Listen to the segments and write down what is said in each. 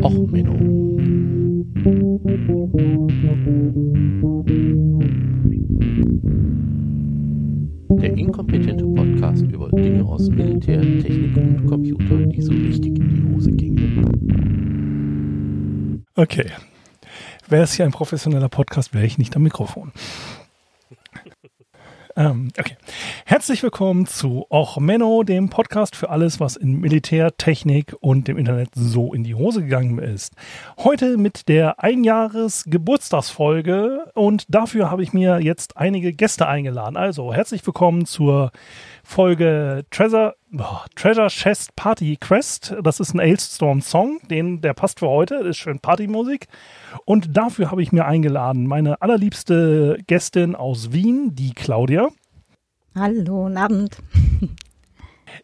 Och Menno. Der inkompetente Podcast über Dinge aus Militär, Technik und Computer, die so richtig in die Hose gingen. Okay. Wäre es hier ein professioneller Podcast, wäre ich nicht am Mikrofon. Ähm, okay. Herzlich willkommen zu Och Menno, dem Podcast für alles, was in Militär, Technik und dem Internet so in die Hose gegangen ist. Heute mit der Einjahres-Geburtstagsfolge und dafür habe ich mir jetzt einige Gäste eingeladen. Also herzlich willkommen zur Folge Treasure, oh, Treasure Chest Party Quest. Das ist ein Ailstorm Song, den, der passt für heute, das ist schön Partymusik. Und dafür habe ich mir eingeladen meine allerliebste Gästin aus Wien, die Claudia. Hallo, guten Abend.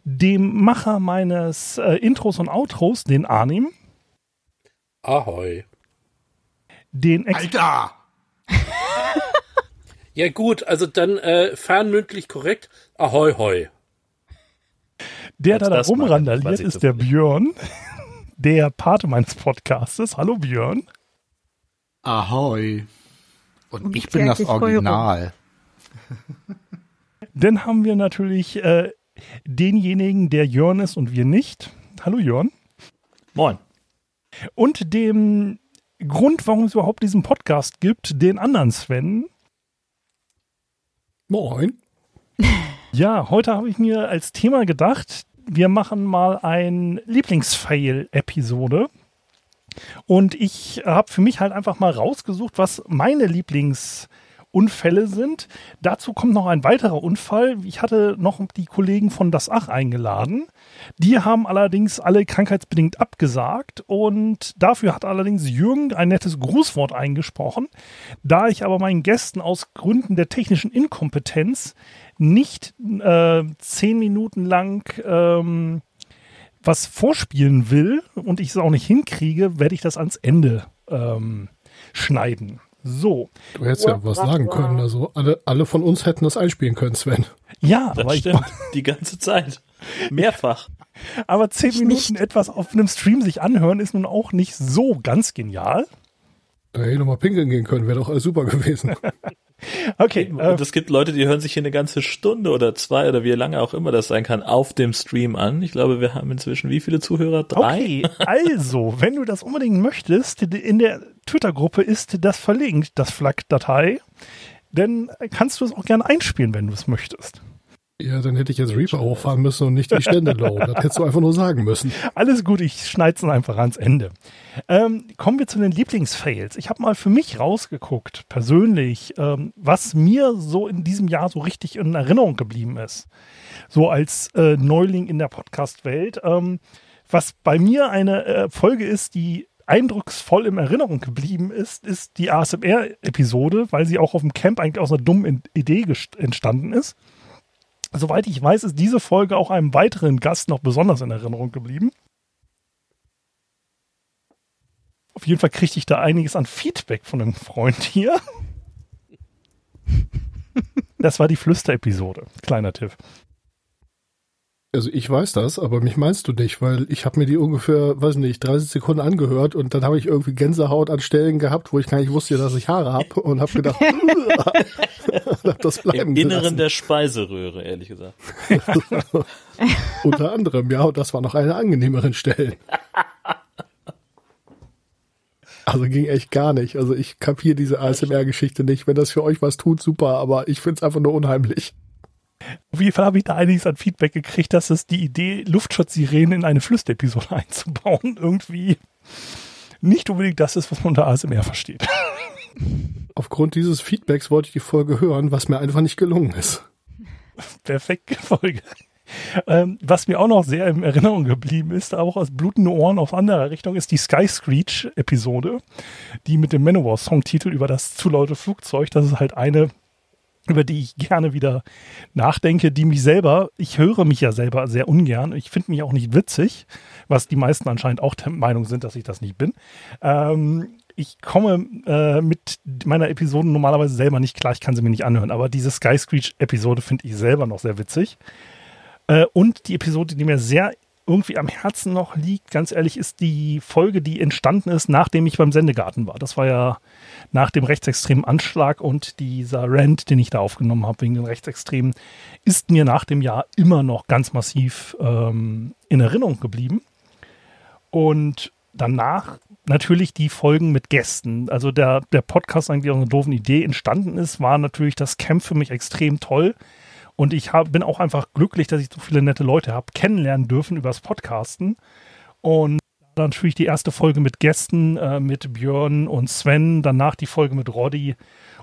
Dem Macher meines äh, Intros und Outros, den Arnim. Ahoi. Den Ex Alter! Ja gut, also dann äh, fernmündlich korrekt. Ahoi hoi. der da, da mal rumrandaliert, ist der. Björn, der Pate meines Podcastes. Hallo Björn. Ahoi. Und ich bin das. Original. Dann haben wir natürlich äh, denjenigen, der Jörn ist und wir nicht. Hallo Jörn. Moin. Und dem Grund, warum es überhaupt diesen Podcast gibt, den anderen Sven. Moin. Ja, heute habe ich mir als Thema gedacht, wir machen mal ein Lieblingsfail-Episode. Und ich habe für mich halt einfach mal rausgesucht, was meine Lieblingsunfälle sind. Dazu kommt noch ein weiterer Unfall. Ich hatte noch die Kollegen von Das Ach eingeladen. Die haben allerdings alle krankheitsbedingt abgesagt und dafür hat allerdings Jürgen ein nettes Grußwort eingesprochen. Da ich aber meinen Gästen aus Gründen der technischen Inkompetenz nicht äh, zehn Minuten lang ähm, was vorspielen will und ich es auch nicht hinkriege, werde ich das ans Ende ähm, schneiden. So. Du hättest ja was sagen können. Also alle, alle von uns hätten das einspielen können, Sven. Ja, Das aber, ich, stimmt. Die ganze Zeit. Mehrfach. aber zehn Ich Minuten nicht. etwas auf einem Stream sich anhören ist nun auch nicht so ganz genial. Da hätte ich nochmal pinkeln gehen können, wäre doch alles super gewesen. Okay, äh, Und es gibt Leute, die hören sich hier eine ganze Stunde oder zwei oder wie lange auch immer das sein kann, auf dem Stream an. Ich glaube, wir haben inzwischen wie viele Zuhörer? Drei? Okay, also, wenn du das unbedingt möchtest, in der Twitter-Gruppe ist das verlinkt, das FLAC-Datei. Dann kannst du es auch gerne einspielen, wenn du es möchtest. Ja, dann hätte ich jetzt Reaper hochfahren müssen und nicht die Stände low. Das hättest du einfach nur sagen müssen. Alles gut, ich schneide es einfach ans Ende. Ähm, kommen wir zu den Lieblingsfails. Ich habe mal für mich rausgeguckt, persönlich, ähm, was mir so in diesem Jahr so richtig in Erinnerung geblieben ist. So als äh, Neuling in der Podcast-Welt. Ähm, was bei mir eine äh, Folge ist, die eindrucksvoll in Erinnerung geblieben ist, ist die ASMR-Episode, weil sie auch auf dem Camp eigentlich aus einer dummen Idee entstanden ist. Soweit ich weiß, ist diese Folge auch einem weiteren Gast noch besonders in Erinnerung geblieben. Auf jeden Fall kriegte ich da einiges an Feedback von einem Freund hier. Das war die Flüster-Episode. Kleiner Tipp. Also ich weiß das, aber mich meinst du nicht, weil ich habe mir die ungefähr, weiß nicht, 30 Sekunden angehört und dann habe ich irgendwie Gänsehaut an Stellen gehabt, wo ich gar nicht wusste, dass ich Haare habe und habe gedacht, hab das bleiben Im Inneren gelassen. der Speiseröhre, ehrlich gesagt. Unter anderem, ja, und das war noch eine angenehmeren Stellen. Also ging echt gar nicht. Also ich kapiere diese ASMR-Geschichte nicht. Wenn das für euch was tut, super, aber ich finde es einfach nur unheimlich. Auf jeden Fall habe ich da einiges an Feedback gekriegt, dass es die Idee, Luftschutzsirenen in eine Flüster-Episode einzubauen, irgendwie nicht unbedingt das ist, was man unter ASMR versteht. Aufgrund dieses Feedbacks wollte ich die Folge hören, was mir einfach nicht gelungen ist. Perfekte Folge. Ähm, was mir auch noch sehr in Erinnerung geblieben ist, auch aus blutenden Ohren aus anderer Richtung, ist die Sky Screech-Episode, die mit dem Manowar-Songtitel über das zu laute Flugzeug. Das ist halt eine, über die ich gerne wieder nachdenke, die mich selber, ich höre mich ja selber sehr ungern. Ich finde mich auch nicht witzig, was die meisten anscheinend auch der Meinung sind, dass ich das nicht bin. Ähm, ich komme äh, mit meiner Episode normalerweise selber nicht klar, ich kann sie mir nicht anhören, aber diese Sky Screech-Episode finde ich selber noch sehr witzig. Äh, und die Episode, die mir sehr irgendwie am Herzen noch liegt, ganz ehrlich, ist die Folge, die entstanden ist, nachdem ich beim Sendegarten war. Das war ja nach dem rechtsextremen Anschlag und dieser Rant, den ich da aufgenommen habe wegen den Rechtsextremen, ist mir nach dem Jahr immer noch ganz massiv ähm, in Erinnerung geblieben. Und danach natürlich die Folgen mit Gästen. Also der, der Podcast eigentlich aus einer doofen Idee entstanden ist, war natürlich das Camp für mich extrem toll. Und ich hab, bin auch einfach glücklich, dass ich so viele nette Leute habe kennenlernen dürfen übers Podcasten. Und dann natürlich die erste Folge mit Gästen, äh, mit Björn und Sven, danach die Folge mit Roddy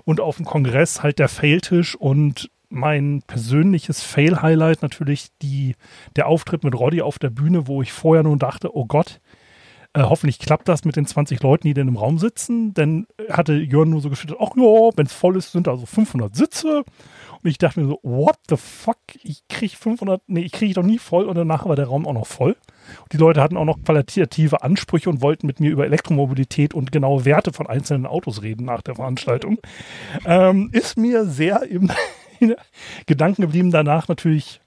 und auf dem Kongress halt der Failtisch und mein persönliches Fail-Highlight natürlich die, der Auftritt mit Roddy auf der Bühne, wo ich vorher nur dachte, oh Gott, äh, hoffentlich klappt das mit den 20 Leuten, die denn im Raum sitzen. Denn hatte Jörn nur so geschüttet, ach ja, wenn es voll ist, sind da so 500 Sitze. Und ich dachte mir so, what the fuck? Ich kriege 500, nee, ich kriege doch nie voll. Und danach war der Raum auch noch voll. Und die Leute hatten auch noch qualitative Ansprüche und wollten mit mir über Elektromobilität und genaue Werte von einzelnen Autos reden nach der Veranstaltung. Ähm, ist mir sehr im Gedanken geblieben. Danach natürlich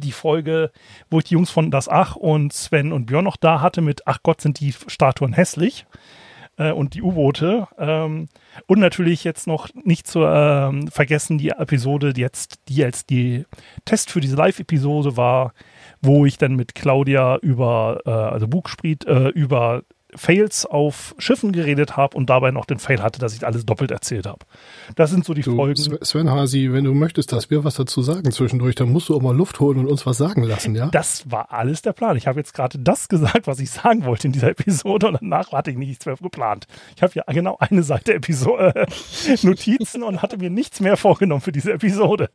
die Folge, wo ich die Jungs von Das Ach und Sven und Björn noch da hatte mit Ach Gott, sind die Statuen hässlich äh, und die U-Boote. Ähm, und natürlich jetzt noch nicht zu ähm, vergessen die Episode, die jetzt, die jetzt die Test für diese Live-Episode war, wo ich dann mit Claudia über, äh, also Bugspriet, äh, über Fails auf Schiffen geredet habe und dabei noch den Fail hatte, dass ich alles doppelt erzählt habe. Das sind so die du, Folgen. Sven Hasi, wenn du möchtest, dass wir was dazu sagen zwischendurch, dann musst du auch mal Luft holen und uns was sagen lassen, ja? Das war alles der Plan. Ich habe jetzt gerade das gesagt, was ich sagen wollte in dieser Episode und danach hatte ich nichts mehr geplant. Ich habe ja genau eine Seite Episode äh, Notizen und hatte mir nichts mehr vorgenommen für diese Episode.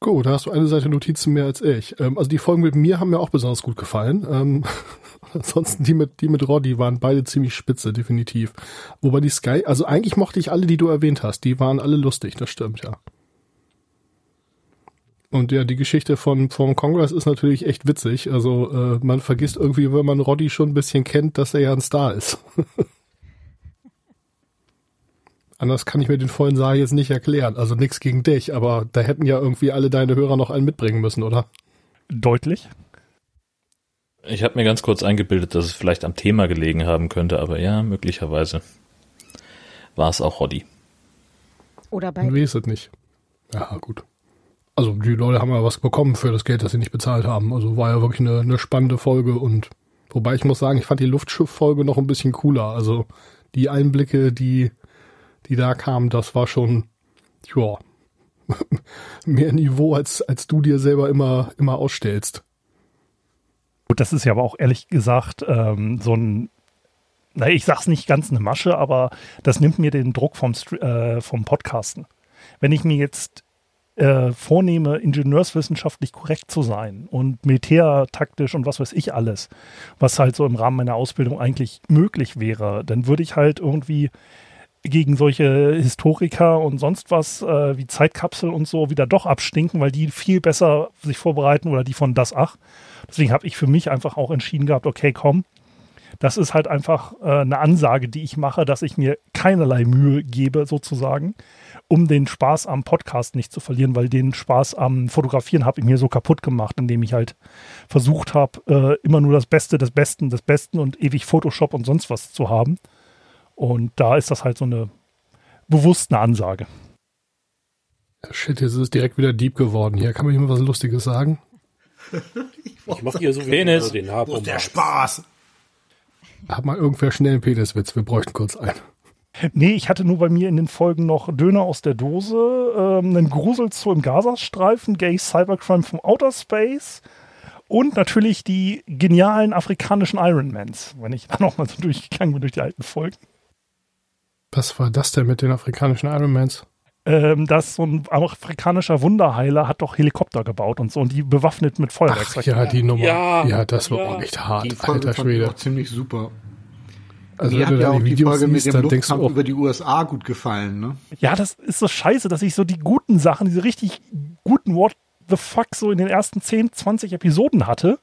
Gut, da hast du eine Seite Notizen mehr als ich. Ähm, also die Folgen mit mir haben mir auch besonders gut gefallen. Ähm, ansonsten die mit, die mit Roddy waren beide ziemlich spitze, definitiv. Wobei die Sky, also eigentlich mochte ich alle, die du erwähnt hast. Die waren alle lustig, das stimmt, ja. Und ja, die Geschichte von vom Congress ist natürlich echt witzig. Also äh, man vergisst irgendwie, wenn man Roddy schon ein bisschen kennt, dass er ja ein Star ist. Anders kann ich mir den vollen Saal jetzt nicht erklären. Also nichts gegen dich, aber da hätten ja irgendwie alle deine Hörer noch einen mitbringen müssen, oder? Deutlich. Ich habe mir ganz kurz eingebildet, dass es vielleicht am Thema gelegen haben könnte, aber ja, möglicherweise war es auch Roddy. Oder bei. Man weiß es nicht. Ja, gut. Also die Leute haben ja was bekommen für das Geld, das sie nicht bezahlt haben. Also war ja wirklich eine, eine spannende Folge und wobei ich muss sagen, ich fand die Luftschiff-Folge noch ein bisschen cooler. Also die Einblicke, die die da kamen, das war schon, ja, mehr Niveau, als, als du dir selber immer, immer ausstellst. Gut, das ist ja aber auch ehrlich gesagt ähm, so ein, naja, ich sag's nicht ganz eine Masche, aber das nimmt mir den Druck vom, äh, vom Podcasten. Wenn ich mir jetzt äh, vornehme, ingenieurswissenschaftlich korrekt zu sein und militärtaktisch und was weiß ich alles, was halt so im Rahmen meiner Ausbildung eigentlich möglich wäre, dann würde ich halt irgendwie gegen solche Historiker und sonst was äh, wie Zeitkapsel und so wieder doch abstinken, weil die viel besser sich vorbereiten oder die von Das Ach. Deswegen habe ich für mich einfach auch entschieden gehabt, okay, komm, das ist halt einfach äh, eine Ansage, die ich mache, dass ich mir keinerlei Mühe gebe, sozusagen, um den Spaß am Podcast nicht zu verlieren, weil den Spaß am Fotografieren habe ich mir so kaputt gemacht, indem ich halt versucht habe, äh, immer nur das Beste des Besten des Besten und ewig Photoshop und sonst was zu haben. Und da ist das halt so eine bewusste Ansage. Shit, jetzt ist es direkt wieder Deep geworden. Hier kann man jemand was Lustiges sagen? Ich mache hier so Penis. den. Wo ist der Spaß? Hat mal irgendwer schnell einen Peniswitz? Wir bräuchten kurz einen. Nee, ich hatte nur bei mir in den Folgen noch Döner aus der Dose, ähm, einen Gruselzoo im Gazastreifen, Gay Cybercrime vom Outer Space und natürlich die genialen afrikanischen Ironmans, wenn ich da nochmal so durchgegangen bin durch die alten Folgen. Was war das denn mit den afrikanischen Ironmans? Ähm, dass so ein afrikanischer Wunderheiler hat doch Helikopter gebaut und so und die bewaffnet mit Ach Feuerwerksraketen. ja, die Nummer. Ja, Ja, das war ja. auch echt hart, Die Folge alter fand ich Schwede. auch ziemlich super. Also Mir wenn du hat ja da auch die Videos Folge mit siehst, dem denkst du Luftkampf auch, über die USA gut gefallen, ne? Ja, das ist so scheiße, dass ich so die guten Sachen, diese richtig guten What the fuck so in den ersten 10, 20 Episoden hatte.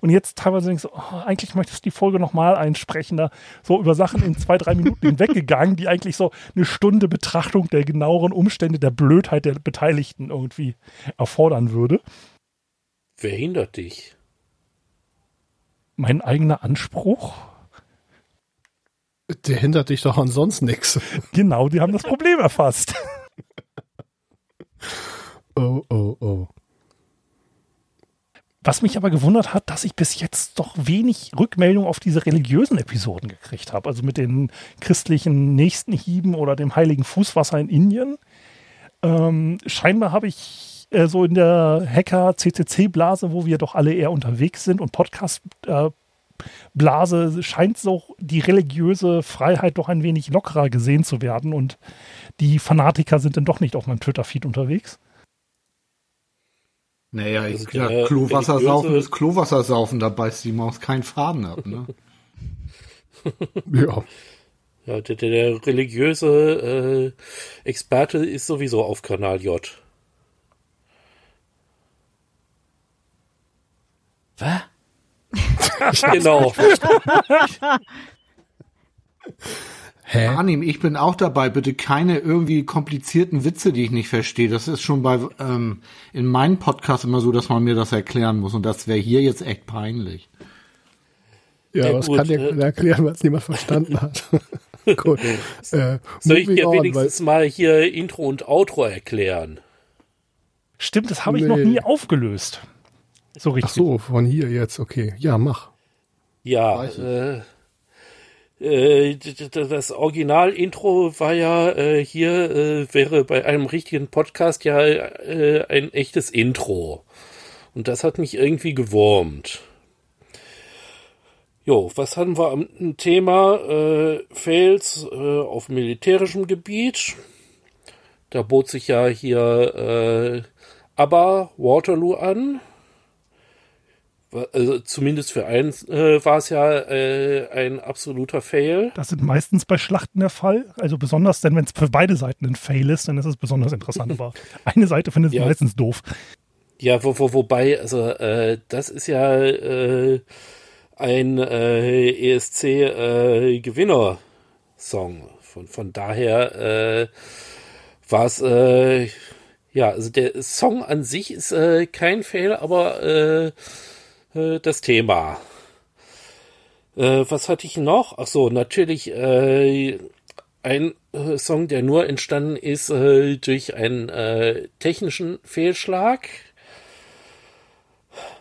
Und jetzt teilweise denkst du, oh, eigentlich möchtest du die Folge nochmal einsprechen, da so über Sachen in zwei, drei Minuten hinweggegangen, die eigentlich so eine Stunde Betrachtung der genaueren Umstände, der Blödheit der Beteiligten irgendwie erfordern würde. Wer hindert dich? Mein eigener Anspruch? Der hindert dich doch ansonsten nix. Genau, die haben das Problem erfasst. Oh, oh, oh. Was mich aber gewundert hat, dass ich bis jetzt doch wenig Rückmeldung auf diese religiösen Episoden gekriegt habe. Also mit den christlichen Nächstenhieben oder dem heiligen Fußwasser in Indien. Ähm, scheinbar habe ich äh, so in der Hacker-CCC-Blase, wo wir doch alle eher unterwegs sind und Podcast-Blase, scheint so die religiöse Freiheit doch ein wenig lockerer gesehen zu werden und die Fanatiker sind dann doch nicht auf meinem Twitter-Feed unterwegs. Naja, ich, Also ja, der Klowasser saufen ist Klowasser saufen, da beißt die Maus keinen Faden ab, ne? Ja. Ja, der, der, der religiöse äh, Experte ist sowieso auf Kanal J. Was? Genau. Hä? Arnim, ich bin auch dabei. Bitte keine irgendwie komplizierten Witze, die ich nicht verstehe. Das ist schon bei ähm, in meinem Podcast immer so, dass man mir das erklären muss. Und das wäre hier jetzt echt peinlich. Ja, Ja, was gut, kann dir äh, keiner erklären, was niemand verstanden hat? Gut. Äh, Soll ich dir on, wenigstens mal hier Intro und Outro erklären? Stimmt, das habe ich noch Nee. nie aufgelöst. So Ach richtig. so, von hier jetzt, okay. Ja, mach. Ja, äh, äh, das Original-Intro war ja äh, hier, äh, wäre bei einem richtigen Podcast ja äh, ein echtes Intro. Und das hat mich irgendwie gewurmt. Jo, was haben wir am Thema? Äh, Fails äh, auf militärischem Gebiet. Da bot sich ja hier äh, aber Waterloo an. Also zumindest für einen äh, war es ja äh, ein absoluter Fail. Das sind meistens bei Schlachten der Fall. Also besonders, denn wenn es für beide Seiten ein Fail ist, dann ist es besonders interessant. Aber eine Seite findet es Ja. meistens doof. Ja, wo, wo, wobei, also äh, das ist ja äh, ein äh, ESC äh. Von, von daher äh, war es äh, ja, also der Song an sich ist äh, kein Fail, aber äh, das Thema. Äh, was hatte ich noch? Ach so, natürlich äh, ein äh, Song, der nur entstanden ist äh, durch einen technischen Fehlschlag.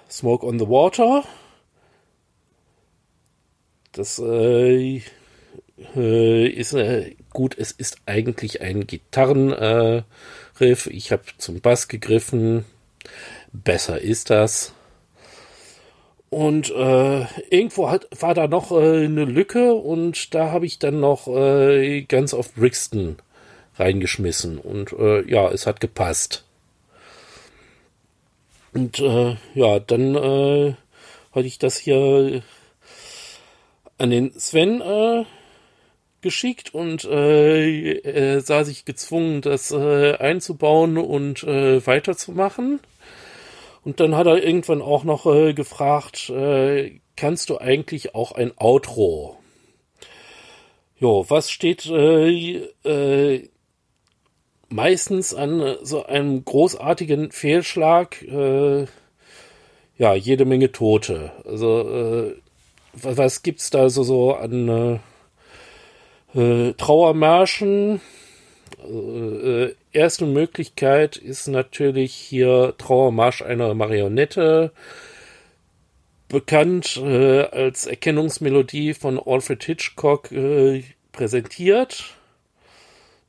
Smoke on the Water. Das äh, ist äh, gut. Es ist eigentlich ein Gitarrenriff. Äh, ich habe zum Bass gegriffen. Besser ist das. Und äh, irgendwo hat, war da noch äh, eine Lücke und da habe ich dann noch äh, ganz auf Brixton reingeschmissen. Und äh, ja, es hat gepasst. Und äh, ja, dann äh, hatte ich das hier an den Sven geschickt und er sah sich gezwungen, das einzubauen und weiterzumachen. Und dann hat er irgendwann auch noch äh, gefragt, äh, kannst du eigentlich auch ein Outro? Jo, was steht äh, äh, meistens an äh, so einem großartigen Fehlschlag? Äh, ja, jede Menge Tote. Also, äh, was, was gibt's da so, so an äh, äh, Trauermärschen? äh, erste Möglichkeit ist natürlich hier Trauermarsch einer Marionette, bekannt äh, als Erkennungsmelodie von Alfred Hitchcock äh, präsentiert.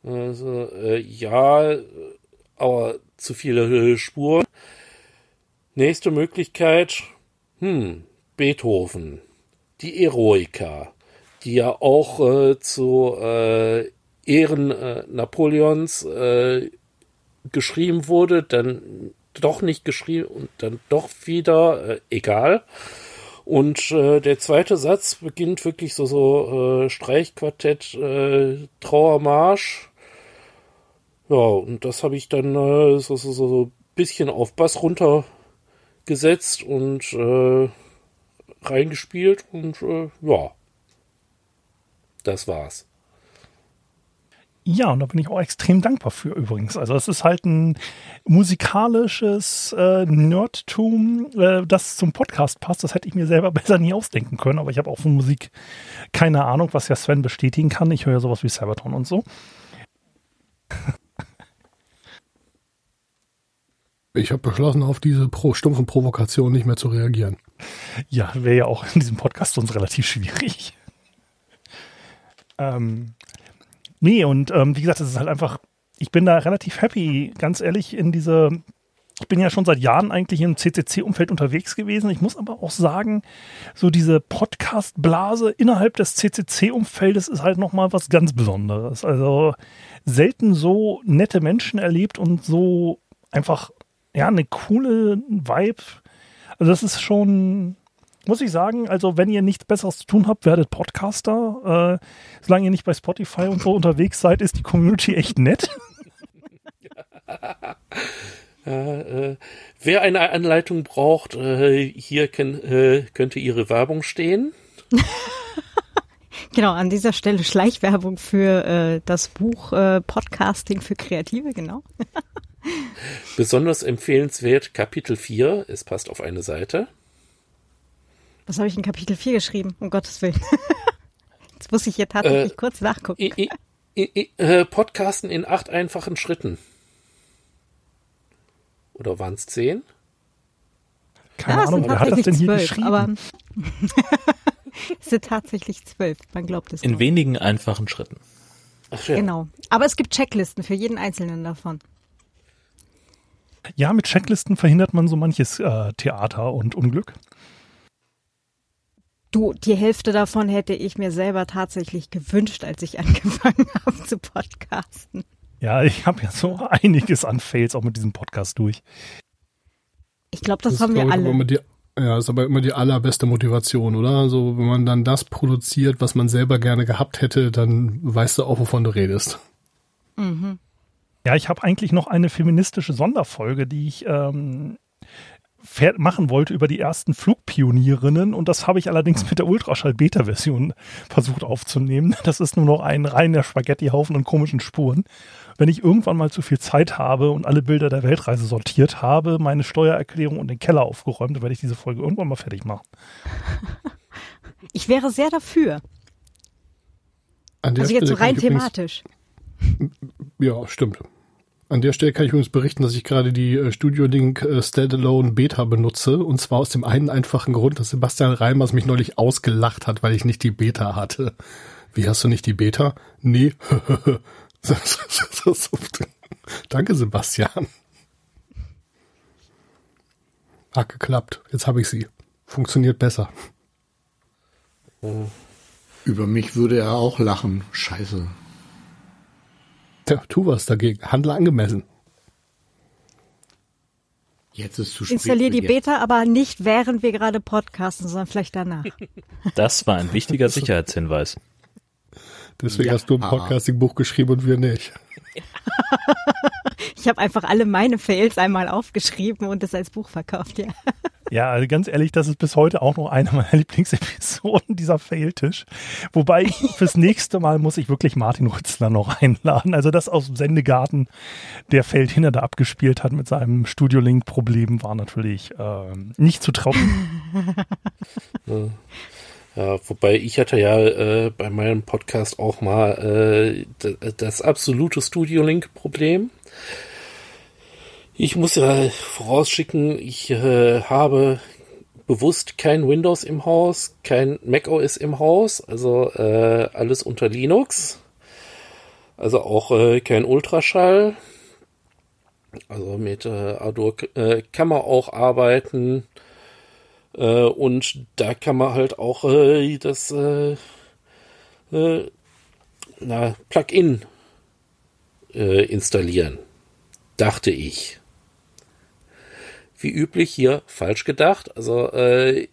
Also, äh, ja, aber zu viele Spuren. Nächste Möglichkeit, hm, Beethoven, die Eroica, die ja auch äh, zu äh, Ehren äh, Napoleons äh, geschrieben wurde, dann doch nicht geschrieben und dann doch wieder, äh, egal. Und äh, der zweite Satz beginnt wirklich so, so äh, Streichquartett, äh, Trauermarsch. Ja, und das habe ich dann äh, so, so, so ein bisschen auf Bass runtergesetzt und äh, reingespielt und äh, ja, das war's. Ja, und da bin ich auch extrem dankbar für übrigens. Also es ist halt ein musikalisches äh, Nerdtum, äh, das zum Podcast passt. Das hätte ich mir selber besser nie ausdenken können. Aber ich habe auch von Musik keine Ahnung, was ja Sven bestätigen kann. Ich höre ja sowas wie Sabaton und so. Ich habe beschlossen, auf diese pro stumpfen Provokationen nicht mehr zu reagieren. Ja, wäre ja auch in diesem Podcast sonst relativ schwierig. Ähm, nee, und ähm, wie gesagt, es ist halt einfach, ich bin da relativ happy, ganz ehrlich, in diese, ich bin ja schon seit Jahren eigentlich im CCC-Umfeld unterwegs gewesen. Ich muss aber auch sagen, so diese Podcast-Blase innerhalb des CCC-Umfeldes ist halt nochmal was ganz Besonderes. Also selten so nette Menschen erlebt und so einfach, ja, eine coole Vibe. Also das ist schon, muss ich sagen, also wenn ihr nichts Besseres zu tun habt, werdet Podcaster. Äh, solange ihr nicht bei Spotify und so unterwegs seid, ist die Community echt nett. Äh, äh, wer eine Anleitung braucht, äh, hier kann, äh, könnte Ihre Werbung stehen. Genau, an dieser Stelle Schleichwerbung für äh, das Buch äh, Podcasting für Kreative, genau. Besonders empfehlenswert Kapitel 4, es passt auf eine Seite. Was habe ich in Kapitel 4 geschrieben? Um Gottes Willen. Jetzt muss ich hier tatsächlich Äh, kurz nachgucken. I, äh, Podcasten in acht einfachen Schritten. Oder waren es zehn? Keine Ja, es Ahnung, sind wer hat das tatsächlich denn hier zwölf, geschrieben? Aber es sind tatsächlich zwölf, man glaubt es In nur. wenigen einfachen Schritten. Ach ja. Genau. Aber es gibt Checklisten für jeden einzelnen davon. ja, mit Checklisten verhindert man so manches äh, Theater und Unglück. Du, die Hälfte davon hätte ich mir selber tatsächlich gewünscht, als ich angefangen habe zu podcasten. Ja, ich habe ja so einiges an Fails auch mit diesem Podcast durch. Ich glaube, das, ist, haben wir glaub ich, alle. immer die, ja, ist aber immer die allerbeste Motivation, oder? Also, wenn man dann das produziert, was man selber gerne gehabt hätte, dann weißt du auch, wovon du redest. Ja, ich habe eigentlich noch eine feministische Sonderfolge, die ich ähm, machen wollte über die ersten Flugpionierinnen und das habe ich allerdings mit der Ultraschall-Beta-Version versucht aufzunehmen. Das ist nur noch ein reiner Spaghetti-Haufen und komischen Spuren. Wenn ich irgendwann mal zu viel Zeit habe und alle Bilder der Weltreise sortiert habe, meine Steuererklärung und den Keller aufgeräumt, dann werde ich diese Folge irgendwann mal fertig machen. Ich wäre sehr dafür. An der Also jetzt so Stelle rein thematisch. Ja, stimmt. An der Stelle kann ich übrigens berichten, dass ich gerade die äh, Studio Link äh, Standalone Beta benutze. Und zwar aus dem einen einfachen Grund, dass Sebastian Reimers mich neulich ausgelacht hat, weil ich nicht die Beta hatte. Wie hast du nicht die Beta? Nee. Danke, Sebastian. Hat geklappt. Jetzt habe ich sie. Funktioniert besser. Über mich würde er auch lachen. Scheiße. Tja, tu was dagegen. Handle angemessen. Jetzt ist zu spät. Installier die. Beta, aber nicht während wir gerade podcasten, sondern vielleicht danach. Das war ein wichtiger Sicherheitshinweis. Deswegen Ja. hast du ein Podcasting-Buch geschrieben und wir nicht. Ich habe einfach alle meine Fails einmal aufgeschrieben und es als Buch verkauft, ja. Ja, also ganz ehrlich, das ist bis heute auch noch eine meiner Lieblingsepisoden, dieser Failtisch. Wobei ich, fürs nächste Mal muss ich wirklich Martin Rützler noch einladen. Also das aus dem Sendegarten, der Feldhinner da abgespielt hat mit seinem Studio-Link-Problem, war natürlich ähm, nicht zu trocken. Ja, wobei ich hatte ja äh, bei meinem Podcast auch mal äh, das absolute Studio Link Problem. Ich muss ja vorausschicken, ich äh, habe bewusst kein Windows im Haus, kein Mac OS im Haus, also äh, alles unter Linux. Also auch äh, kein Ultraschall. Also mit äh, Ardour äh, kann man auch arbeiten. Äh, und da kann man halt auch äh, das äh, äh, Plugin äh, installieren. Dachte ich. Wie üblich hier falsch gedacht. Also äh,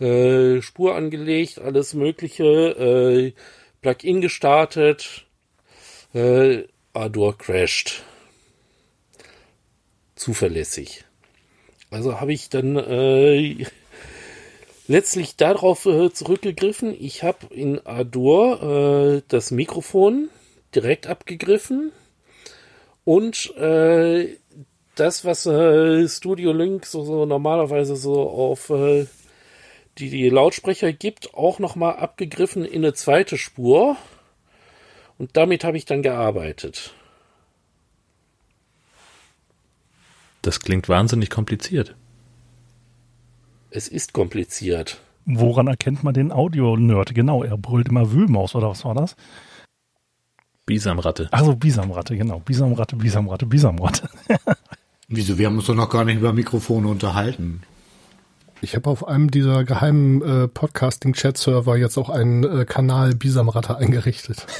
äh, Spur angelegt, alles Mögliche, äh, Plugin gestartet, äh, Ardour crasht. Zuverlässig. Also habe ich dann äh, letztlich darauf äh, zurückgegriffen. Ich habe in Ardour äh, das Mikrofon direkt abgegriffen. Und äh, das, was äh, Studio Link so, so normalerweise so auf äh, die, die Lautsprecher gibt, auch nochmal abgegriffen in eine zweite Spur. Und damit habe ich dann gearbeitet. Das klingt wahnsinnig kompliziert. Es ist kompliziert. Woran erkennt man den Audio-Nerd? Genau, er brüllt immer Wühlmaus oder was war das? Bisamratte. Also Bisamratte, genau. Bisamratte, Bisamratte, Bisamratte. Wieso? Wir haben uns doch noch gar nicht über Mikrofone unterhalten. Ich habe auf einem dieser geheimen äh, Podcasting-Chat-Server jetzt auch einen äh, Kanal Bisamratte eingerichtet.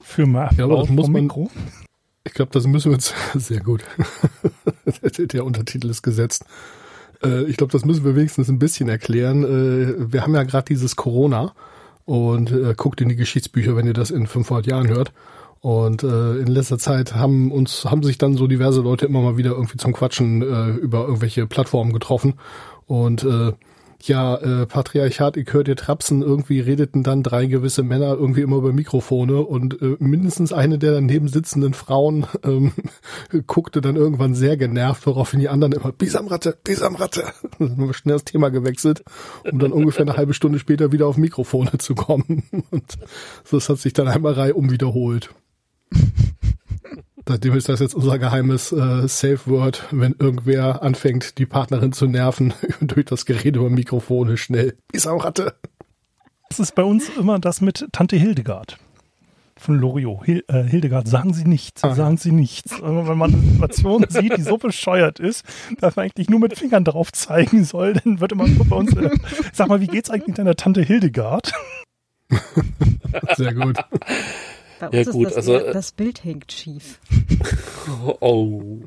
Für mehr Ja, aber das muss man- Mikro. Ich glaube, das müssen wir uns sehr gut. Der- Der Untertitel ist gesetzt. Äh, Ich glaube, das müssen wir wenigstens ein bisschen erklären. Äh, Wir haben ja gerade dieses Corona und äh, guckt in die Geschichtsbücher, wenn ihr das in 500 Jahren hört. Und äh, in letzter Zeit haben uns haben sich dann so diverse Leute immer mal wieder irgendwie zum Quatschen äh, über irgendwelche Plattformen getroffen und äh, ja, äh, Patriarchat, ich hört ihr Trapsen, irgendwie redeten dann drei gewisse Männer irgendwie immer über Mikrofone und äh, mindestens eine der daneben sitzenden Frauen ähm, guckte dann irgendwann sehr genervt, woraufhin die anderen immer Bisamratte, Bisamratte. Schnell das Thema gewechselt, um dann ungefähr eine halbe Stunde später wieder auf Mikrofone zu kommen. Und das hat sich dann einmal reihum wiederholt. Seitdem ist das jetzt unser geheimes äh, Safe Word, wenn irgendwer anfängt, die Partnerin zu nerven durch das Gerede über Mikrofone schnell. Bisamratte. Das ist bei uns immer das mit Tante Hildegard von Loriot. Hil äh, Hildegard, sagen Sie nichts, Ah. sagen Sie nichts. Also wenn man eine Situation sieht, die so bescheuert ist, dass man eigentlich nur mit Fingern drauf zeigen soll, dann wird immer so bei uns, äh, sag mal, wie geht's eigentlich deiner Tante Hildegard? Sehr gut. Bei uns Ja, ist gut, das, also, eher- äh, das Bild hängt schief. Oh,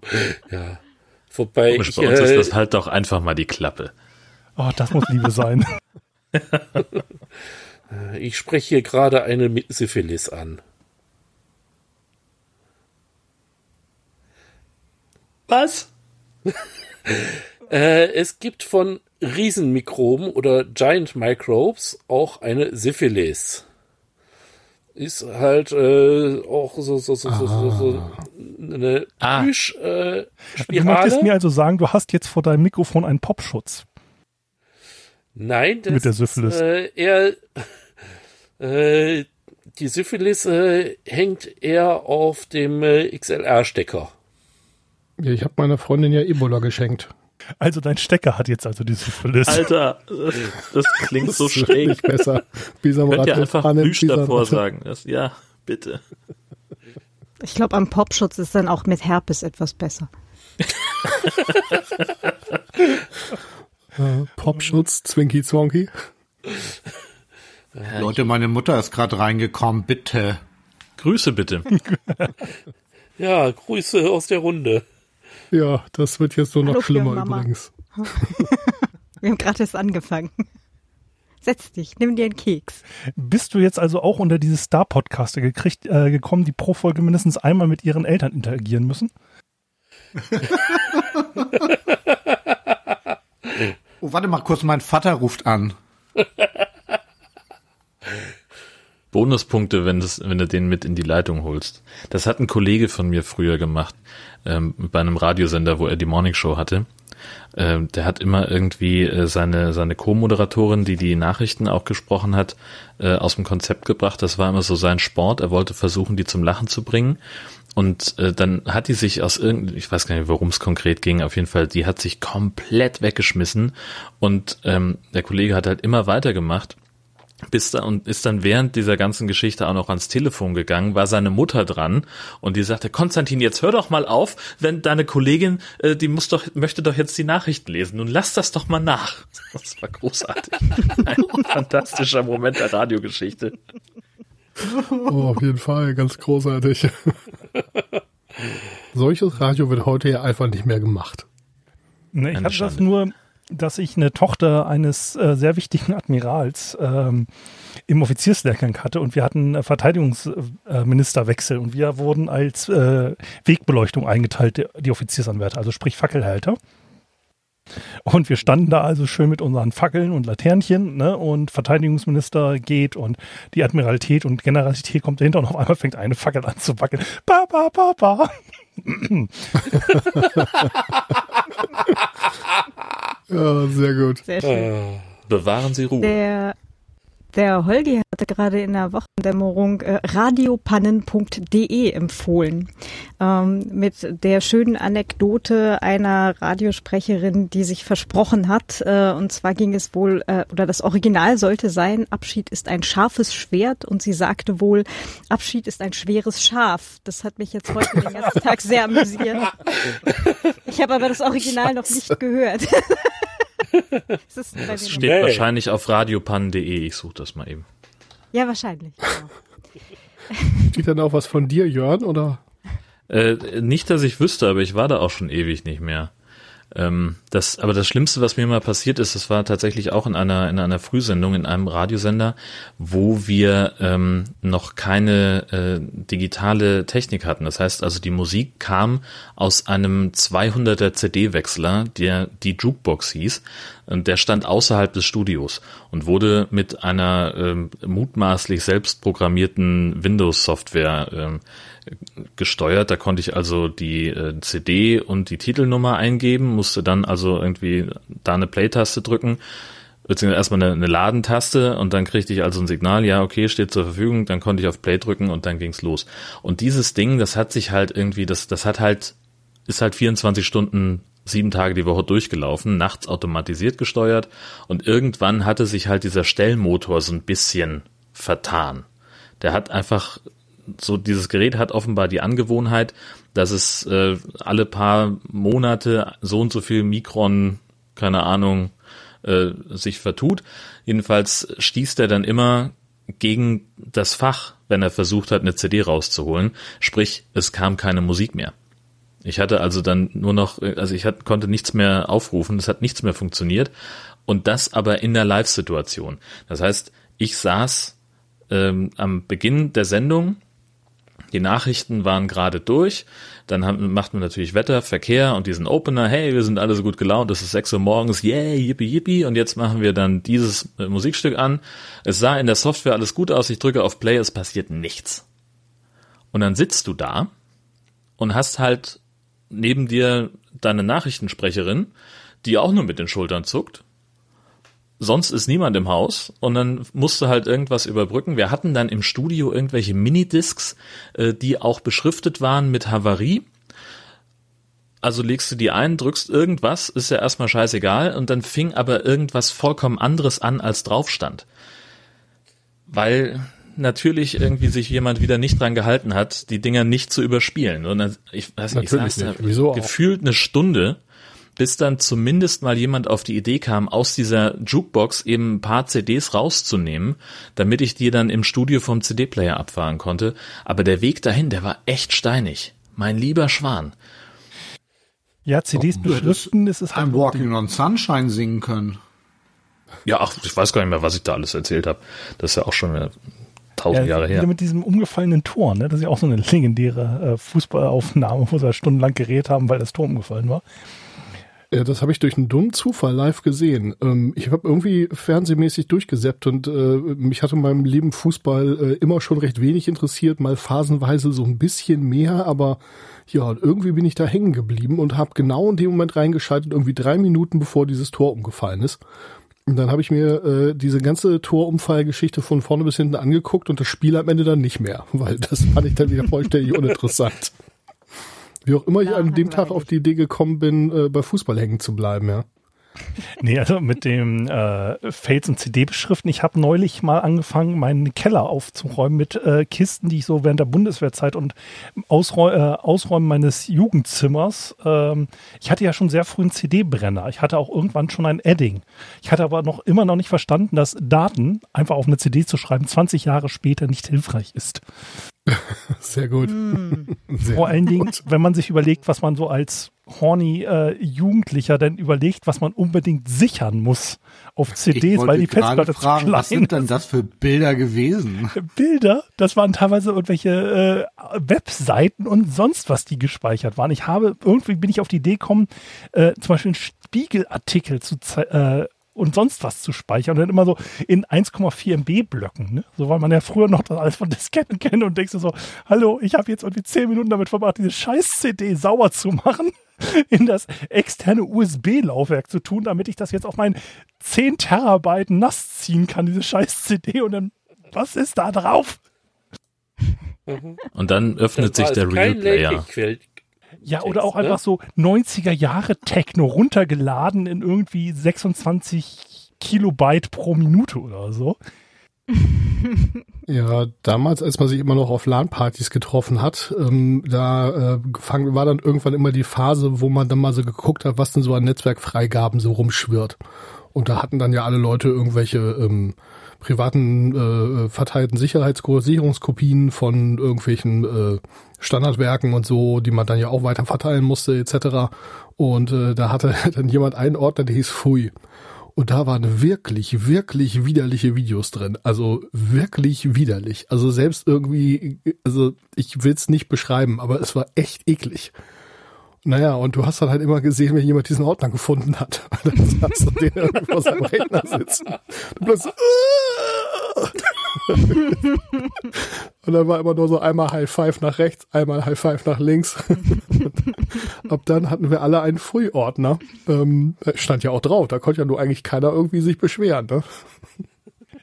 ja. Wobei Komisch, ich, bei uns ist äh, das halt doch einfach mal die Klappe. Oh, das muss Liebe sein. ich spreche hier gerade eine mit Syphilis an. Was? Äh, es gibt von Riesenmikroben oder Giant Microbes auch eine Syphilis. Ist halt äh, auch so, so, so, so, so, so eine Ah. Plüsch, äh, Du möchtest mir Spirale. also sagen, du hast jetzt vor deinem Mikrofon einen Popschutz. Nein, das Mit der Syphilis. ist äh, eher äh, die Syphilis äh, hängt eher auf dem äh, XLR-Stecker. Ja, ich habe meiner Freundin ja Ebola geschenkt. Also dein Stecker hat jetzt also die Syphilis. Alter, das, das klingt so Das wird schräg. Nicht besser. Könnt Bisamratte. ihr einfach Plüsch davor sagen? Das, ja, bitte. Ich glaube, am Popschutz ist dann auch mit Herpes etwas besser. Äh, Popschutz, Zwinky Zwonky. Leute, meine Mutter ist gerade reingekommen, bitte. Grüße bitte. Ja, Grüße aus der Runde. Ja, das wird jetzt nur noch Hallo, schlimmer übrigens. Wir haben gerade erst angefangen. Setz dich, nimm dir einen Keks. Bist du jetzt also auch unter diese Star-Podcaster gekriegt, äh, gekommen, die pro Folge mindestens einmal mit ihren Eltern interagieren müssen? Oh, warte mal kurz, mein Vater ruft an. Bonuspunkte, wenn, das, wenn du den mit in die Leitung holst. Das hat ein Kollege von mir früher gemacht, ähm, bei einem Radiosender, wo er die Morningshow hatte. Ähm, der hat immer irgendwie äh, seine, seine Co-Moderatorin, die die Nachrichten auch gesprochen hat, äh, aus dem Konzept gebracht. Das war immer so sein Sport. Er wollte versuchen, die zum Lachen zu bringen. Und äh, dann hat die sich aus irgendeinem, ich weiß gar nicht, worum es konkret ging, auf jeden Fall, die hat sich komplett weggeschmissen. Und ähm, der Kollege hat halt immer weitergemacht bis da und ist dann während dieser ganzen Geschichte auch noch ans Telefon gegangen, war seine Mutter dran und die sagte, Konstantin, jetzt hör doch mal auf, wenn deine Kollegin, äh, die muss doch, möchte doch jetzt die Nachrichten lesen. Nun lass das doch mal nach. Das war großartig. Ein fantastischer Moment der Radiogeschichte. Oh, auf jeden Fall, ganz großartig. Solches Radio wird heute ja einfach nicht mehr gemacht. Ne, ich hatte das nur, dass ich eine Tochter eines äh, sehr wichtigen Admirals ähm, im Offizierslehrgang hatte und wir hatten äh, Verteidigungsministerwechsel und wir wurden als äh, Wegbeleuchtung eingeteilt, die, die Offiziersanwärter, also sprich Fackelhalter. Und wir standen da also schön mit unseren Fackeln und Laternchen, ne? Und Verteidigungsminister geht und die Admiralität und Generalität kommt dahinter und auf einmal fängt eine Fackel an zu wackeln. Ba, ba, ba, ba. Ja, sehr gut. Sehr schön. Äh, Bewahren Sie Ruhe. Der, der Holgi hatte gerade in der Wochendämmerung äh, radiopannen.de empfohlen. Ähm, mit der schönen Anekdote einer Radiosprecherin, die sich versprochen hat. Äh, und zwar ging es wohl, äh, oder das Original sollte sein, Abschied ist ein scharfes Schwert. Und sie sagte wohl, Abschied ist ein schweres Schaf. Das hat mich jetzt heute den ganzen Tag sehr amüsiert. Ich habe aber das Original noch nicht gehört. Das noch- steht Nee. wahrscheinlich auf radiopannen.de. Ich suche das mal eben. Ja, wahrscheinlich. Genau. Steht dann auch was von dir, Jörn, oder? Äh, nicht, dass ich wüsste, aber ich war da auch schon ewig nicht mehr. Ähm, das, aber das Schlimmste, was mir mal passiert ist, das war tatsächlich auch in einer in einer Frühsendung in einem Radiosender, wo wir ähm, noch keine äh, digitale Technik hatten. Das heißt, also die Musik kam aus einem 200er CD-Wechsler, der die Jukebox hieß, und der stand außerhalb des Studios und wurde mit einer ähm, mutmaßlich selbst programmierten Windows-Software ähm, gesteuert. Da konnte ich also die äh, CD und die Titelnummer eingeben, musste dann also irgendwie da eine Play-Taste drücken, beziehungsweise erstmal eine, eine Ladentaste und dann kriegte ich also ein Signal, ja, okay, steht zur Verfügung, dann konnte ich auf Play drücken und dann ging's los. Und dieses Ding, das hat sich halt irgendwie, das, das hat halt, ist halt 24 Stunden sieben Tage die Woche durchgelaufen, nachts automatisiert gesteuert und irgendwann hatte sich halt dieser Stellmotor so ein bisschen vertan. Der hat einfach so dieses Gerät hat offenbar die Angewohnheit, dass es äh, alle paar Monate so und so viel Mikron, keine Ahnung, äh, sich vertut. Jedenfalls stieß der dann immer gegen das Fach, wenn er versucht hat, eine CD rauszuholen. Sprich, es kam keine Musik mehr. Ich hatte also dann nur noch, also ich hat, konnte nichts mehr aufrufen, es hat nichts mehr funktioniert. Und das aber in der Live-Situation. Das heißt, ich saß ähm, am Beginn der Sendung, die Nachrichten waren gerade durch, dann haben, macht man natürlich Wetter, Verkehr und diesen Opener, hey, wir sind alle so gut gelaunt, es ist 6 Uhr morgens, yay, yippie, yippie, und jetzt machen wir dann dieses äh, Musikstück an. Es sah in der Software alles gut aus, ich drücke auf Play, es passiert nichts. Und dann sitzt du da und hast halt neben dir deine Nachrichtensprecherin, die auch nur mit den Schultern zuckt. Sonst ist niemand im Haus und dann musste halt irgendwas überbrücken. Wir hatten dann im Studio irgendwelche Minidiscs, äh, die auch beschriftet waren mit Havarie. Also legst du die ein, drückst irgendwas, ist ja erstmal scheißegal und dann fing aber irgendwas vollkommen anderes an, als drauf stand. Weil natürlich irgendwie sich jemand wieder nicht dran gehalten hat, die Dinger nicht zu überspielen. Und ich weiß nicht, ich saß da nicht. Wieso auch? gefühlt eine Stunde, bis dann zumindest mal jemand auf die Idee kam, aus dieser Jukebox eben ein paar CDs rauszunehmen, damit ich die dann im Studio vom CD-Player abfahren konnte. Aber der Weg dahin, der war echt steinig. Mein lieber Schwan. Ja, CDs beschriften, das ist halt I'm Walking on Sunshine singen können. Ja, ach, ich weiß gar nicht mehr, was ich da alles erzählt habe. Das ist ja auch schon tausend Jahre her. Mit diesem umgefallenen Tor, ne? Das ist ja auch so eine legendäre äh, Fußballaufnahme, wo sie halt stundenlang geredet haben, weil das Tor umgefallen war. Ja, das habe ich durch einen dummen Zufall live gesehen. Ähm, ich habe irgendwie fernsehmäßig durchgesäppt und äh, mich hatte in meinem Leben Fußball äh, immer schon recht wenig interessiert, mal phasenweise so ein bisschen mehr, aber ja, irgendwie bin ich da hängen geblieben und habe genau in dem Moment reingeschaltet, irgendwie drei Minuten bevor dieses Tor umgefallen ist. Und dann habe ich mir äh, diese ganze Torumfallgeschichte von vorne bis hinten angeguckt und das Spiel am Ende dann nicht mehr, weil das fand ich dann wieder vollständig uninteressant. Wie auch immer ich an dem Tag auf die Idee gekommen bin, äh, bei Fußball hängen zu bleiben, ja. Nee, also mit dem äh, Fails und CD-Beschriften. Ich habe neulich mal angefangen, meinen Keller aufzuräumen mit äh, Kisten, die ich so während der Bundeswehrzeit und Ausräu äh, Ausräumen meines Jugendzimmers. Ähm, ich hatte ja schon sehr früh einen CD-Brenner. Ich hatte auch irgendwann schon ein Edding. Ich hatte aber noch immer noch nicht verstanden, dass Daten einfach auf eine CD zu schreiben 20 Jahre später nicht hilfreich ist. Sehr gut. Sehr Vor allen Dingen, wenn man sich überlegt, was man so als horny äh, Jugendlicher denn überlegt, was man unbedingt sichern muss auf CDs, weil die Festplatte fragen, zu klein was sind denn das für Bilder gewesen? Bilder, das waren teilweise irgendwelche äh, Webseiten und sonst was, die gespeichert waren. Ich habe, irgendwie bin ich auf die Idee gekommen, äh, zum Beispiel einen Spiegelartikel zu äh, und sonst was zu speichern und dann immer so in 1,4 MB Blöcken, ne? So weil man ja früher noch das alles von Disketten kennt und denkst du so, hallo, ich habe jetzt irgendwie 10 Minuten damit verbracht, diese scheiß CD sauer zu machen, in das externe USB-Laufwerk zu tun, damit ich das jetzt auf mein 10 Terabyte nass ziehen kann, diese scheiß CD und dann, was ist da drauf? Und dann öffnet Das sich der also Real Player. Ja, Text, oder auch ne? einfach so 90er Jahre Techno runtergeladen in irgendwie 26 Kilobyte pro Minute oder so. Ja, damals, als man sich immer noch auf LAN-Partys getroffen hat, ähm, da äh, gefang, war dann irgendwann immer die Phase, wo man dann mal so geguckt hat, was denn so an Netzwerkfreigaben so rumschwirrt. Und da hatten dann ja alle Leute irgendwelche ähm, privaten äh, verteilten Sicherheitssicherungskopien von irgendwelchen äh, Standardwerken und so, die man dann ja auch weiter verteilen musste etc. Und äh, da hatte dann jemand einen Ordner, der hieß Fui. Und da waren wirklich, wirklich widerliche Videos drin. Also wirklich widerlich. Also selbst irgendwie, also ich will's nicht beschreiben, aber es war echt eklig. Naja, und du hast dann halt immer gesehen, wenn jemand diesen Ordner gefunden hat. Dann hast du den irgendwie vor seinem Rechner sitzen. Du plötzlich, und dann war immer nur so einmal High Five nach rechts, einmal High Five nach links. Ab dann hatten wir alle einen Frühordner. Ähm, stand ja auch drauf, da konnte ja nur eigentlich keiner irgendwie sich beschweren. Ne?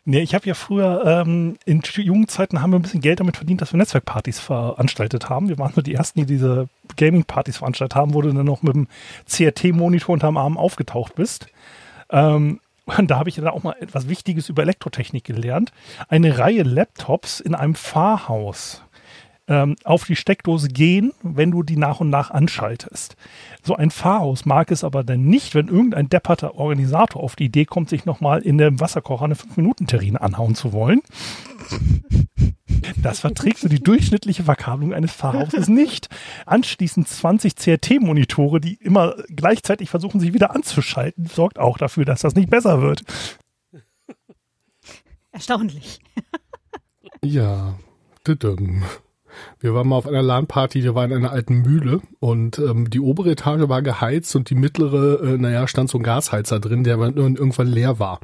Nee, ich habe ja früher ähm, in Jugendzeiten haben wir ein bisschen Geld damit verdient, dass wir Netzwerkpartys veranstaltet haben. Wir waren so die ersten, die diese Gaming-Partys veranstaltet haben, wo du dann noch mit dem CRT-Monitor unterm Arm aufgetaucht bist. Ähm, und da habe ich dann auch mal etwas Wichtiges über Elektrotechnik gelernt. Eine Reihe Laptops in einem Pfarrhaus ähm, auf die Steckdose gehen, wenn du die nach und nach anschaltest. So ein Pfarrhaus mag es aber dann nicht, wenn irgendein depperter Organisator auf die Idee kommt, sich nochmal in dem Wasserkocher eine 5-Minuten-Terrine anhauen zu wollen. Das verträgt so die durchschnittliche Verkabelung eines Pfarrhauses nicht. Anschließend 20 CRT-Monitore, die immer gleichzeitig versuchen, sich wieder anzuschalten, sorgt auch dafür, dass das nicht besser wird. Erstaunlich. Ja, düdüm. Wir waren mal auf einer LAN-Party, die war in einer alten Mühle und ähm, die obere Etage war geheizt und die mittlere, äh, naja, stand so ein Gasheizer drin, der dann irgendwann leer war.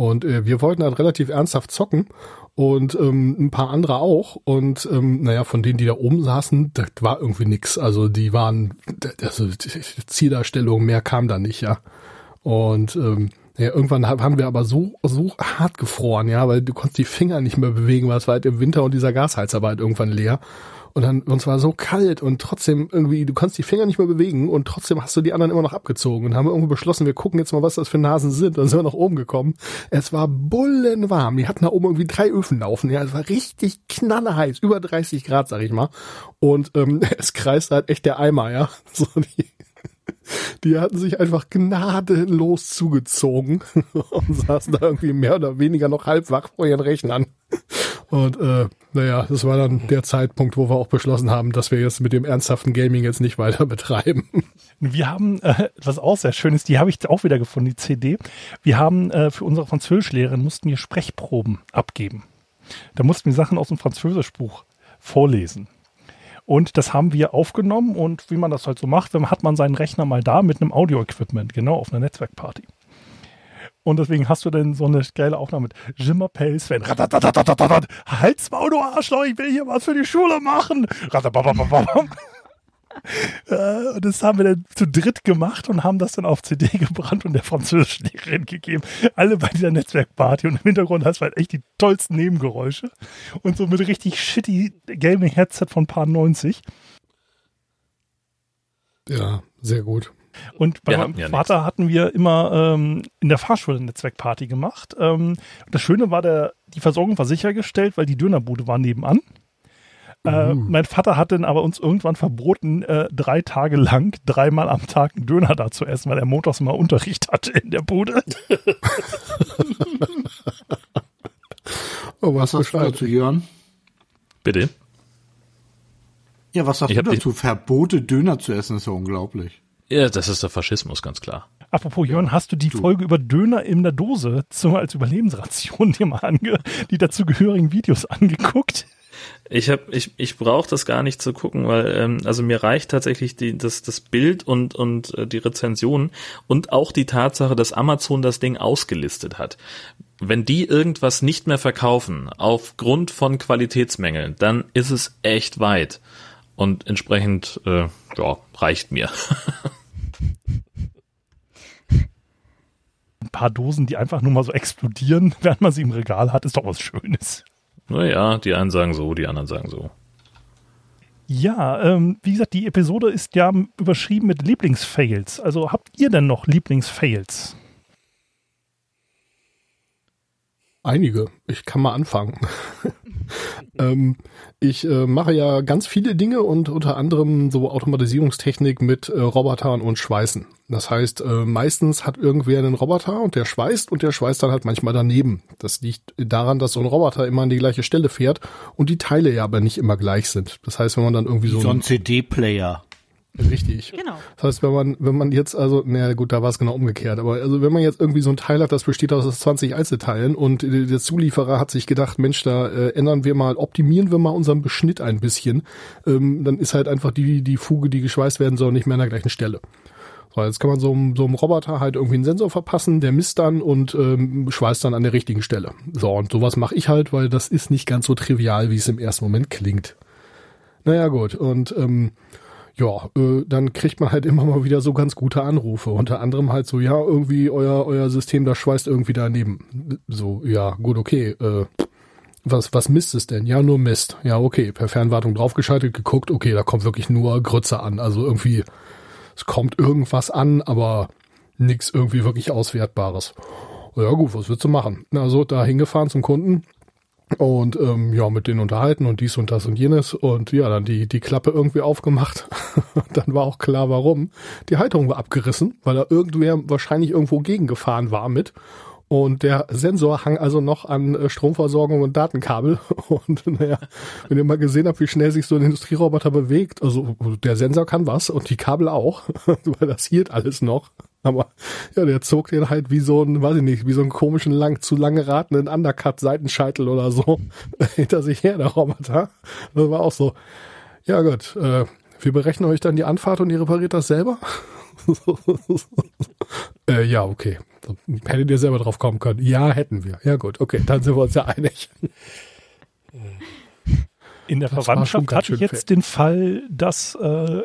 Und äh, wir wollten halt relativ ernsthaft zocken und ähm, ein paar andere auch. Und ähm, naja, von denen, die da oben saßen, das war irgendwie nix. Also die waren, also die Zieldarstellung, mehr kam da nicht, ja. Und ähm, ja, irgendwann haben wir aber so, so hart gefroren, ja, weil du konntest die Finger nicht mehr bewegen, weil es war halt im Winter und dieser Gasheizer war halt irgendwann leer. Und dann, uns war so kalt und trotzdem irgendwie, du konntest die Finger nicht mehr bewegen und trotzdem hast du die anderen immer noch abgezogen und haben irgendwie beschlossen, wir gucken jetzt mal, was das für Nasen sind. Dann sind wir nach oben gekommen. Es war bullenwarm. Die hatten da oben irgendwie drei Öfen laufen. Ja, es war richtig knallheiß, über 30 Grad, sag ich mal. Und ähm, es kreist halt echt der Eimer, ja. So die, die hatten sich einfach gnadenlos zugezogen und saßen da irgendwie mehr oder weniger noch halb wach vor ihren Rechnern. Und äh, naja, das war dann der Zeitpunkt, wo wir auch beschlossen haben, dass wir jetzt mit dem ernsthaften Gaming jetzt nicht weiter betreiben. Wir haben äh, etwas auch sehr Schönes, die habe ich auch wieder gefunden, die CD. Wir haben äh, für unsere Französischlehrerin mussten wir Sprechproben abgeben. Da mussten wir Sachen aus dem Französischbuch vorlesen. Und das haben wir aufgenommen und wie man das halt so macht, dann hat man seinen Rechner mal da mit einem Audio-Equipment, genau, auf einer Netzwerkparty. Und deswegen hast du dann so eine geile Aufnahme mit Je m'appelle Sven. Halt's Maul, du Arschloch, ich will hier was für die Schule machen. Äh, Und das haben wir dann zu dritt gemacht und haben das dann auf CD gebrannt und der Französischlehrerin gegeben. Alle bei dieser Netzwerkparty und im Hintergrund hast du halt echt die tollsten Nebengeräusche und so mit richtig shitty Gaming-Headset von paar 90. Ja, sehr gut. Und bei Wir meinem hatten ja Vater hatten wir immer ähm, in der Fahrschule eine Netzwerkparty gemacht. Ähm, das Schöne war, der, die Versorgung war sichergestellt, weil die Dönerbude war nebenan. Äh, mein Vater hat dann aber uns irgendwann verboten, äh, drei Tage lang, dreimal am Tag einen Döner da zu essen, weil er montags mal Unterricht hatte in der Bude. Oh, Was was hast du dazu, Jörn? Bitte? Ja, was sagst Ich du dazu? Verbote, Döner zu essen, ist ja unglaublich. Ja, das ist der Faschismus, ganz klar. Apropos Jörn, hast du die Folge über Döner in der Dose zum, als Überlebensration dir mal ange, die dazugehörigen Videos angeguckt? Ich hab, ich, ich brauche das gar nicht zu gucken, weil ähm, also mir reicht tatsächlich die, das, das Bild und und äh, die Rezensionen und auch die Tatsache, dass Amazon das Ding ausgelistet hat. Wenn die irgendwas nicht mehr verkaufen aufgrund von Qualitätsmängeln, dann ist es echt weit und entsprechend äh, ja reicht mir. Ein paar Dosen, die einfach nur mal so explodieren, während man sie im Regal hat, ist doch was Schönes. Naja, die einen sagen so, die anderen sagen so. Ja, ähm, wie gesagt, die Episode ist ja überschrieben mit Lieblingsfails. Also habt ihr denn noch Lieblingsfails? Einige. Ich kann mal anfangen. ähm, ich äh, mache ja ganz viele Dinge und unter anderem so Automatisierungstechnik mit äh, Robotern und Schweißen. Das heißt, äh, meistens hat irgendwer einen Roboter und der schweißt und der schweißt dann halt manchmal daneben. Das liegt daran, dass so ein Roboter immer an die gleiche Stelle fährt und die Teile ja aber nicht immer gleich sind. Das heißt, wenn man dann irgendwie so, So ein CD-Player. Richtig. Genau. Das heißt, wenn man, wenn man jetzt also, naja gut, da war es genau umgekehrt, aber also wenn man jetzt irgendwie so ein Teil hat, das besteht aus 20 Einzelteilen und der Zulieferer hat sich gedacht, Mensch, da äh, ändern wir mal, optimieren wir mal unseren Beschnitt ein bisschen, ähm, dann ist halt einfach die, die Fuge, die geschweißt werden soll, nicht mehr an der gleichen Stelle. So, jetzt kann man so, einem- so einem Roboter halt irgendwie einen Sensor verpassen, der misst dann und ähm, schweißt dann an der richtigen Stelle. So, und sowas mache ich halt, weil das ist nicht ganz so trivial, wie es im ersten Moment klingt. Naja, gut, und ähm, ja, äh, dann kriegt man halt immer mal wieder so ganz gute Anrufe. Unter anderem halt so, ja, irgendwie euer, euer System, das schweißt irgendwie daneben. So, ja, gut, okay. Äh, was, was misst es denn? Ja, nur Mist. Ja, okay. Per Fernwartung draufgeschaltet, geguckt, okay, da kommt wirklich nur Grütze an. Also irgendwie, es kommt irgendwas an, aber nix irgendwie wirklich Auswertbares. Ja gut, was willst du machen? Also da hingefahren zum Kunden, und ähm, ja, mit denen unterhalten und dies und das und jenes und ja, dann die, die Klappe irgendwie aufgemacht. dann war auch klar, warum. Die Halterung war abgerissen, weil da irgendwer wahrscheinlich irgendwo gegengefahren war mit. Und der Sensor hang also noch an äh, Stromversorgung und Datenkabel. Und naja, wenn ihr mal gesehen habt, wie schnell sich so ein Industrieroboter bewegt, also der Sensor kann was und die Kabel auch, weil das hielt alles noch. Aber ja, der zog den halt wie so ein, weiß ich nicht, wie so einen komischen lang, zu lange ratenden Undercut-Seitenscheitel oder so hinter sich her, der Roboter. Das war auch so. Ja gut, äh, wir berechnen euch dann die Anfahrt und ihr repariert das selber? äh, ja, okay. Hättet ihr selber drauf kommen können? Ja, hätten wir. Ja gut, okay, dann sind wir uns ja einig. In der Das Verwandtschaft hatte ich jetzt den Fall, dass äh,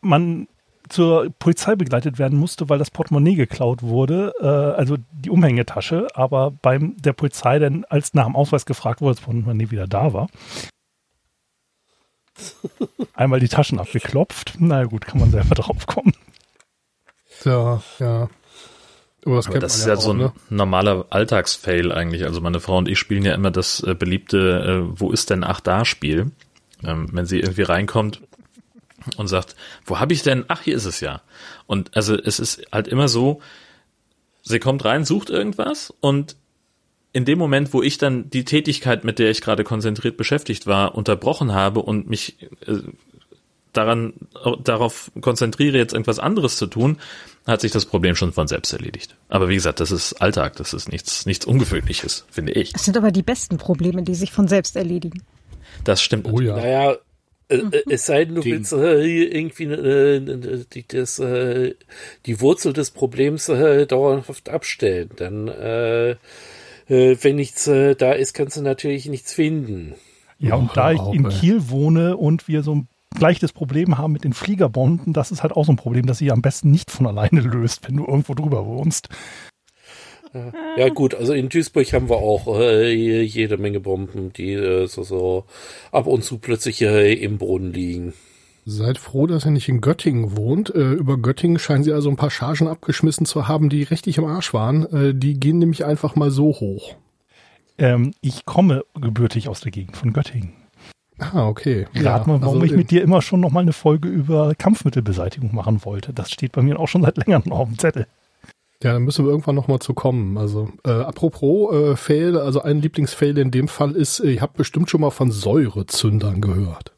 man zur Polizei begleitet werden musste, weil das Portemonnaie geklaut wurde, äh, also die Umhängetasche, aber beim der Polizei dann, als nach dem Ausweis gefragt wurde, das Portemonnaie wieder da war. Einmal die Taschen abgeklopft. Na gut, kann man selber drauf kommen. Ja, ja. Aber das Aber das ist ja auch, so ein ne? normaler Alltagsfail eigentlich. Also meine Frau und ich spielen ja immer das äh, beliebte äh, Wo ist denn ach da Spiel. Ähm, wenn sie irgendwie reinkommt und sagt, wo habe ich denn? Ach, hier ist es ja. Und also es ist halt immer so, sie kommt rein, sucht irgendwas und in dem Moment, wo ich dann die Tätigkeit, mit der ich gerade konzentriert beschäftigt war, unterbrochen habe und mich äh, daran darauf konzentriere, jetzt irgendwas anderes zu tun, hat sich das Problem schon von selbst erledigt. Aber wie gesagt, das ist Alltag, das ist nichts nichts Ungewöhnliches, finde ich. Das sind aber die besten Probleme, die sich von selbst erledigen. Das stimmt. Oh ja. Naja, äh, äh, es sei denn, du Die- willst äh, irgendwie äh, die, das, äh, die Wurzel des Problems äh, dauerhaft abstellen. Dann, äh, äh, wenn nichts äh, da ist, kannst du natürlich nichts finden. Ja, und Oh, da ich in ey. Kiel wohne und wir so ein gleiches Problem haben mit den Fliegerbonden, das ist halt auch so ein Problem, das sich am besten nicht von alleine löst, wenn du irgendwo drüber wohnst. Ja gut, also in Duisburg haben wir auch äh, jede Menge Bomben, die äh, so, so ab und zu plötzlich äh, im Boden liegen. Seid froh, dass ihr nicht in Göttingen wohnt. Äh, über Göttingen scheinen sie also ein paar Chargen abgeschmissen zu haben, die richtig im Arsch waren. Äh, die gehen nämlich einfach mal so hoch. Ähm, ich komme gebürtig aus der Gegend von Göttingen. Ah, okay. Rat mal, warum also ich mit dir immer schon noch mal eine Folge über Kampfmittelbeseitigung machen wollte. Das steht bei mir auch schon seit längerem auf dem Zettel. Ja, dann müssen wir irgendwann noch mal zu kommen. Also, äh, apropos äh, Fail, also ein Lieblingsfail in dem Fall ist, äh, ihr habt bestimmt schon mal von Säurezündern gehört.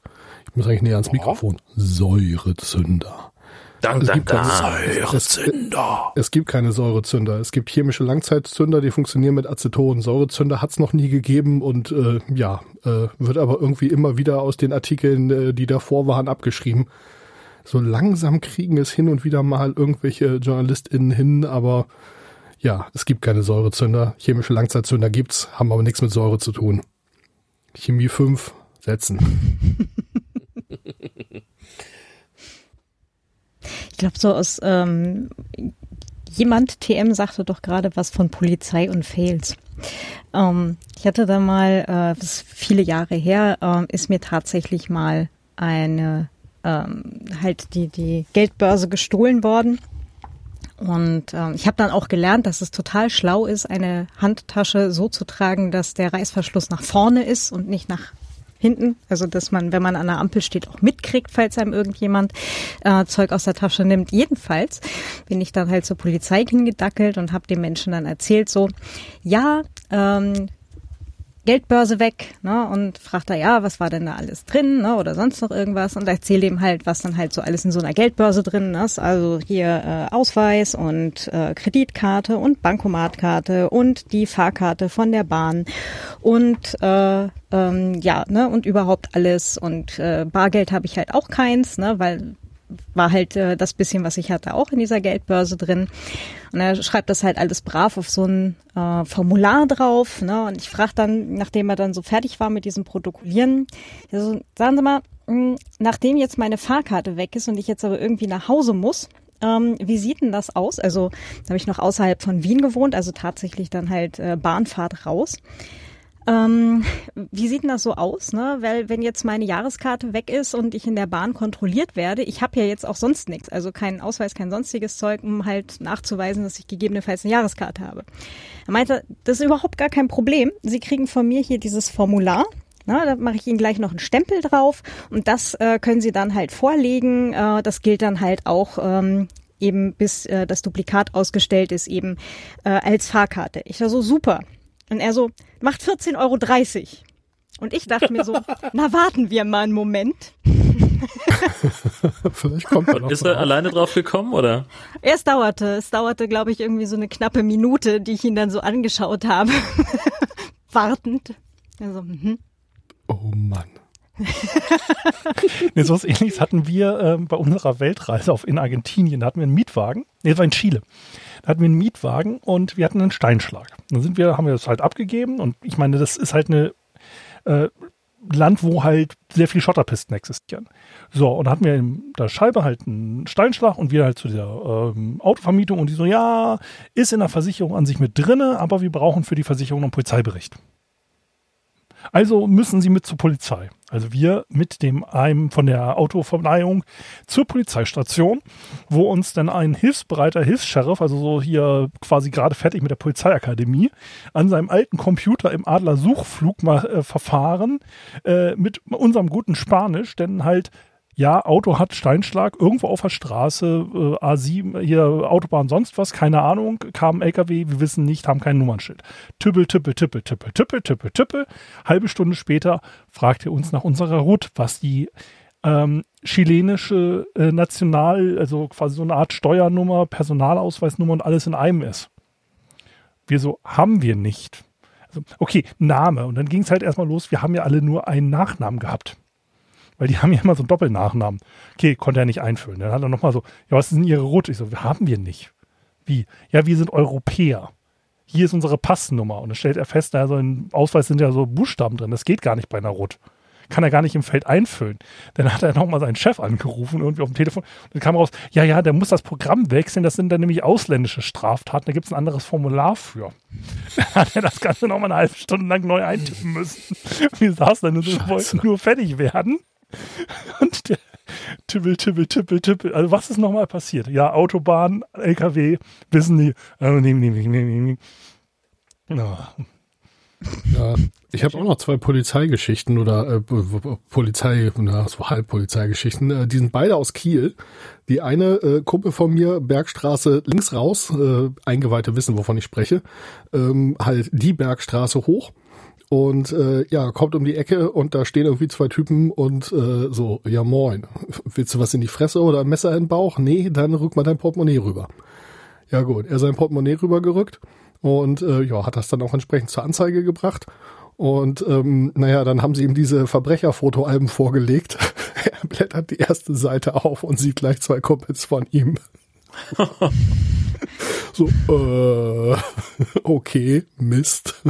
Ich muss eigentlich näher ans Mikrofon. Säurezünder. Dank, Es dank, gibt keine dank. Säurezünder. Es gibt keine Säurezünder. Es gibt chemische Langzeitzünder, die funktionieren mit Aceton. Säurezünder hat es noch nie gegeben und äh, ja, äh, wird aber irgendwie immer wieder aus den Artikeln, äh, die davor waren, abgeschrieben. So langsam kriegen es hin und wieder mal irgendwelche JournalistInnen hin, aber ja, es gibt keine Säurezünder. Chemische Langzeitzünder gibt's, haben aber nichts mit Säure zu tun. Chemie 5, setzen. Ich glaube, so aus ähm, jemand TM sagte doch gerade was von Polizei und Fails. Ähm, ich hatte da mal, äh, das ist viele Jahre her, ähm, ist mir tatsächlich mal eine ähm, halt die die Geldbörse gestohlen worden. Und ähm, ich habe dann auch gelernt, dass es total schlau ist, eine Handtasche so zu tragen, dass der Reißverschluss nach vorne ist und nicht nach hinten. Also dass man, wenn man an der Ampel steht, auch mitkriegt, falls einem irgendjemand äh, Zeug aus der Tasche nimmt. Jedenfalls bin ich dann halt zur Polizei hingedackelt und habe dem Menschen dann erzählt, so, ja, ähm, Geldbörse weg, ne, und fragt er, ja, was war denn da alles drin, ne, oder sonst noch irgendwas? Und erzähle ihm halt, was dann halt so alles in so einer Geldbörse drin ist, also hier äh, Ausweis und äh, Kreditkarte und Bankomatkarte und die Fahrkarte von der Bahn und äh, ähm, ja, ne, und überhaupt alles. Und äh, Bargeld habe ich halt auch keins, ne, weil war halt äh, das bisschen, was ich hatte, auch in dieser Geldbörse drin. Und er schreibt das halt alles brav auf so ein äh, Formular drauf. Ne? Und ich frage dann, nachdem er dann so fertig war mit diesem Protokollieren, also, sagen Sie mal, mh, nachdem jetzt meine Fahrkarte weg ist und ich jetzt aber irgendwie nach Hause muss, ähm, wie sieht denn das aus? Also da habe ich noch außerhalb von Wien gewohnt, also tatsächlich dann halt äh, Bahnfahrt raus. Ähm, wie sieht denn das so aus, ne? Weil wenn jetzt meine Jahreskarte weg ist und ich in der Bahn kontrolliert werde, ich habe ja jetzt auch sonst nichts, also keinen Ausweis, kein sonstiges Zeug, um halt nachzuweisen, dass ich gegebenenfalls eine Jahreskarte habe. Er meinte, das ist überhaupt gar kein Problem. Sie kriegen von mir hier dieses Formular. Na, da mache ich Ihnen gleich noch einen Stempel drauf und das äh, können Sie dann halt vorlegen. Äh, das gilt dann halt auch ähm, eben bis äh, das Duplikat ausgestellt ist, eben äh, als Fahrkarte. Ich war so super. Und er so, macht 14,30 Euro. Und ich dachte mir so, na warten wir mal einen Moment. Vielleicht kommt er noch. Ist er alleine drauf gekommen, oder? Es dauerte, es dauerte, glaube ich, irgendwie so eine knappe Minute, die ich ihn dann so angeschaut habe. Wartend. Also, mhm. Oh Mann. Nee, so was ähnliches hatten wir ähm, bei unserer Weltreise auf in Argentinien. Da hatten wir einen Mietwagen. Nee, das war in Chile. Da hatten wir einen Mietwagen und wir hatten einen Steinschlag. Dann sind wir, haben wir das halt abgegeben und ich meine, das ist halt eine äh, Land, wo halt sehr viele Schotterpisten existieren. So, und da hatten wir in der Scheibe halt einen Steinschlag und wir halt zu dieser ähm, Autovermietung und die so, ja, ist in der Versicherung an sich mit drinne, aber wir brauchen für die Versicherung einen Polizeibericht. Also müssen sie mit zur Polizei. Also wir mit dem einem von der Autoverleihung zur Polizeistation, wo uns dann ein hilfsbereiter Hilfs-Sheriff, also so hier quasi gerade fertig mit der Polizeiakademie, an seinem alten Computer im Adler Suchflug mal äh, äh, mit unserem guten Spanisch, denn halt ja, Auto hat Steinschlag, irgendwo auf der Straße, äh, A7, hier Autobahn, sonst was, keine Ahnung, kam LKW, wir wissen nicht, haben kein Nummernschild. Tüppel, tippel, tippel, tippel, tippel, tippel, tippel. Halbe Stunde später fragt er uns nach unserer Route, was die ähm, chilenische äh, National, also quasi so eine Art Steuernummer, Personalausweisnummer und alles in einem ist. Wir so, haben wir nicht. Also, okay, Name. Und dann ging es halt erstmal los, wir haben ja alle nur einen Nachnamen gehabt. Weil die haben ja immer so einen Doppelnachnamen. Okay, konnte er nicht einfüllen. Dann hat er nochmal so, ja, was ist denn Ihre Route? Ich so, haben wir nicht. Wie? Ja, wir sind Europäer. Hier ist unsere Passnummer. Und dann stellt er fest, also im Ausweis sind ja so Buchstaben drin. Das geht gar nicht bei einer Route. Kann er gar nicht im Feld einfüllen. Dann hat er nochmal seinen Chef angerufen, irgendwie auf dem Telefon. Dann kam raus, ja, ja, der muss das Programm wechseln. Das sind dann nämlich ausländische Straftaten. Da gibt es ein anderes Formular für. Dann hat er das Ganze nochmal eine halbe Stunde lang neu eintippen müssen. Wir saßen dann und wollten nur fertig werden. Und der Tippel, Tippel, Tippel, Tippel. Also was ist nochmal passiert? Ja, Autobahn, LKW, wissen die. Nee, nee, nee, nee, nee. Ja. Ja, ich habe auch noch zwei Polizeigeschichten oder äh, Polizei, na, so Halbpolizeigeschichten. Äh, die sind beide aus Kiel. Die eine äh, Kumpel von mir, Bergstraße links raus, äh, Eingeweihte wissen, wovon ich spreche, ähm, halt die Bergstraße hoch. Und äh, ja, kommt um die Ecke und da stehen irgendwie zwei Typen und äh, so, ja moin, willst du was in die Fresse oder ein Messer in den Bauch? Nee, dann rück mal dein Portemonnaie rüber. Ja gut, er sein Portemonnaie rübergerückt und äh, ja, hat das dann auch entsprechend zur Anzeige gebracht. Und ähm, naja, dann haben sie ihm diese Verbrecherfotoalben vorgelegt. er blättert die erste Seite auf und sieht gleich zwei Kumpels von ihm. so, äh, okay, Mist.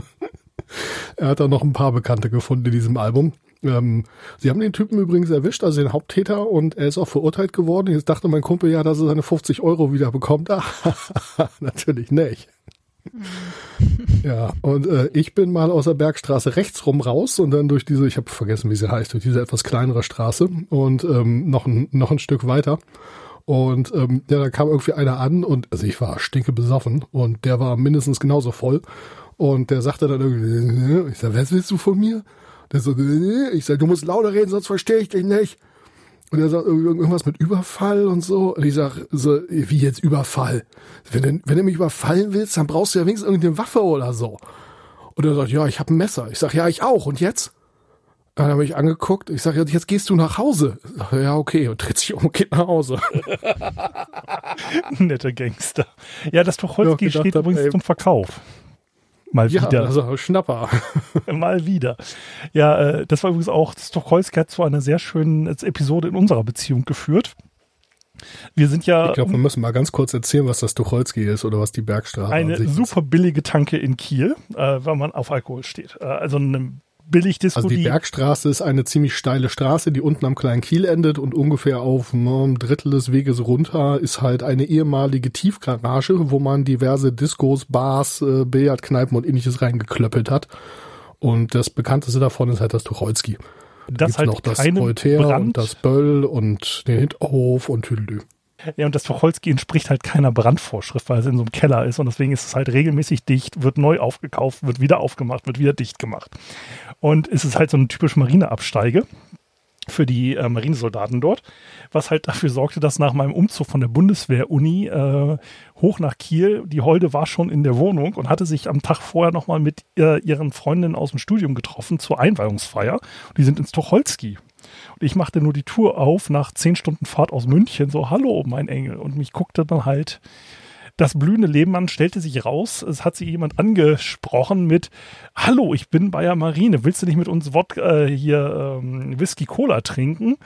Er hat da noch ein paar Bekannte gefunden in diesem Album. Ähm, sie haben den Typen übrigens erwischt, also den Haupttäter, und er ist auch verurteilt geworden. Jetzt dachte mein Kumpel ja, dass er seine 50 Euro wieder bekommt. Ah, natürlich nicht. Ja, und äh, ich bin mal aus der Bergstraße rechts rum raus und dann durch diese, ich habe vergessen, wie sie heißt, durch diese etwas kleinere Straße und ähm, noch, ein, noch ein Stück weiter. Und ähm, ja, da kam irgendwie einer an und also ich war stinke besoffen und der war mindestens genauso voll. Und der sagte dann irgendwie, ich sag, was willst du von mir? Der so, ich sag, du musst lauter reden, sonst verstehe ich dich nicht. Und er sagt irgendwas mit Überfall und so. Und ich sag, so, wie jetzt Überfall? Wenn du, wenn du mich überfallen willst, dann brauchst du ja wenigstens irgendeine Waffe oder so. Und er sagt, ja, ich habe ein Messer. Ich sag, ja, ich auch. Und jetzt? Dann habe ich angeguckt. Ich sag, jetzt gehst du nach Hause. Sag, ja, okay. Und dreht sich um und geht nach Hause. Netter Gangster. Ja, das Tucholsky Ja, steht hab, übrigens ey. zum Verkauf. Mal Ja, wieder. also Schnapper. Mal wieder. Ja, äh, das war übrigens auch, Stokholski hat zu einer sehr schönen Episode in unserer Beziehung geführt. Wir sind ja Ich glaube, wir müssen mal ganz kurz erzählen, was das Tucholsky ist oder was die Bergstraße eine ist. super billige Tanke in Kiel, äh, wenn man auf Alkohol steht. Äh, also eine Billigdisco, Also die Bergstraße ist eine ziemlich steile Straße, die unten am kleinen Kiel endet und ungefähr auf ne, einem Drittel des Weges runter ist halt eine ehemalige Tiefgarage, wo man diverse Discos, Bars, äh, Billardkneipen und ähnliches reingeklöppelt hat. Und das bekannteste davon ist halt das Tucholsky. Da das halt noch das Voltaire und das Böll und den Hinterhof und Tüdelü. ja, und das Tucholsky entspricht halt keiner Brandvorschrift, weil es in so einem Keller ist und deswegen ist es halt regelmäßig dicht, wird neu aufgekauft, wird wieder aufgemacht, wird wieder dicht gemacht. Und es ist halt so eine typische Marineabsteige für die äh, Marinesoldaten dort, was halt dafür sorgte, dass nach meinem Umzug von der Bundeswehr-Uni äh, hoch nach Kiel, die Holde war schon in der Wohnung und hatte sich am Tag vorher nochmal mit äh, ihren Freundinnen aus dem Studium getroffen zur Einweihungsfeier. Und die sind ins Tucholsky. Und ich machte nur die Tour auf nach zehn Stunden Fahrt aus München, so, hallo, mein Engel. Und mich guckte dann halt das blühende Leben an, stellte sich raus, es hat sie jemand angesprochen mit, hallo, ich bin bei der Marine, willst du nicht mit uns Wodka, äh, hier ähm, Whisky Cola trinken?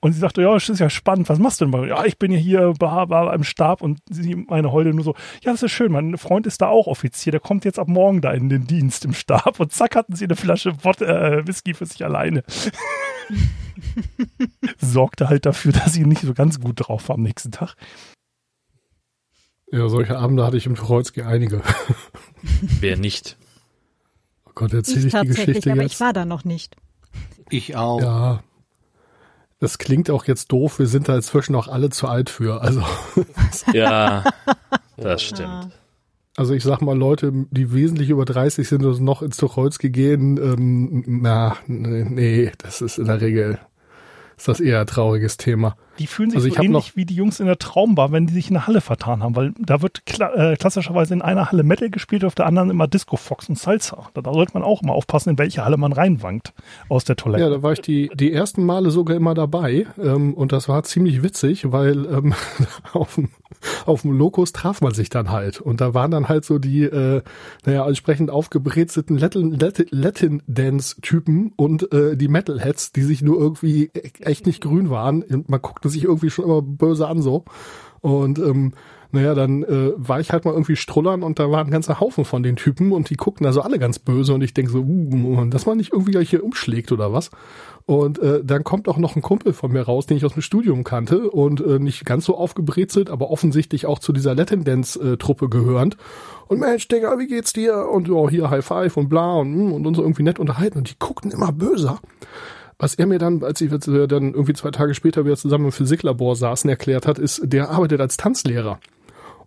Und sie sagte, ja, das ist ja spannend, was machst du denn? bei- Ja, ich bin ja hier im Stab und sie, meine Holde nur so, ja, das ist schön, mein Freund ist da auch Offizier, der kommt jetzt ab morgen da in den Dienst im Stab und zack hatten sie eine Flasche Wod äh, Whisky für sich alleine. Sorgte halt dafür, dass sie nicht so ganz gut drauf war am nächsten Tag. Ja, solche Abende hatte ich im Tucholsky einige. Wer nicht? Oh Gott, erzähle Ich ich, die tatsächlich, Geschichte aber jetzt? ich war da noch nicht. Ich auch. Ja. Das klingt auch jetzt doof, wir sind da inzwischen auch alle zu alt für. Also, Ja, das stimmt. also ich sag mal, Leute, die wesentlich über 30 sind und noch ins Tucholsky gehen, ähm, na, nee, das ist in der Regel, ist das eher ein trauriges Thema. Die fühlen sich Also so ähnlich wie die Jungs in der Traumbar, wenn die sich in der Halle vertan haben, weil da wird kla äh, klassischerweise in einer Halle Metal gespielt, auf der anderen immer Disco Fox und Salsa. Da, da sollte man auch immer aufpassen, in welche Halle man reinwankt aus der Toilette. Ja, da war ich die, die ersten Male sogar immer dabei ähm, und das war ziemlich witzig, weil ähm, auf dem auf dem Lokus traf man sich dann halt und da waren dann halt so die, äh, naja, entsprechend aufgebrezelten Latin, Latin, Latin Dance Typen und äh, die Metalheads, die sich nur irgendwie e- echt nicht grün waren und man guckte sich irgendwie schon immer böse an so und ähm, naja, dann äh, war ich halt mal irgendwie strullern und da war ein ganzer Haufen von den Typen und die guckten also alle ganz böse und ich denk so, uh, dass man nicht irgendwie gleich hier umschlägt oder was. Und äh, dann kommt auch noch ein Kumpel von mir raus, den ich aus dem Studium kannte und äh, nicht ganz so aufgebrezelt, aber offensichtlich auch zu dieser Latin Dance äh, gehörend. Und Mensch, Digga, wie geht's dir? Und oh, hier High Five und bla und, mm, und uns irgendwie nett unterhalten und die guckten immer böser. Was er mir dann, als ich jetzt, äh, dann irgendwie zwei Tage später wieder zusammen im Physiklabor saßen, erklärt hat, ist, der arbeitet als Tanzlehrer.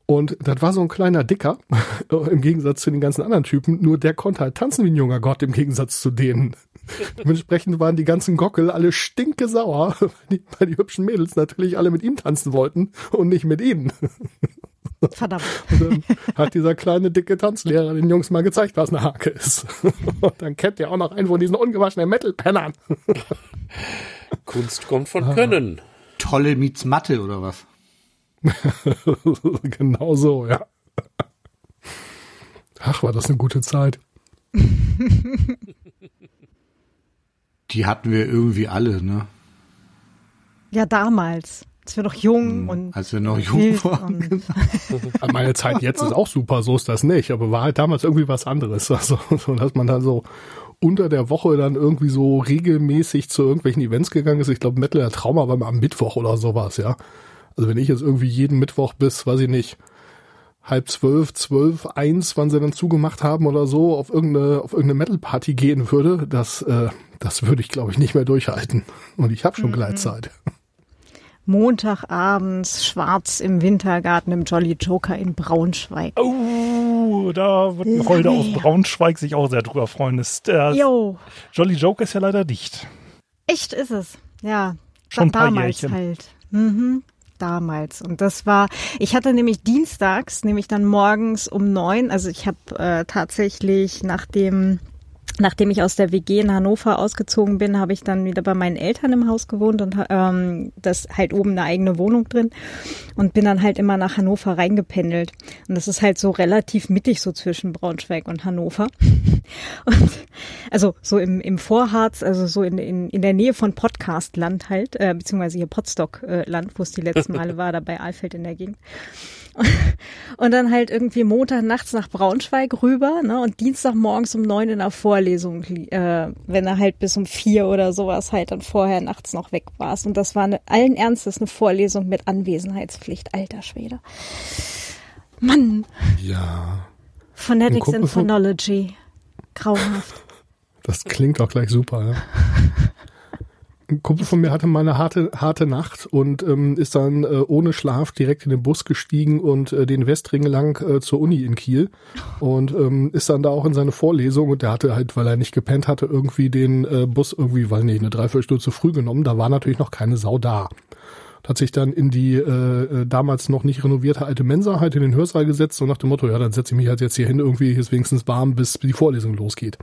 Und das war so ein kleiner Dicker, im Gegensatz zu den ganzen anderen Typen, nur der konnte halt tanzen wie ein junger Gott im Gegensatz zu denen. Dementsprechend waren die ganzen Gockel alle stinke sauer, weil die, weil die hübschen Mädels natürlich alle mit ihm tanzen wollten und nicht mit ihnen. Verdammt. Und dann hat dieser kleine, dicke Tanzlehrer den Jungs mal gezeigt, was eine Hake ist. Und dann kennt ihr auch noch einen von diesen ungewaschenen Metal-Pennern. Kunst kommt von Können. Tolle Miets Mathe oder was? genau so, ja. Ach, war das eine gute Zeit. Die hatten wir irgendwie alle, ne? Ja, damals. Als wir noch jung und Als wir noch jung waren. Meine Zeit jetzt ist auch super, so ist das nicht, aber war halt damals irgendwie was anderes. Also, so, dass man dann so unter der Woche dann irgendwie so regelmäßig zu irgendwelchen Events gegangen ist. Ich glaube, Metal der Trauma war mal am Mittwoch oder sowas, ja. Also wenn ich jetzt irgendwie jeden Mittwoch bis, weiß ich nicht, halb zwölf, zwölf, eins, wann sie dann zugemacht haben oder so, auf irgendeine, auf irgendeine Metal-Party gehen würde, das, äh, das würde ich, glaube ich, nicht mehr durchhalten. Und ich habe schon Gleitzeit. Montagabends schwarz im Wintergarten im Jolly Joker in Braunschweig. Oh, da wird ein Holder aus Braunschweig sich auch sehr drüber freuen. Das, Jo, Jolly Joker ist ja leider dicht. echt ist es. Ja, Schon ein paar damals Jährchen. halt. Mhm. Damals. Und das war, ich hatte nämlich dienstags, nämlich dann morgens um neun, also ich habe äh, tatsächlich nach dem Nachdem ich aus der WG in Hannover ausgezogen bin, habe ich dann wieder bei meinen Eltern im Haus gewohnt und ähm, das halt oben eine eigene Wohnung drin und bin dann halt immer nach Hannover reingependelt. Und das ist halt so relativ mittig so zwischen Braunschweig und Hannover. Und, also so im, im Vorharz, also so in, in, in der Nähe von Podcastland halt, äh, beziehungsweise hier Potsdok-Land, wo es die letzten Male war, da bei Alfeld in der Gegend. Und dann halt irgendwie Montag nachts nach Braunschweig rüber, ne? Und Dienstag morgens um neun in der Vorlesung, äh, wenn er halt bis um vier oder sowas halt dann vorher nachts noch weg warst. Und das war eine, allen Ernstes eine Vorlesung mit Anwesenheitspflicht, alter Schwede. Mann, Ja. Phonetics and Phonology. Grauenhaft. Das klingt auch gleich super, ja. Ein Kumpel von mir hatte mal eine harte, harte Nacht und ähm, ist dann äh, ohne Schlaf direkt in den Bus gestiegen und äh, den Westring lang äh, zur Uni in Kiel und ähm, ist dann da auch in seine Vorlesung und der hatte halt, weil er nicht gepennt hatte, irgendwie den äh, Bus irgendwie, weiß nicht, eine Dreiviertelstunde zu früh genommen. Da war natürlich noch keine Sau da. Hat sich dann in die äh, äh, damals noch nicht renovierte alte Mensa halt in den Hörsaal gesetzt und nach dem Motto, ja, dann setze ich mich halt jetzt hier hin, irgendwie ist wenigstens warm, bis die Vorlesung losgeht.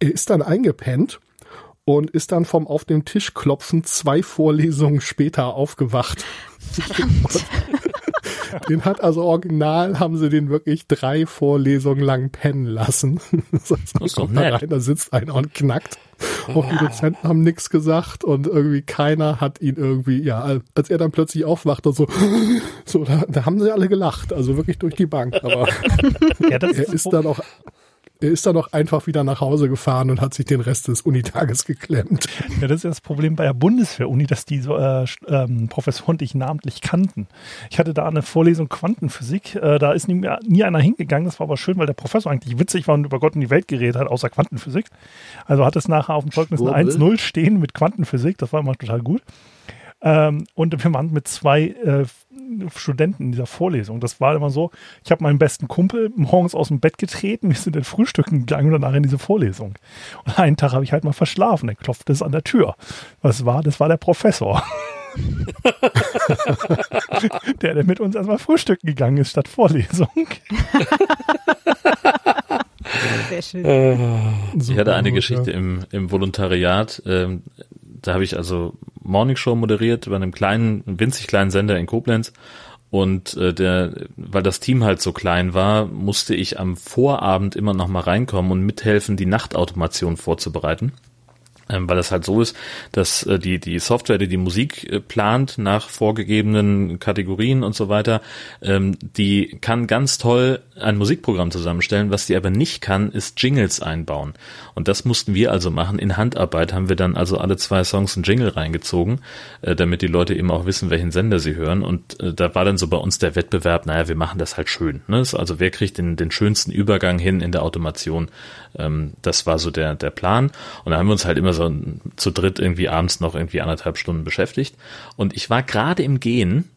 Er ist dann eingepennt und ist dann vom auf dem Tisch klopfen zwei Vorlesungen später aufgewacht. Den hat also original, haben sie den wirklich drei Vorlesungen lang pennen lassen. Das heißt, ist kommt da nett. rein, da sitzt einer und knackt. Und die Dozenten haben nichts gesagt und irgendwie keiner hat ihn irgendwie, ja, als er dann plötzlich aufwacht und so, so, da, da haben sie alle gelacht, also wirklich durch die Bank. Aber Ja, das er ist dann auch, er ist dann auch einfach wieder nach Hause gefahren und hat sich den Rest des Unitages geklemmt. Ja, das ist ja das Problem bei der Bundeswehr-Uni, dass die so, äh, ähm, Professoren dich namentlich kannten. Ich hatte da eine Vorlesung Quantenphysik, äh, da ist nie, mehr, nie einer hingegangen, das war aber schön, weil der Professor eigentlich witzig war und über Gott und die Welt geredet hat, außer Quantenphysik. Also hat es nachher auf dem Zeugnis eine Schwurbel. 1-0 stehen mit Quantenphysik, das war immer total gut. Ähm, und wir waren mit zwei äh, Studenten in dieser Vorlesung. Das war immer so, ich habe meinen besten Kumpel morgens aus dem Bett getreten, wir sind in Frühstücken gegangen und danach in diese Vorlesung. Und einen Tag habe ich halt mal verschlafen, dann klopfte es an der Tür. Was war? Das war der Professor. der, der mit uns erstmal frühstücken gegangen ist statt Vorlesung. Sehr schön. Ich hatte eine Geschichte im, im Volontariat. Ähm, da habe ich also Morning Show moderiert bei einem kleinen, winzig kleinen Sender in Koblenz. Und äh, der, weil das Team halt so klein war, musste ich am Vorabend immer noch mal reinkommen und mithelfen, die Nachtautomation vorzubereiten. Ähm, weil das halt so ist, dass äh, die, die Software, die die Musik äh, plant nach vorgegebenen Kategorien und so weiter, ähm, die kann ganz toll ein Musikprogramm zusammenstellen. Was die aber nicht kann, ist Jingles einbauen. Und das mussten wir also machen. In Handarbeit haben wir dann also alle zwei Songs einen Jingle reingezogen, äh, damit die Leute eben auch wissen, welchen Sender sie hören. Und äh, da war dann so bei uns der Wettbewerb, naja, wir machen das halt schön. Ne? Also wer kriegt den, den schönsten Übergang hin in der Automation? Ähm, das war so der, der Plan. Und da haben wir uns halt immer so zu dritt irgendwie abends noch irgendwie anderthalb Stunden beschäftigt. Und ich war gerade im Gehen,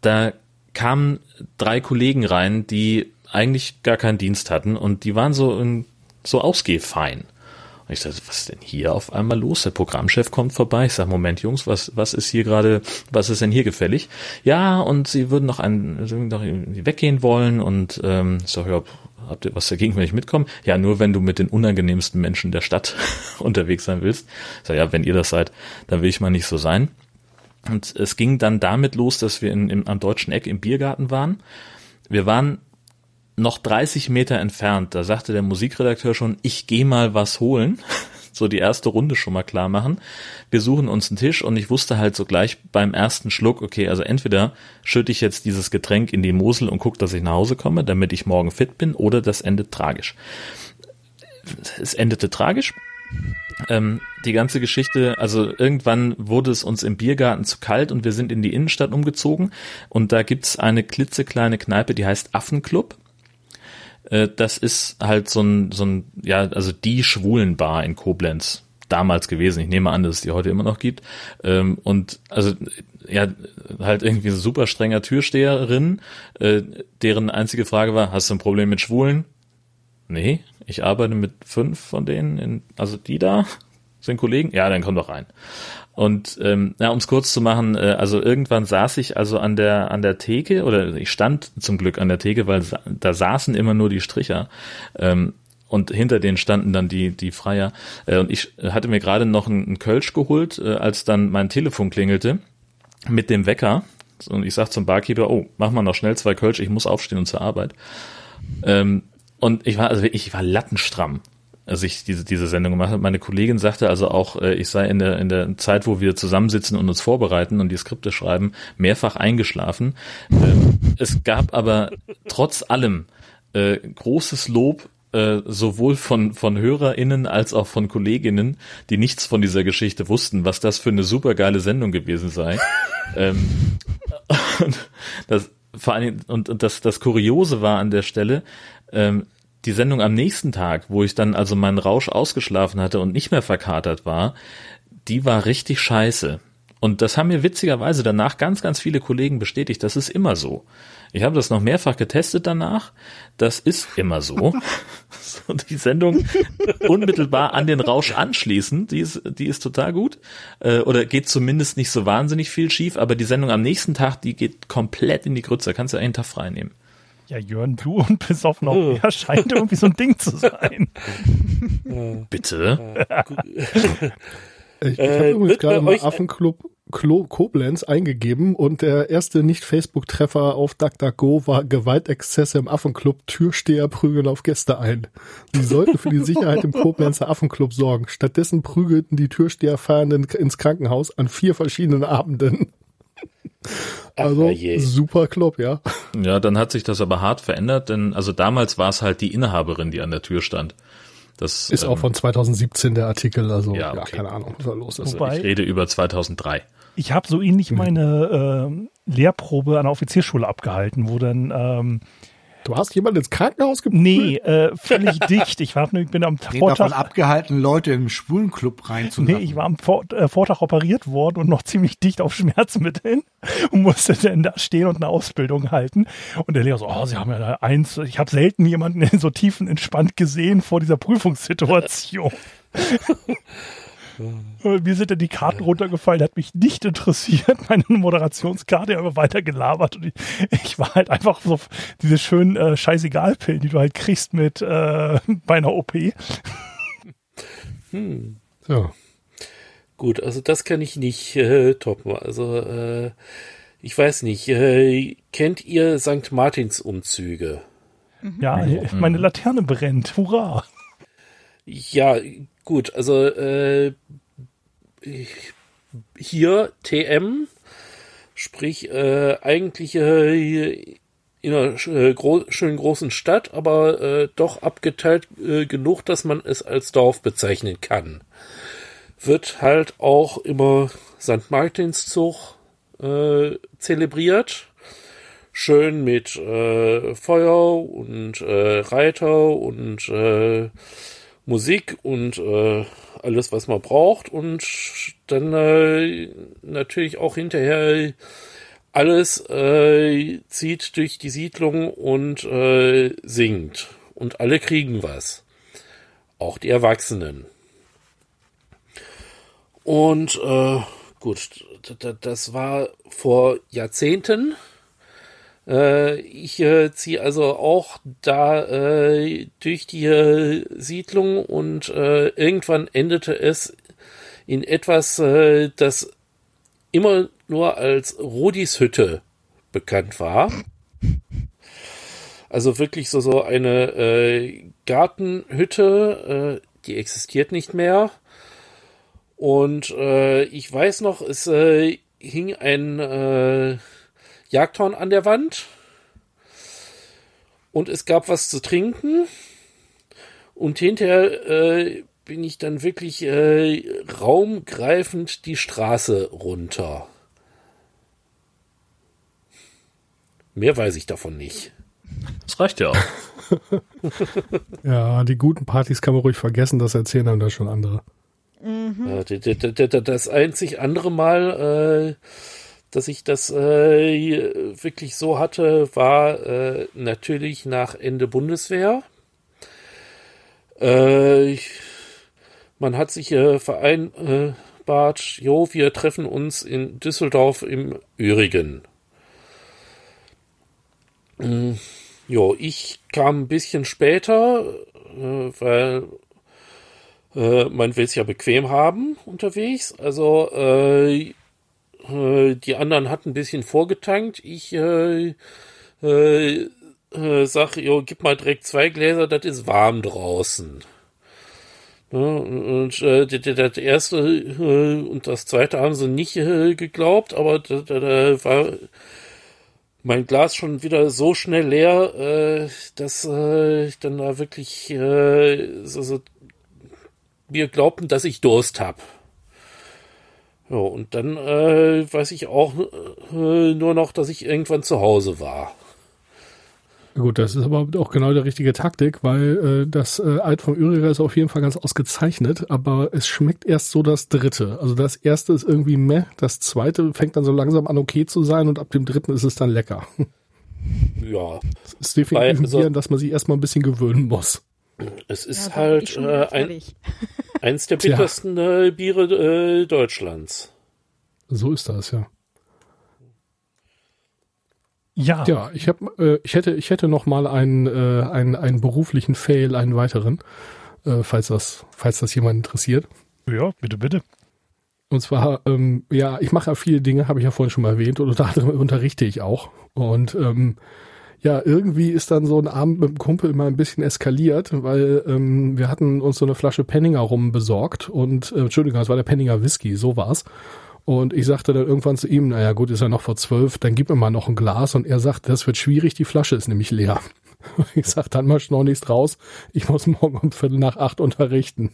da kamen drei Kollegen rein, die eigentlich gar keinen Dienst hatten und die waren so, in, so ausgehfein. Ich dachte, was ist denn hier auf einmal los? Der Programmchef kommt vorbei. Ich sage, Moment, Jungs, was, was ist hier gerade, was ist denn hier gefällig? Ja, und sie würden noch einen, sie würden noch weggehen wollen und ähm, ich sag, ja, habt ihr was dagegen, wenn ich mitkomme? Ja, nur wenn du mit den unangenehmsten Menschen der Stadt unterwegs sein willst. Ich sag, ja, wenn ihr das seid, dann will ich mal nicht so sein. Und es ging dann damit los, dass wir in, im, am deutschen Eck im Biergarten waren. Wir waren noch 30 Meter entfernt, da sagte der Musikredakteur schon, ich gehe mal was holen. So die erste Runde schon mal klar machen. Wir suchen uns einen Tisch und ich wusste halt so gleich beim ersten Schluck, okay, also entweder schütte ich jetzt dieses Getränk in die Mosel und gucke, dass ich nach Hause komme, damit ich morgen fit bin, oder das endet tragisch. Es endete tragisch. Ähm, die ganze Geschichte, also irgendwann wurde es uns im Biergarten zu kalt und wir sind in die Innenstadt umgezogen und da gibt's eine klitzekleine Kneipe, die heißt Affenclub äh, das ist halt so ein, so ein, ja, also die Schwulenbar in Koblenz damals gewesen. Ich nehme an, dass es die heute immer noch gibt. Ähm, und also ja, halt irgendwie super strenger Türsteherin, äh, deren einzige Frage war, hast du ein Problem mit Schwulen? Nee, ich arbeite mit fünf von denen, in, also die da sind Kollegen. Ja, dann komm doch rein. Und ähm, ja, um es kurz zu machen, äh, also irgendwann saß ich also an der an der Theke oder ich stand zum Glück an der Theke, weil da saßen immer nur die Stricher. Ähm, und hinter denen standen dann die die Freier äh, und ich hatte mir gerade noch einen Kölsch geholt, äh, als dann mein Telefon klingelte mit dem Wecker und ich sag zum Barkeeper, oh, mach mal noch schnell zwei Kölsch, ich muss aufstehen und zur Arbeit. Ähm, und ich war also ich war lattenstramm als ich diese, diese Sendung gemacht habe. Meine Kollegin sagte also auch, äh, ich sei in der, in der Zeit, wo wir zusammensitzen und uns vorbereiten und die Skripte schreiben, mehrfach eingeschlafen. Ähm, es gab aber trotz allem äh, großes Lob äh, sowohl von, von HörerInnen als auch von KollegInnen, die nichts von dieser Geschichte wussten, was das für eine supergeile Sendung gewesen sei. ähm, und das, vor allem, und, und das, das Kuriose war an der Stelle, ähm, die Sendung am nächsten Tag, wo ich dann also meinen Rausch ausgeschlafen hatte und nicht mehr verkatert war, die war richtig scheiße. Und das haben mir witzigerweise danach ganz, ganz viele Kollegen bestätigt. Das ist immer so. Ich habe das noch mehrfach getestet danach. Das ist immer so. so die Sendung unmittelbar an den Rausch anschließen, die ist, die ist total gut. Äh, oder geht zumindest nicht so wahnsinnig viel schief. Aber die Sendung am nächsten Tag, die geht komplett in die Grütze. kannst du einen Tag frei nehmen. Ja, Jörn, du und bis auf noch oh. mehr scheint irgendwie so ein Ding zu sein. Bitte? ich ich habe äh, übrigens gerade mal Affenclub Klo Koblenz eingegeben und der erste Nicht-Facebook-Treffer auf DuckDuckGo war Gewaltexzesse im Affenclub, Türsteher prügeln auf Gäste ein. Die sollten für die Sicherheit im Koblenzer Affenclub sorgen. Stattdessen prügelten die Türsteher Feiernden ins Krankenhaus an vier verschiedenen Abenden. Also Ach, super Club, ja. Ja, dann hat sich das aber hart verändert, denn also damals war es halt die Inhaberin, die an der Tür stand. Das ist ähm, auch von 2017 der Artikel, also ja, okay. ja keine Ahnung, was da los ist. Wobei, ich rede über 2003. Ich habe so ähnlich meine äh, Lehrprobe an der Offizierschule abgehalten, wo dann ähm, Du hast jemanden ins Krankenhaus gebracht? Nee, äh, völlig dicht. Ich war, ich bin am Den Vortag davon abgehalten, Leute im Schwulenclub reinzulassen. Nee, ich war am Vor äh, Vortag operiert worden und noch ziemlich dicht auf Schmerzmitteln und musste dann da stehen und eine Ausbildung halten. Und der Lehrer so, oh, Sie haben ja eins. Ich habe selten jemanden so tiefen entspannt gesehen vor dieser Prüfungssituation. Mir sind dann die Karten runtergefallen, hat mich nicht interessiert. Meine Moderationskarte aber weiter gelabert. Und ich, ich, war halt einfach so diese schönen äh, Scheißegal-Pillen, die du halt kriegst mit äh, bei einer OP. Hm. So. Gut, also das kann ich nicht äh, toppen. Also äh, ich weiß nicht. Äh, kennt ihr St. Martins Umzüge? Ja, meine Laterne brennt. Hurra! Ja, Gut, also äh, hier TM, sprich äh, eigentlich äh, in einer äh, gro schönen großen Stadt, aber äh, doch abgeteilt äh, genug, dass man es als Dorf bezeichnen kann. Wird halt auch immer St. Martinszug äh, zelebriert. Schön mit äh, Feuer und äh, Reiter und äh, Musik und äh, alles, was man braucht und dann äh, natürlich auch hinterher alles äh, zieht durch die Siedlung und äh, singt und alle kriegen was. Auch die Erwachsenen. Und äh, gut, das war vor Jahrzehnten. Äh, ich äh, ziehe also auch da äh, durch die äh, Siedlung und äh, irgendwann endete es in etwas, äh, das immer nur als Rodis Hütte bekannt war. Also wirklich so, so eine Gartenhütte, die existiert nicht mehr. Und ich weiß noch, es hing ein Jagdhorn an der Wand. Und es gab was zu trinken. Und hinterher äh, bin ich dann wirklich äh, raumgreifend die Straße runter. Mehr weiß ich davon nicht. Das reicht ja auch. ja, die guten Partys kann man ruhig vergessen, das erzählen einem da schon andere. Mhm. Das einzig andere Mal, äh, dass ich das äh, wirklich so hatte, war äh, natürlich nach Ende Bundeswehr. man hat sich vereinbart, jo, wir treffen uns in Düsseldorf im Ürigen. Mm, jo, ich kam ein bisschen später, weil äh, man will es ja bequem haben unterwegs. Also äh, äh, die anderen hatten ein bisschen vorgetankt. Ich äh, äh, äh, sag, jo, gib mal direkt zwei Gläser, das ist warm draußen. Ja, und äh, das erste äh, und das zweite haben sie nicht äh, geglaubt, aber da, da, da war mein Glas schon wieder so schnell leer, äh, dass äh, ich dann da wirklich äh, so, so wir glaubten, dass ich Durst hab. Ja, und dann äh, weiß ich auch äh, nur noch, dass ich irgendwann zu Hause war. Gut, das ist aber auch genau die richtige Taktik, weil äh, das äh, Alt vom Üriger ist auf jeden Fall ganz ausgezeichnet, aber es schmeckt erst so das dritte. Also das erste ist irgendwie meh, das zweite fängt dann so langsam an okay zu sein und ab dem dritten ist es dann lecker. Ja. Es ist definitiv also, ein dass man sich erstmal ein bisschen gewöhnen muss. Es ist ja, halt äh, ein, eins der bittersten äh, Biere äh, Deutschlands. So ist das, ja. Ja. Ja, ich habe, äh, ich hätte, ich hätte noch mal einen, äh, einen, einen beruflichen Fail, einen weiteren, äh, falls das, falls das jemand interessiert. Ja, bitte, bitte. Und zwar, ähm, ja, ich mache ja viele Dinge, habe ich ja vorhin schon mal erwähnt, und unter anderem unterrichte ich auch. Und ähm, ja, irgendwie ist dann so ein Abend mit dem Kumpel immer ein bisschen eskaliert, weil ähm, wir hatten uns so eine Flasche Penninger rum besorgt und, äh, Entschuldigung, das war der Penninger Whisky, so war's. Und ich sagte dann irgendwann zu ihm, naja gut, ist ja noch vor zwölf, dann gib mir mal noch ein Glas. Und er sagt, das wird schwierig, die Flasche ist nämlich leer. Ich sag, dann mach noch nichts raus, ich muss morgen um Viertel nach acht unterrichten.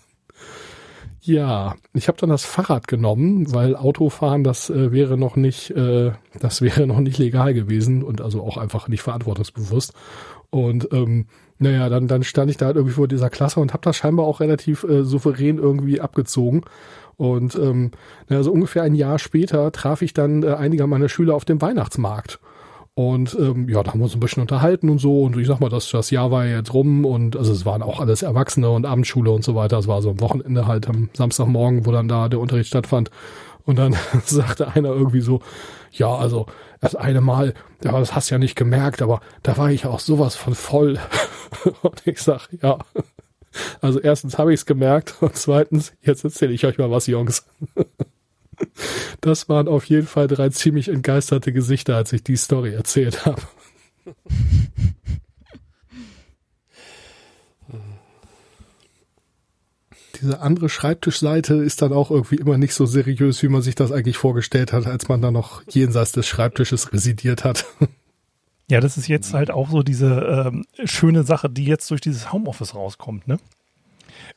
Ja, ich habe dann das Fahrrad genommen, weil Autofahren, das äh, wäre noch nicht, äh, das wäre noch nicht legal gewesen und also auch einfach nicht verantwortungsbewusst. Und ähm, naja, dann, dann stand ich da halt irgendwie vor dieser Klasse und habe das scheinbar auch relativ äh, souverän irgendwie abgezogen. Und ähm, naja, so ungefähr ein Jahr später traf ich dann äh, einige meiner Schüler auf dem Weihnachtsmarkt. Und ähm, ja, da haben wir uns ein bisschen unterhalten und so. Und ich sag mal, das, das Jahr war ja jetzt rum und also es waren auch alles Erwachsene und Abendschule und so weiter. Es war so am Wochenende halt am Samstagmorgen, wo dann da der Unterricht stattfand. Und dann sagte einer irgendwie so, ja, also das eine Mal, ja, das hast du ja nicht gemerkt, aber da war ich auch sowas von voll. und ich sag, ja. Also erstens habe ich es gemerkt und zweitens, jetzt erzähle ich euch mal was, Jungs. Das waren auf jeden Fall drei ziemlich entgeisterte Gesichter, als ich die Story erzählt habe. Diese andere Schreibtischseite ist dann auch irgendwie immer nicht so seriös, wie man sich das eigentlich vorgestellt hat, als man da noch jenseits des Schreibtisches residiert hat. Ja, das ist jetzt halt auch so diese ähm, schöne Sache, die jetzt durch dieses Homeoffice rauskommt, ne?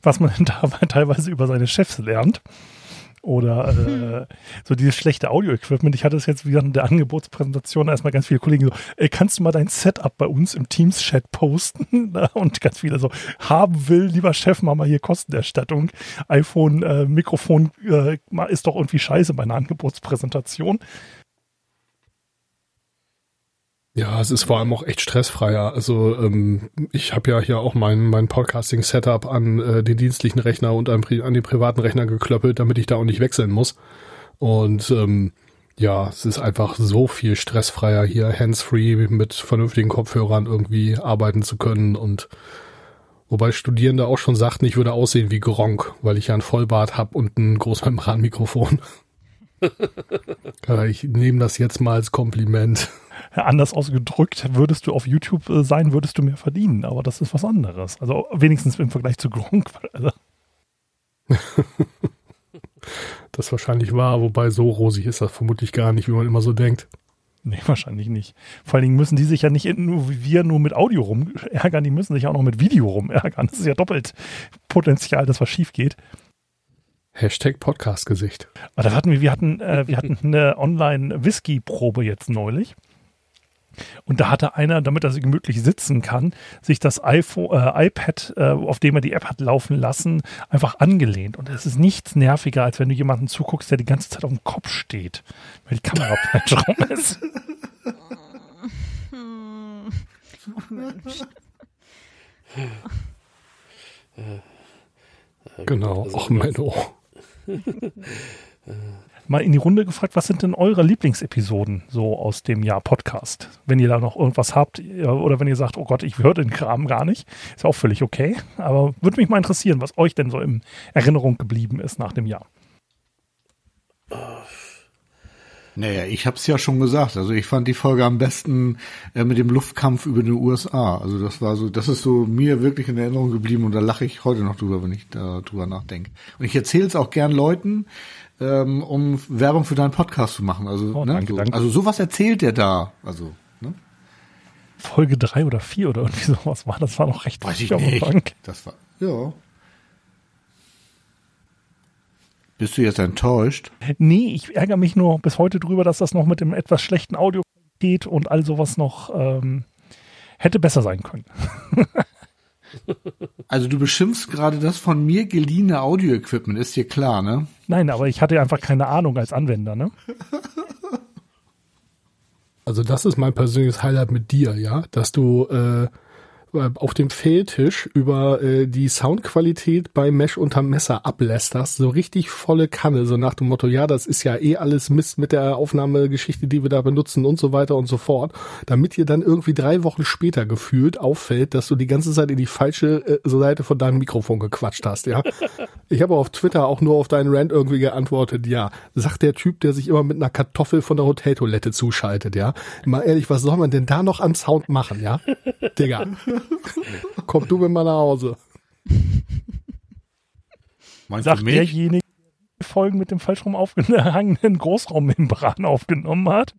Was man da teilweise über seine Chefs lernt. Oder äh, so dieses schlechte Audio-Equipment. Ich hatte es jetzt wieder in der Angebotspräsentation erstmal ganz viele Kollegen so, ey, kannst du mal dein Setup bei uns im Teams-Chat posten? Und ganz viele so, haben will, lieber Chef, mach mal hier Kostenerstattung. iPhone, äh, Mikrofon äh, ist doch irgendwie scheiße bei einer Angebotspräsentation. Ja, es ist vor allem auch echt stressfreier. Also ähm, ich habe ja hier auch mein, mein Podcasting-Setup an äh, den dienstlichen Rechner und an, an den privaten Rechner geklöppelt, damit ich da auch nicht wechseln muss. Und ähm, ja, es ist einfach so viel stressfreier hier, hands-free mit vernünftigen Kopfhörern irgendwie arbeiten zu können und Wobei Studierende auch schon sagten, ich würde aussehen wie Gronk, weil ich ja ein Vollbart habe und ein Großmembranmikrofon. ich nehme das jetzt mal als Kompliment. Anders ausgedrückt, würdest du auf YouTube äh, sein, würdest du mehr verdienen, aber das ist was anderes. Also wenigstens im Vergleich zu Gronk. Das wahrscheinlich wahr, wobei so rosig ist das vermutlich gar nicht, wie man immer so denkt. Nee, wahrscheinlich nicht. Vor allen Dingen müssen die sich ja nicht nur wie wir nur mit Audio rumärgern, die müssen sich auch noch mit Video rumärgern. Das ist ja doppelt Potenzial, dass was schief geht. Hashtag Podcastgesicht. Aber da hatten wir, wir hatten, äh, wir hatten eine Online-Whisky-Probe jetzt neulich. Und da hatte einer, damit er sich gemütlich sitzen kann, sich das iPhone, äh, iPad, äh, auf dem er die App hat laufen lassen, einfach angelehnt. Und es ist nichts nerviger, als wenn du jemanden zuguckst, der die ganze Zeit auf dem Kopf steht, weil die Kamera falsch rum ist. Genau, also, ach Menno. mal in die Runde gefragt, was sind denn eure Lieblingsepisoden so aus dem Jahr Podcast? Wenn ihr da noch irgendwas habt oder wenn ihr sagt, oh Gott, ich höre den Kram gar nicht, ist auch völlig okay. Aber würde mich mal interessieren, was euch denn so in Erinnerung geblieben ist nach dem Jahr. Naja, ich habe es ja schon gesagt. Also ich fand die Folge am besten äh, mit dem Luftkampf über den USA. Also das war so, das ist so mir wirklich in Erinnerung geblieben und da lache ich heute noch drüber, wenn ich da drüber nachdenke. Und ich erzähle es auch gern Leuten, ähm, um Werbung für deinen Podcast zu machen. Also, oh, ne, danke, so, danke. also sowas erzählt der da. Also, ne? Folge drei oder vier oder irgendwie sowas war. Das war noch recht Weiß ich nicht. Das war, ja. Bist du jetzt enttäuscht? Nee, ich ärgere mich nur bis heute drüber, dass das noch mit dem etwas schlechten Audio geht und all sowas noch ähm, hätte besser sein können. Also du beschimpfst gerade das von mir geliehene Audio-Equipment, ist dir klar, ne? Nein, aber ich hatte einfach keine Ahnung als Anwender, ne? Also das ist mein persönliches Highlight mit dir, ja, dass du äh, äh, auf dem Fehltisch über äh, die Soundqualität bei Mesh unterm Messer ablästerst, so richtig volle Kanne, so nach dem Motto, ja, das ist ja eh alles Mist mit der Aufnahmegeschichte, die wir da benutzen und so weiter und so fort, damit dir dann irgendwie drei Wochen später gefühlt auffällt, dass du die ganze Zeit in die falsche äh, Seite von deinem Mikrofon gequatscht hast, ja. Ich habe auf Twitter auch nur auf deinen Rant irgendwie geantwortet, ja, sagt der Typ, der sich immer mit einer Kartoffel von der Hoteltoilette zuschaltet, ja. Mal ehrlich, was soll man denn da noch an Sound machen, ja? Digga. Komm du mit mal nach Hause. Meinst Sagt derjenige, der Folgen mit dem falsch rum aufgehangenen Großraummembran aufgenommen hat?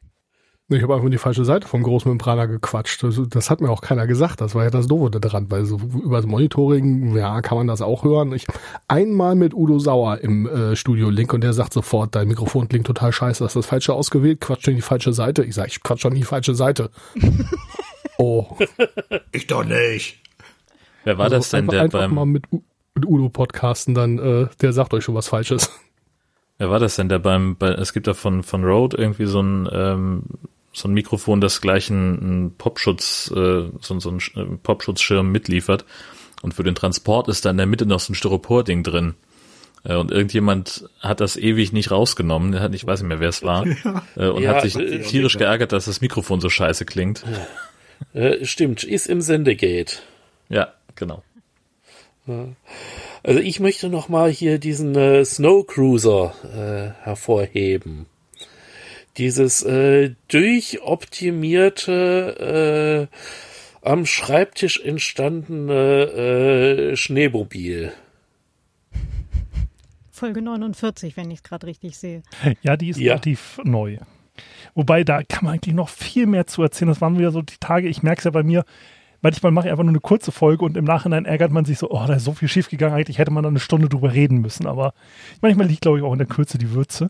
Ich habe einfach in die falsche Seite vom Großmembraner gequatscht. Das, das, hat mir auch keiner gesagt. Das war ja das Doofe daran, weil so über das Monitoring, ja, kann man das auch hören. Ich einmal mit Udo Sauer im äh, Studio Link und der sagt sofort, dein Mikrofon klingt total scheiße, hast das falsche ausgewählt, quatscht in die falsche Seite. Ich sage, ich quatsch schon in die falsche Seite. Oh. ich doch nicht. Wer war also das denn, der einfach beim mal mit, mit Udo podcasten, dann äh, der sagt euch schon was Falsches. Wer war das denn, der beim, bei, es gibt da von von Rode irgendwie so ein ähm, so ein Mikrofon, das gleich einen, Popschutz, äh, so, so einen äh, Popschutzschirm mitliefert und für den Transport ist da in der Mitte noch so ein Styropor-Ding drin. Äh, und irgendjemand hat das ewig nicht rausgenommen, ich weiß nicht mehr, wer es war, ja. Äh, und ja, hat sich tierisch geärgert, dass das Mikrofon so scheiße klingt. Ja. Äh, stimmt, ist im Sendegate. Ja, genau. Also ich möchte noch mal hier diesen äh, Snow Cruiser äh, hervorheben. Dieses äh, durchoptimierte, äh, am Schreibtisch entstandene äh, Schneemobil. Folge 49, wenn ich es gerade richtig sehe. Ja, die ist ja. relativ neu. Wobei, da kann man eigentlich noch viel mehr zu erzählen. Das waren wieder so die Tage, ich merke es ja bei mir, manchmal mache ich einfach nur eine kurze Folge und im Nachhinein ärgert man sich so, oh, da ist so viel schiefgegangen, eigentlich hätte man da eine Stunde drüber reden müssen. Aber manchmal liegt, glaube ich, auch in der Kürze die Würze.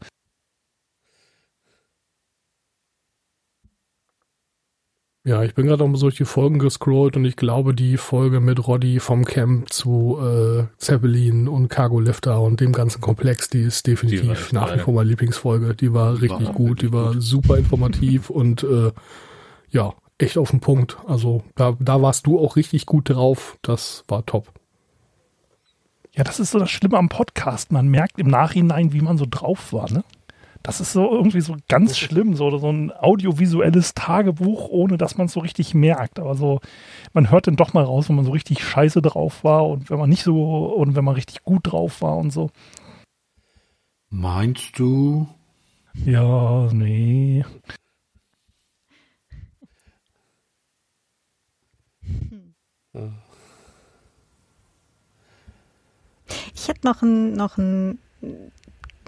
Ja, ich bin gerade auch mal durch die Folgen gescrollt und ich glaube, die Folge mit Roddy vom Camp zu äh, Zeppelin und Cargo Lifter und dem ganzen Komplex, die ist definitiv die nach wie vor meine Lieblingsfolge. Die war richtig war gut, die war gut. super informativ und äh, ja, echt auf den Punkt. Also da, da warst du auch richtig gut drauf. Das war top. Ja, das ist so das Schlimme am Podcast. Man merkt im Nachhinein, wie man so drauf war, ne? Das ist so irgendwie so ganz schlimm, so, so ein audiovisuelles Tagebuch, ohne dass man es so richtig merkt. Aber so, man hört dann doch mal raus, wenn man so richtig scheiße drauf war und wenn man nicht so, und wenn man richtig gut drauf war und so. Meinst du? Ja, nee. Ich hätte noch ein, noch ein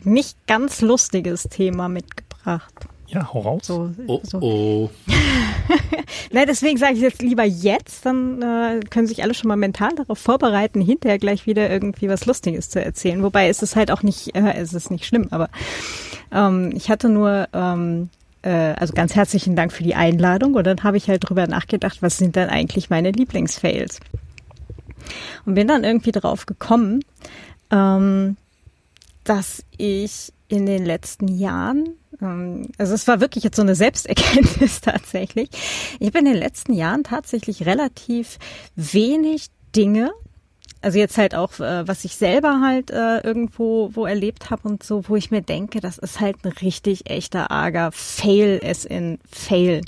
nicht ganz lustiges Thema mitgebracht. Ja, hau raus. So, Oh, so. oh. Nein, deswegen sage ich jetzt lieber jetzt, dann äh, können sich alle schon mal mental darauf vorbereiten, hinterher gleich wieder irgendwie was Lustiges zu erzählen. Wobei es ist halt auch nicht, äh, es ist nicht schlimm, aber ähm, ich hatte nur, ähm, äh, also ganz herzlichen Dank für die Einladung und dann habe ich halt drüber nachgedacht, was sind dann eigentlich meine Lieblingsfails? Und bin dann irgendwie drauf gekommen, ähm, dass ich in den letzten Jahren, ähm, also es war wirklich jetzt so eine Selbsterkenntnis tatsächlich, ich bin in den letzten Jahren tatsächlich relativ wenig Dinge, also jetzt halt auch, äh, was ich selber halt äh, irgendwo wo erlebt habe und so, wo ich mir denke, das ist halt ein richtig echter arger Fail es in Fail.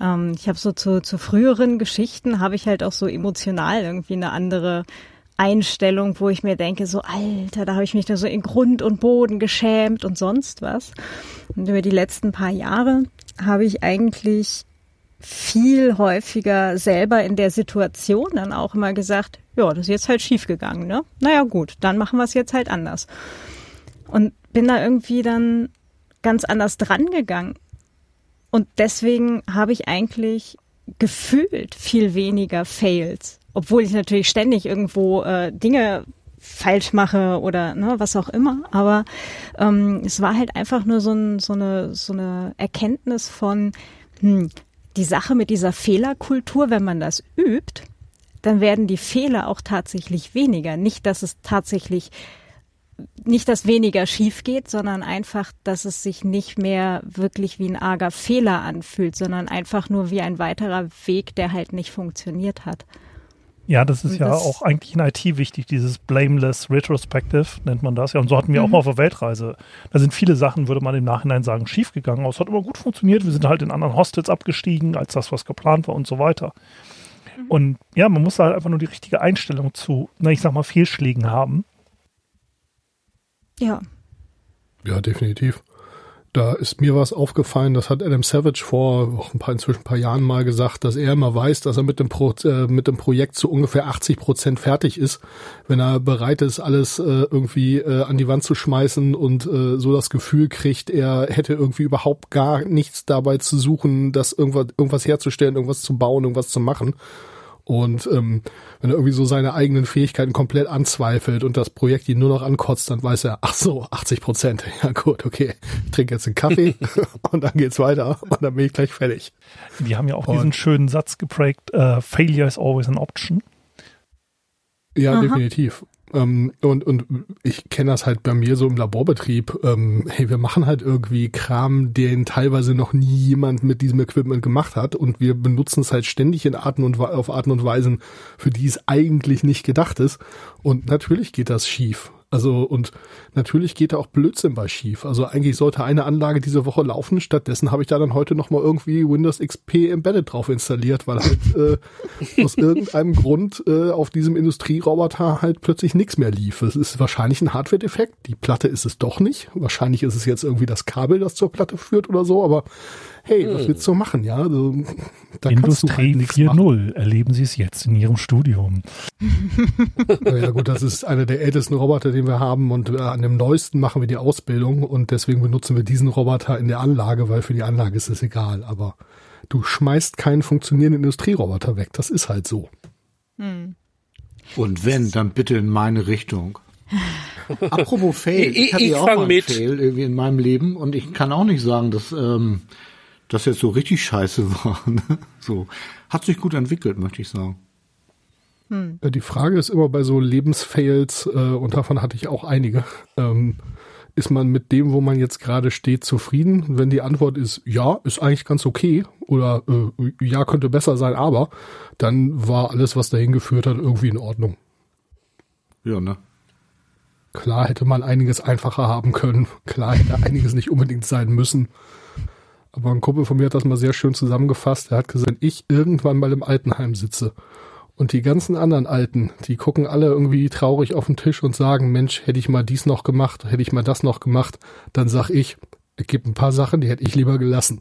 Ähm, ich habe so zu, zu früheren Geschichten habe ich halt auch so emotional irgendwie eine andere Einstellung, wo ich mir denke, so Alter, da habe ich mich da so in Grund und Boden geschämt und sonst was. Und über die letzten paar Jahre habe ich eigentlich viel häufiger selber in der Situation dann auch immer gesagt, ja, das ist jetzt halt schief gegangen, ne? Naja, gut, dann machen wir es jetzt halt anders. Und bin da irgendwie dann ganz anders dran gegangen. Und deswegen habe ich eigentlich gefühlt viel weniger Fails, obwohl ich natürlich ständig irgendwo äh, Dinge falsch mache oder ne, was auch immer. Aber ähm, es war halt einfach nur so, ein, so, eine, so eine Erkenntnis von, hm, die Sache mit dieser Fehlerkultur, wenn man das übt, dann werden die Fehler auch tatsächlich weniger. Nicht, dass es tatsächlich nicht, dass weniger schief geht, sondern einfach, dass es sich nicht mehr wirklich wie ein arger Fehler anfühlt, sondern einfach nur wie ein weiterer Weg, der halt nicht funktioniert hat. Ja, das ist Und ja das- auch eigentlich in IT wichtig, dieses Blameless Retrospective nennt man das ja. Und so hatten wir auch mal auf der Weltreise. Da sind viele Sachen, würde man im Nachhinein sagen, schiefgegangen. Aber es hat immer gut funktioniert. Wir sind halt in anderen Hostels abgestiegen, als das, was geplant war und so weiter. Und ja, man muss halt einfach nur die richtige Einstellung zu, na, ich sag mal, Fehlschlägen haben. Ja. Ja, definitiv. Da ist mir was aufgefallen, das hat Adam Savage vor ein paar, inzwischen ein paar Jahren mal gesagt, dass er immer weiß, dass er mit dem, Pro, äh, mit dem Projekt zu ungefähr 80 Prozent fertig ist, wenn er bereit ist, alles äh, irgendwie äh, an die Wand zu schmeißen und äh, so das Gefühl kriegt, er hätte irgendwie überhaupt gar nichts dabei zu suchen, das irgendwas, irgendwas herzustellen, irgendwas zu bauen, irgendwas zu machen. Und ähm, wenn er irgendwie so seine eigenen Fähigkeiten komplett anzweifelt und das Projekt ihn nur noch ankotzt, dann weiß er, ach so, 80 Prozent. Ja gut, okay. Ich trinke jetzt einen Kaffee und dann geht's weiter und dann bin ich gleich fertig. Die haben ja auch Und- diesen schönen Satz geprägt, äh, Failure is always an option. Ja, Aha. definitiv. Ähm, und, und ich kenne das halt bei mir so im Laborbetrieb. Ähm, hey, wir machen halt irgendwie Kram, den teilweise noch nie jemand mit diesem Equipment gemacht hat und wir benutzen es halt ständig in Arten und auf Arten und Weisen, für die es eigentlich nicht gedacht ist. Und natürlich geht das schief. Also und natürlich geht da auch Blödsinn bei schief. Also eigentlich sollte eine Anlage diese Woche laufen. Stattdessen habe ich da dann heute noch mal irgendwie Windows XP Embedded drauf installiert, weil halt äh, aus irgendeinem Grund äh, auf diesem Industrieroboter halt plötzlich nichts mehr lief. Es ist wahrscheinlich ein Hardware-Defekt. Die Platte ist es doch nicht. Wahrscheinlich ist es jetzt irgendwie das Kabel, das zur Platte führt oder so. Aber hey, was willst du machen? Ja, also, da kannst du Industrie halt nichts machen. 4.0. Erleben Sie es jetzt in Ihrem Studium. Ja gut, das ist einer der ältesten Roboter, den wir haben und äh, an dem neuesten machen wir die Ausbildung und deswegen benutzen wir diesen Roboter in der Anlage, weil für die Anlage ist es egal. Aber du schmeißt keinen funktionierenden Industrieroboter weg. Das ist halt so. Und wenn, dann bitte in meine Richtung. Apropos Fail, Ich- ich hatte ich ja auch fang mal einen mit. Fail irgendwie in meinem Leben und ich kann auch nicht sagen, dass ähm, das jetzt so richtig scheiße war. Ne? So hat sich gut entwickelt, möchte ich sagen. Äh, Die Frage ist immer bei so Lebensfails, äh, und davon hatte ich auch einige, ähm, ist man mit dem, wo man jetzt gerade steht, zufrieden? Und wenn die Antwort ist, ja, ist eigentlich ganz okay oder äh, ja, könnte besser sein, aber dann war alles, was dahin geführt hat, irgendwie in Ordnung. Ja, ne? Klar hätte man einiges einfacher haben können. Klar hätte einiges nicht unbedingt sein müssen. Aber ein Kumpel von mir hat das mal sehr schön zusammengefasst. Er hat gesagt, wenn ich irgendwann mal im Altenheim sitze und die ganzen anderen Alten, die gucken alle irgendwie traurig auf den Tisch und sagen, Mensch, hätte ich mal dies noch gemacht, hätte ich mal das noch gemacht, dann sag ich, es gibt ein paar Sachen, die hätte ich lieber gelassen.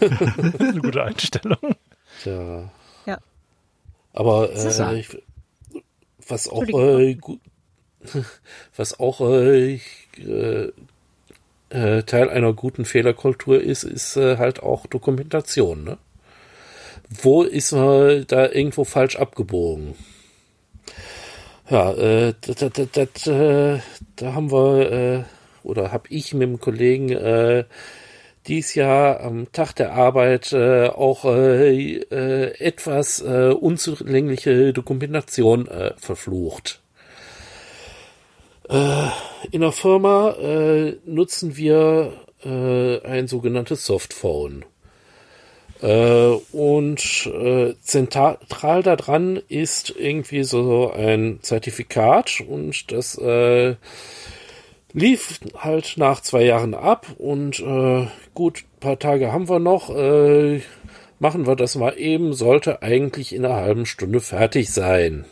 eine gute Einstellung. Tja. Ja. Aber äh, ich, was auch äh, was auch äh, äh, Teil einer guten Fehlerkultur ist, ist äh, halt auch Dokumentation. Ne? Wo ist man da irgendwo falsch abgebogen? Ja, äh, das, das, das, äh, da haben wir äh, oder habe ich mit dem Kollegen äh, dies Jahr am Tag der Arbeit äh, auch äh, äh, etwas äh, unzulängliche Dokumentation äh, verflucht. Äh, in der Firma äh, nutzen wir äh, ein sogenanntes Softphone. Äh, und äh, zentral daran ist irgendwie so ein Zertifikat und das äh, lief halt nach zwei Jahren ab und gut, paar Tage haben wir noch. Machen wir das mal eben, sollte eigentlich in einer halben Stunde fertig sein.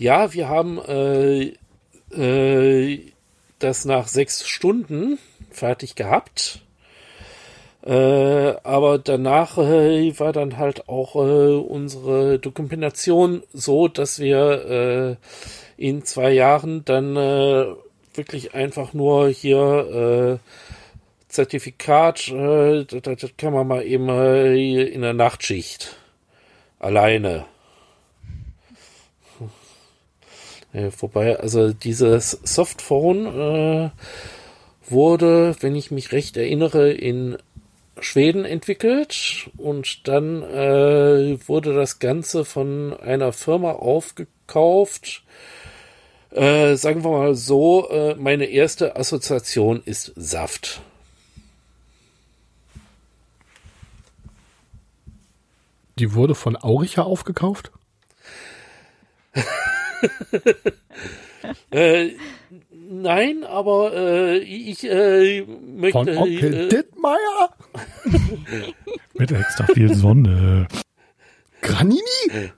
Ja, wir haben äh, äh, das nach sechs Stunden fertig gehabt. Äh, aber danach äh, war dann halt auch äh, unsere Dokumentation so, dass wir äh, in zwei Jahren dann äh, wirklich einfach nur hier äh, Zertifikat, äh, das, das kann man mal eben äh, in der Nachtschicht alleine. Äh, wobei, also dieses Softphone äh, wurde, wenn ich mich recht erinnere, in Schweden entwickelt und dann äh, wurde das Ganze von einer Firma aufgekauft. Äh, sagen wir mal so, äh, meine erste Assoziation ist Saft. Die wurde von Auricher aufgekauft? Äh, nein, aber äh, ich äh, möchte. Von Onkel äh, Dittmeier? Mit extra viel Sonne. Granini?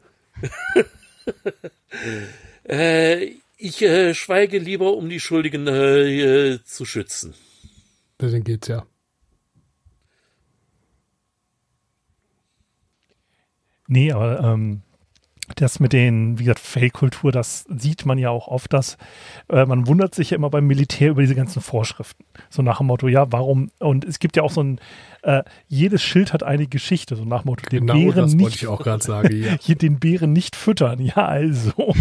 äh, ich äh, schweige lieber, um die Schuldigen äh, äh, zu schützen. Dann geht's ja. Nee, aber ähm, das mit den, wie gesagt, Fake-Kultur, das sieht man ja auch oft, dass äh, man wundert sich ja immer beim Militär über diese ganzen Vorschriften. So nach dem Motto, ja, warum? Und es gibt ja auch so ein, äh, jedes Schild hat eine Geschichte, so nach dem Motto, den Genau Bären das wollte nicht, ich auch gerade sagen. Ja. hier den Bären nicht füttern. Ja, also.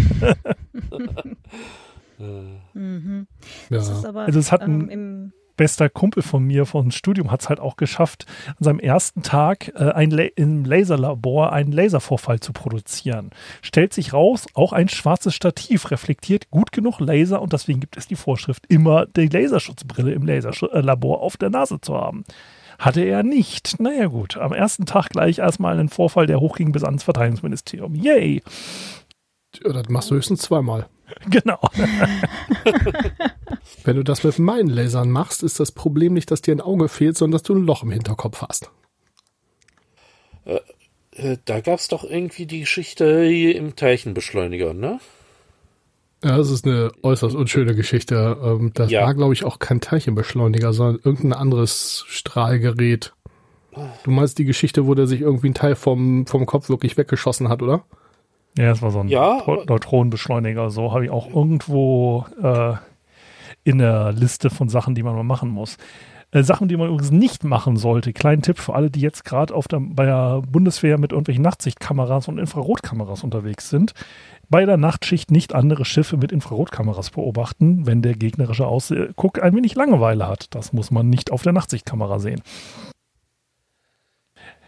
Mhm. Das ist ja. aber Also es hat ein- ähm, im bester Kumpel von mir vom Studium hat es halt auch geschafft, an seinem ersten Tag äh, ein La im Laserlabor einen Laservorfall zu produzieren. Stellt sich raus, auch ein schwarzes Stativ reflektiert gut genug Laser und deswegen gibt es die Vorschrift, immer die Laserschutzbrille im Laserlabor auf der Nase zu haben. Hatte er nicht. Naja gut, am ersten Tag gleich erstmal einen Vorfall, der hochging bis ans Verteidigungsministerium. Yay! ja, das machst du höchstens zweimal. Genau. Wenn du das mit meinen Lasern machst, ist das Problem nicht, dass dir ein Auge fehlt, sondern dass du ein Loch im Hinterkopf hast. Äh, da gab's doch irgendwie die Geschichte hier im Teilchenbeschleuniger, ne? Ja, das ist eine äußerst unschöne Geschichte. Ähm, Das Ja. war, glaube ich, auch kein Teilchenbeschleuniger, sondern irgendein anderes Strahlgerät. Du meinst die Geschichte, wo der sich irgendwie ein Teil vom, vom Kopf wirklich weggeschossen hat, oder? Ja, das war so ein Ja, Neutronenbeschleuniger. So habe ich auch irgendwo äh, in der Liste von Sachen, die man mal machen muss. Äh, Sachen, die man übrigens nicht machen sollte. Kleinen Tipp für alle, die jetzt gerade bei der Bundeswehr mit irgendwelchen Nachtsichtkameras und Infrarotkameras unterwegs sind. Bei der Nachtschicht nicht andere Schiffe mit Infrarotkameras beobachten, wenn der gegnerische Ausguck ein wenig Langeweile hat. Das muss man nicht auf der Nachtsichtkamera sehen.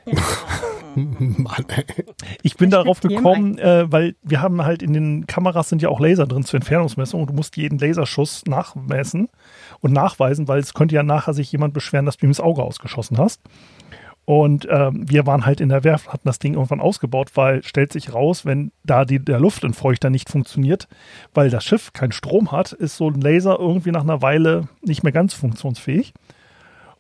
Mann, ey. Ich bin darauf gekommen, äh, weil wir haben halt in den Kameras sind ja auch Laser drin zur Entfernungsmessung und du musst jeden Laserschuss nachmessen und nachweisen, weil es könnte ja nachher sich jemand beschweren, dass du ihm das Auge ausgeschossen hast. Und ähm, wir waren halt in der Werft, hatten das Ding irgendwann ausgebaut, weil stellt sich raus, wenn da die, der Luftentfeuchter nicht funktioniert, weil das Schiff keinen Strom hat, ist so ein Laser irgendwie nach einer Weile nicht mehr ganz funktionsfähig.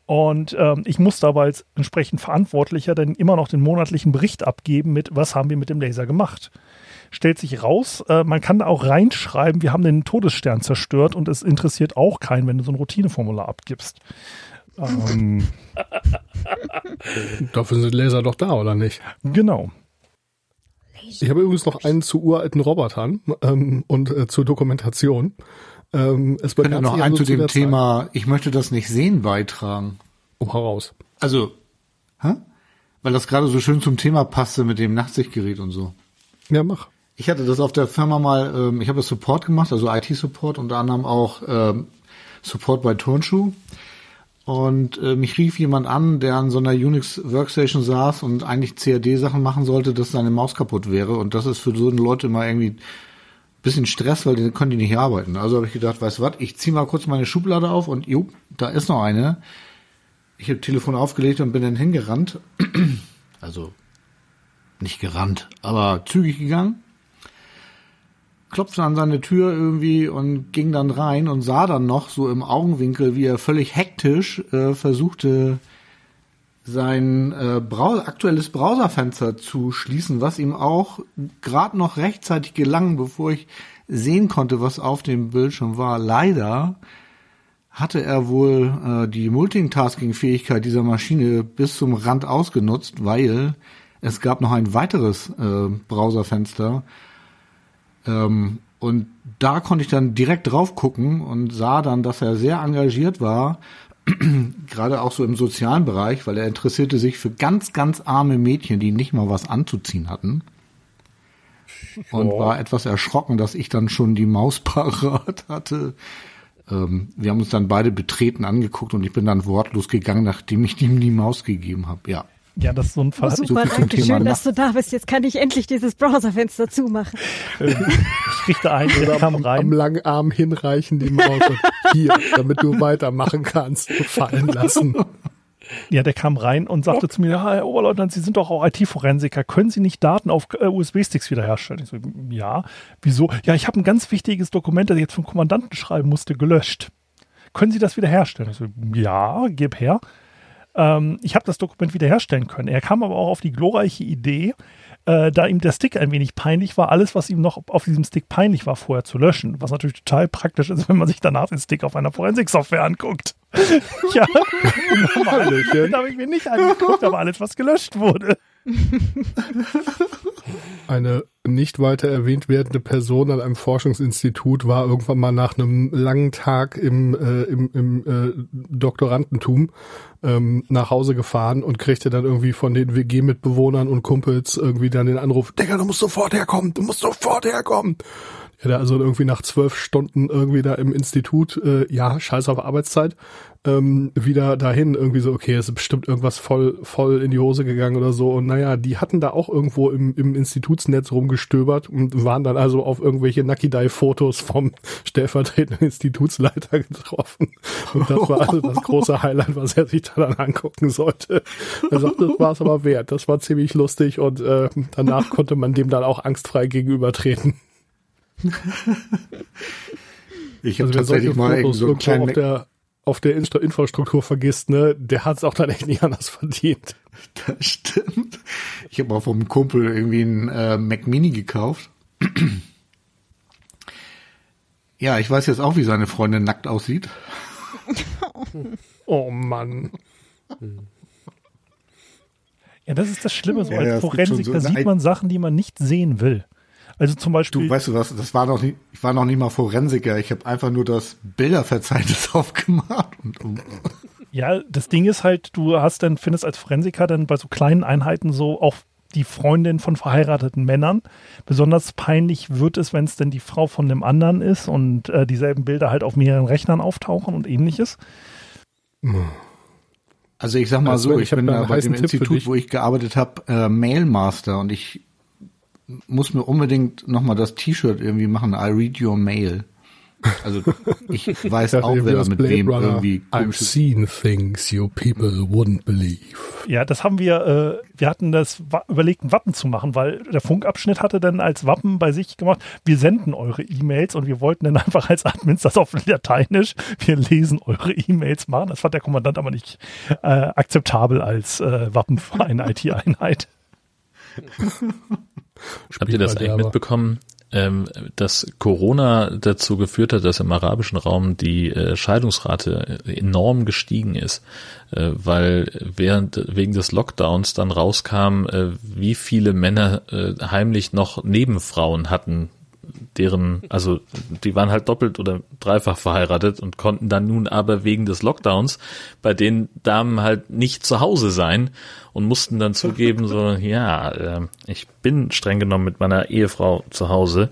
Und ähm, ich musste aber als entsprechend Verantwortlicher dann immer noch den monatlichen Bericht abgeben mit, was haben wir mit dem Laser gemacht. Stellt sich raus, äh, man kann da auch reinschreiben, wir haben den Todesstern zerstört und es interessiert auch keinen, wenn du so ein Routineformular abgibst. Ähm, Dafür sind Laser doch da, oder nicht? Genau. Ich habe übrigens noch einen zu uralten Robotern ähm, und äh, zur Dokumentation. Ähm, es ich noch einen zu dem Thema, ich möchte das nicht sehen, beitragen. Oh, heraus. Also, hä? Weil das gerade so schön zum Thema passte mit dem Nachtsichtgerät und so. Ja, mach. Ich hatte das auf der Firma mal, ähm, ich habe Support gemacht, also IT-Support, unter anderem auch ähm, Support bei Turnschuh. Und äh, mich rief jemand an, der an so einer Unix Workstation saß und eigentlich CAD-Sachen machen sollte, dass seine Maus kaputt wäre. Und das ist für so Leute immer irgendwie bisschen Stress, weil die können die nicht arbeiten. Also habe ich gedacht, weißt du was, ich ziehe mal kurz meine Schublade auf und jo, da ist noch eine. Ich habe Telefon aufgelegt und bin dann hingerannt. Also nicht gerannt, aber zügig gegangen klopfte an seine Tür irgendwie und ging dann rein und sah dann noch so im Augenwinkel, wie er völlig hektisch äh, versuchte, sein äh, Brau aktuelles Browserfenster zu schließen, was ihm auch gerade noch rechtzeitig gelang, bevor ich sehen konnte, was auf dem Bildschirm war. Leider hatte er wohl äh, die Multitasking-Fähigkeit dieser Maschine bis zum Rand ausgenutzt, weil es gab noch ein weiteres äh, Browserfenster, ähm, und da konnte ich dann direkt drauf gucken und sah dann, dass er sehr engagiert war, gerade auch so im sozialen Bereich, weil er interessierte sich für ganz, ganz arme Mädchen, die nicht mal was anzuziehen hatten. Und oh. war etwas erschrocken, dass ich dann schon die Maus parat hatte. Ähm, wir haben uns dann beide betreten angeguckt und ich bin dann wortlos gegangen, nachdem ich ihm die Maus gegeben habe. Ja. Ja, das ist so ein Fall. Oh, super, so danke schön, dass du da bist. Jetzt kann ich endlich dieses Browserfenster zumachen. ich richte ein, oder kam rein. Am langen Arm hinreichen die Maus hier, damit du weitermachen kannst, fallen lassen. Ja, der kam rein und sagte zu mir, ja, Herr Oberleutnant, Sie sind doch auch IT-Forensiker. Können Sie nicht Daten auf äh, USB-Sticks wiederherstellen? Ich so, ja. Wieso? Ja, ich habe ein ganz wichtiges Dokument, das ich jetzt vom Kommandanten schreiben musste, gelöscht. Können Sie das wiederherstellen? Ich so, ja, gib her. Ähm, ich habe das Dokument wiederherstellen können. Er kam aber auch auf die glorreiche Idee, äh, da ihm der Stick ein wenig peinlich war, alles, was ihm noch auf diesem Stick peinlich war, vorher zu löschen. Was natürlich total praktisch ist, wenn man sich danach den Stick auf einer Forensik-Software anguckt. ja. Den habe ich mir nicht angeguckt, aber alles, was gelöscht wurde. Eine nicht weiter erwähnt werdende Person an einem Forschungsinstitut war irgendwann mal nach einem langen Tag im, äh, im, im äh, Doktorandentum ähm, nach Hause gefahren und kriegte dann irgendwie von den WG-Mitbewohnern und Kumpels irgendwie dann den Anruf, Digga, du musst sofort herkommen, du musst sofort herkommen. Ja, da also irgendwie nach zwölf Stunden irgendwie da im Institut, äh, ja, scheiß auf Arbeitszeit, ähm, wieder dahin irgendwie so, okay, es ist bestimmt irgendwas voll, voll in die Hose gegangen oder so. Und naja, die hatten da auch irgendwo im, im Institutsnetz rumgestöbert und waren dann also auf irgendwelche Nakidai-Fotos vom stellvertretenden Institutsleiter getroffen. Und das war also das große Highlight, was er sich da dann angucken sollte. Er sagte, das war es aber wert. Das war ziemlich lustig und äh, danach konnte man dem dann auch angstfrei gegenübertreten. ich habe also tatsächlich mal so einen kleinen auf der auf der Infrastruktur vergisst, ne, der hat es auch dann echt nicht anders verdient. Das stimmt. Ich habe mal vom Kumpel irgendwie einen äh, Mac Mini gekauft. ja, ich weiß jetzt auch, wie seine Freundin nackt aussieht. oh Mann. Ja, das ist das Schlimme. So ja, als Forensik, so da sieht man Sachen, die man nicht sehen will. Also zum Beispiel. Du weißt du was, das war noch nicht, ich war noch nicht mal Forensiker, ich habe einfach nur das Bilderverzeichnis aufgemacht. Und, und. Ja, das Ding ist halt, du hast dann, findest als Forensiker dann bei so kleinen Einheiten so auch die Freundin von verheirateten Männern. Besonders peinlich wird es, wenn es denn die Frau von dem anderen ist und äh, dieselben Bilder halt auf mehreren Rechnern auftauchen und ähnliches. Also ich sag mal Also so, ich ich bin da bei dem Tipp Institut, wo ich gearbeitet habe, äh, Mailmaster und ich muss mir unbedingt nochmal das T-Shirt irgendwie machen, I read your mail. Also ich weiß auch, wer da mit Blade wem Runner. irgendwie I've seen things you people wouldn't believe. Ja, das haben wir, äh, wir hatten das überlegt, ein Wappen zu machen, weil der Funkabschnitt hatte dann als Wappen bei sich gemacht, wir senden eure E-Mails und wir wollten dann einfach als Admins das auf Lateinisch, wir lesen eure E-Mails machen. Das fand der Kommandant aber nicht äh, akzeptabel als äh, Wappen für eine IT-Einheit. Habt ihr das eigentlich mitbekommen, ähm, dass Corona dazu geführt hat, dass im arabischen Raum die äh, Scheidungsrate enorm gestiegen ist, äh, weil während wegen des Lockdowns dann rauskam, äh, wie viele Männer äh, heimlich noch Nebenfrauen hatten, deren, also die waren halt doppelt oder dreifach verheiratet und konnten dann nun aber wegen des Lockdowns bei den Damen halt nicht zu Hause sein und mussten dann zugeben, so, ja, äh, ich bin streng genommen mit meiner Ehefrau zu Hause.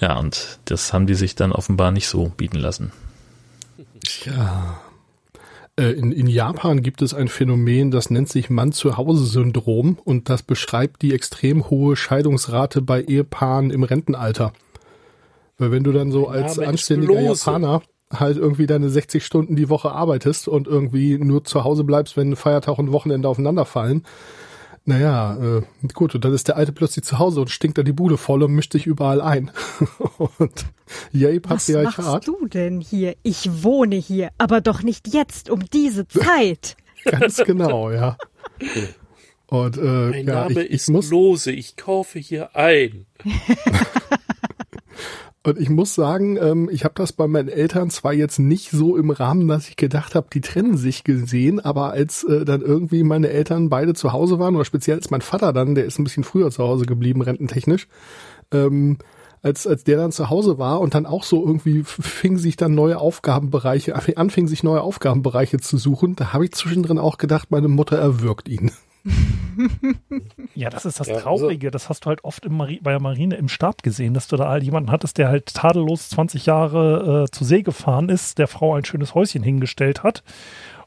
Ja, und das haben die sich dann offenbar nicht so bieten lassen. Ja. Äh, In, in Japan gibt es ein Phänomen, das nennt sich Mann-zu-Hause-Syndrom und das beschreibt die extrem hohe Scheidungsrate bei Ehepaaren im Rentenalter. Weil wenn du dann so als ist anständiger. Japaner halt irgendwie deine 60 Stunden die Woche arbeitest und irgendwie nur zu Hause bleibst, wenn Feiertag und Wochenende aufeinanderfallen, naja, äh, gut, und dann ist der Alte plötzlich zu Hause und stinkt da die Bude voll und mischt sich überall ein. und yay, Was Patriarchat. machst du denn hier? Ich wohne hier, aber doch nicht jetzt um diese Zeit. Ganz genau, ja. Und äh, Mein ja, Name ich, ich ist muss Lose, ich kaufe hier ein. und ich muss sagen, ähm, ich habe das bei meinen Eltern zwar jetzt nicht so im Rahmen, dass ich gedacht habe, die trennen sich gesehen, aber als äh, dann irgendwie meine Eltern beide zu Hause waren oder speziell als mein Vater dann, der ist ein bisschen früher zu Hause geblieben, rententechnisch, ähm, als, als der dann zu Hause war und dann auch so irgendwie fing sich dann neue Aufgabenbereiche, anfing sich neue Aufgabenbereiche zu suchen, da habe ich zwischendrin auch gedacht, meine Mutter erwürgt ihn. Ja, das ist das Ja, also- Traurige. Das hast du halt oft im Mari bei der Marine im Stab gesehen, dass du da halt jemanden hattest, der halt tadellos 20 Jahre äh, zur See gefahren ist, der Frau ein schönes Häuschen hingestellt hat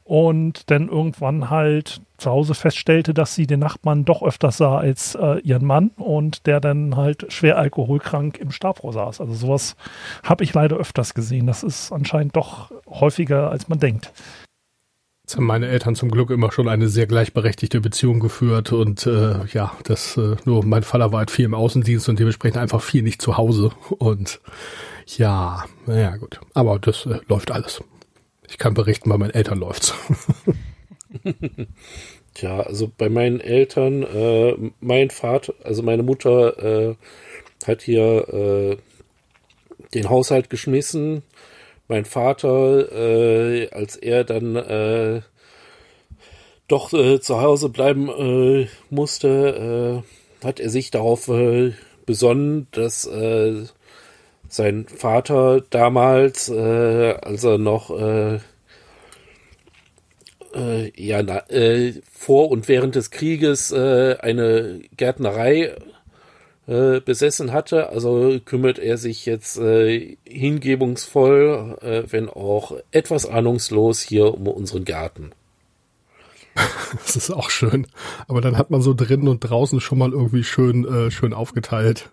und dann irgendwann halt zu Hause feststellte, dass sie den Nachbarn doch öfters sah als äh, ihren Mann und der dann halt schwer alkoholkrank im Stabrohr saß. Also sowas habe ich leider öfters gesehen. Das ist anscheinend doch häufiger, als man denkt. Jetzt haben meine Eltern zum Glück immer schon eine sehr gleichberechtigte Beziehung geführt und äh, ja, das äh, nur mein Vater war halt viel im Außendienst und dementsprechend einfach viel nicht zu Hause und ja, naja gut, aber das äh, läuft alles. Ich kann berichten, bei meinen Eltern läuft's. Tja, also bei meinen Eltern, äh, mein Vater, also meine Mutter äh, hat hier äh, den Haushalt geschmissen. Mein Vater, äh, als er dann äh, doch äh, zu Hause bleiben äh, musste, äh, hat er sich darauf äh, besonnen, dass äh, sein Vater damals, äh, als er noch äh, äh, ja, na, äh, vor und während des Krieges äh, eine Gärtnerei äh, besessen hatte. Also kümmert er sich jetzt äh, hingebungsvoll, äh, wenn auch etwas ahnungslos hier um unseren Garten. Das ist auch schön. Aber dann hat man so drinnen und draußen schon mal irgendwie schön, äh, schön aufgeteilt.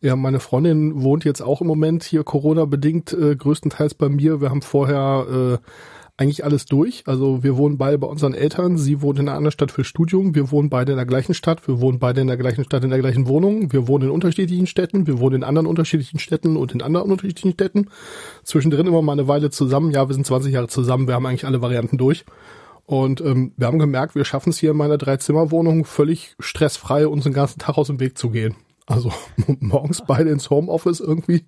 Ja, meine Freundin wohnt jetzt auch im Moment hier Corona-bedingt äh, größtenteils bei mir. Wir haben vorher äh, eigentlich alles durch. Also wir wohnen beide bei unseren Eltern. Sie wohnt in einer anderen Stadt für Studium. Wir wohnen beide in der gleichen Stadt. Wir wohnen beide in der gleichen Stadt, in der gleichen Wohnung. Wir wohnen in unterschiedlichen Städten. Wir wohnen in anderen unterschiedlichen Städten und in anderen unterschiedlichen Städten. Zwischendrin immer mal eine Weile zusammen. Ja, wir sind 20 Jahre zusammen. Wir haben eigentlich alle Varianten durch. Und ähm, wir haben gemerkt, wir schaffen es hier in meiner Dreizimmerwohnung völlig stressfrei, uns den ganzen Tag aus dem Weg zu gehen. Also morgens beide ins Homeoffice irgendwie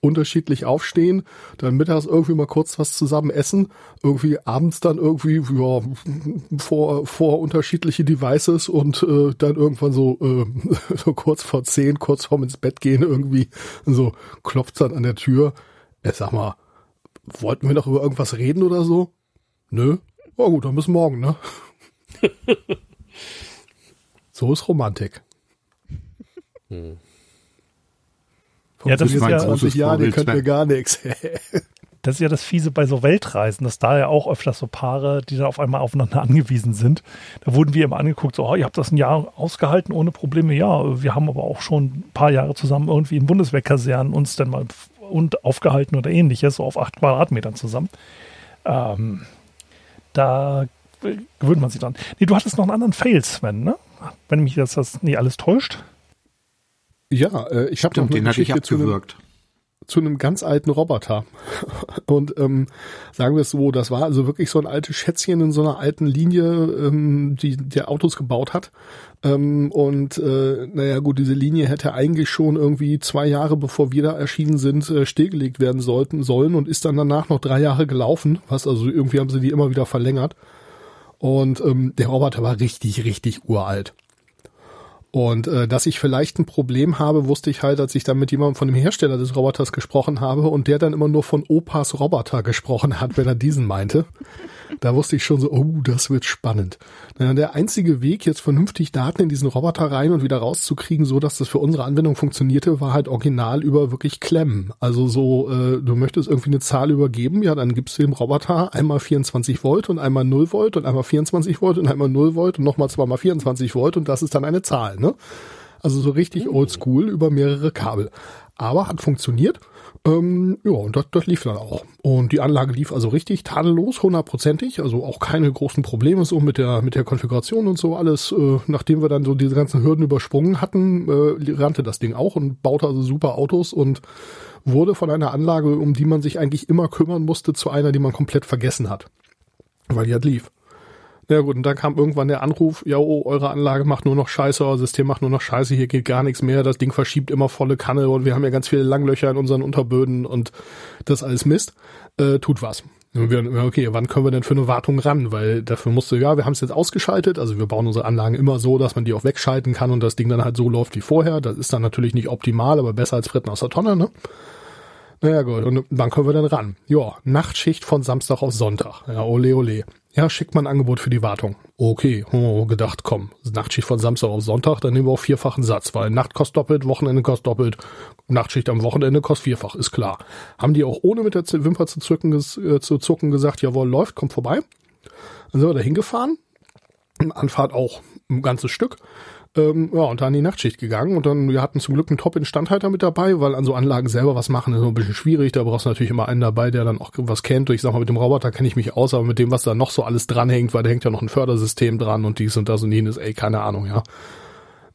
unterschiedlich aufstehen, dann mittags irgendwie mal kurz was zusammen essen, irgendwie abends dann irgendwie ja, vor, vor unterschiedliche Devices und äh, dann irgendwann so, äh, so kurz vor zehn, kurz vorm ins Bett gehen irgendwie, so klopft dann an der Tür. Äh, sag mal, wollten wir noch über irgendwas reden oder so? Nö. Oh gut, dann bis morgen, ne? so ist Romantik. Ja, das ist ja- 20 Jahren, ihr könnt mir gar nichts. das ist ja das Fiese bei so Weltreisen, dass da ja auch öfters so Paare, die dann auf einmal aufeinander angewiesen sind. Da wurden wir immer angeguckt, so, oh, ihr habt das ein Jahr ausgehalten ohne Probleme. Ja, wir haben aber auch schon ein paar Jahre zusammen irgendwie in Bundeswehrkasernen uns dann mal und aufgehalten oder ähnliches, so auf acht Quadratmetern zusammen. Ähm, da gewöhnt man sich dran. Nee, du hattest noch einen anderen Fail, Sven, ne? Wenn mich das, das nicht alles täuscht. Ja, äh, ich habe den hatte ich abgewürgt zu einem ganz alten Roboter. Und ähm, sagen wir es so, das war also wirklich so ein altes Schätzchen in so einer alten Linie, ähm, die der Autos gebaut hat. Ähm, und äh, naja gut, diese Linie hätte eigentlich schon irgendwie zwei Jahre bevor wir da erschienen sind, äh, stillgelegt werden sollten sollen und ist dann danach noch drei Jahre gelaufen. Was also irgendwie haben sie die immer wieder verlängert. Und ähm, der Roboter war richtig, richtig uralt. Und äh, dass ich vielleicht ein Problem habe, wusste ich halt, als ich dann mit jemandem von dem Hersteller des Roboters gesprochen habe und der dann immer nur von Opas Roboter gesprochen hat, wenn er diesen meinte. Da wusste ich schon so, oh, das wird spannend. Der einzige Weg, jetzt vernünftig Daten in diesen Roboter rein und wieder rauszukriegen, so dass das für unsere Anwendung funktionierte, war halt original über wirklich Klemmen. Also so, äh, du möchtest irgendwie eine Zahl übergeben, ja, dann gibst du dem Roboter einmal 24 Volt und einmal 0 Volt und einmal 24 Volt und einmal 0 Volt und nochmal zweimal 24 Volt und das ist dann eine Zahl, ne? Also so richtig oldschool über mehrere Kabel. Aber hat funktioniert. Ähm, ja, und das, das lief dann auch. Und die Anlage lief also richtig tadellos, hundertprozentig, also auch keine großen Probleme so mit der mit der Konfiguration und so alles. Äh, nachdem wir dann so diese ganzen Hürden übersprungen hatten, äh, rannte das Ding auch und baute also super Autos und wurde von einer Anlage, um die man sich eigentlich immer kümmern musste, zu einer, die man komplett vergessen hat, weil die halt lief. Ja gut, und dann kam irgendwann der Anruf, ja, oh, eure Anlage macht nur noch Scheiße, euer System macht nur noch Scheiße, hier geht gar nichts mehr, das Ding verschiebt immer volle Kanne und wir haben ja ganz viele Langlöcher in unseren Unterböden und das alles Mist. Äh, tut was. Okay, wann können wir denn für eine Wartung ran? Weil dafür musste, ja, wir haben es jetzt ausgeschaltet, also wir bauen unsere Anlagen immer so, dass man die auch wegschalten kann und das Ding dann halt so läuft wie vorher. Das ist dann natürlich nicht optimal, aber besser als Fritten aus der Tonne, ne? Naja gut, und wann können wir denn ran? Ja, Nachtschicht von Samstag auf Sonntag. Ja, ole ole. Ja, schickt mal ein Angebot für die Wartung. Okay, oh, gedacht, komm, Nachtschicht von Samstag auf Sonntag, dann nehmen wir auch vierfachen Satz, weil Nacht kostet doppelt, Wochenende kostet doppelt, Nachtschicht am Wochenende kostet vierfach, ist klar. Haben die auch ohne mit der Wimper zu, zucken, äh, zu zucken gesagt, jawohl, läuft, kommt vorbei. Dann sind wir da hingefahren, Anfahrt auch ein ganzes Stück. Ähm, ja, und dann in die Nachtschicht gegangen und dann, wir hatten zum Glück einen Top-Instandhalter mit dabei, weil an so Anlagen selber was machen ist so ein bisschen schwierig. Da brauchst du natürlich immer einen dabei, der dann auch was kennt. Ich sag mal, mit dem Roboter kenne ich mich aus, aber mit dem, was da noch so alles dranhängt, weil da hängt ja noch ein Fördersystem dran und dies und das und jenes, ey, keine Ahnung, ja.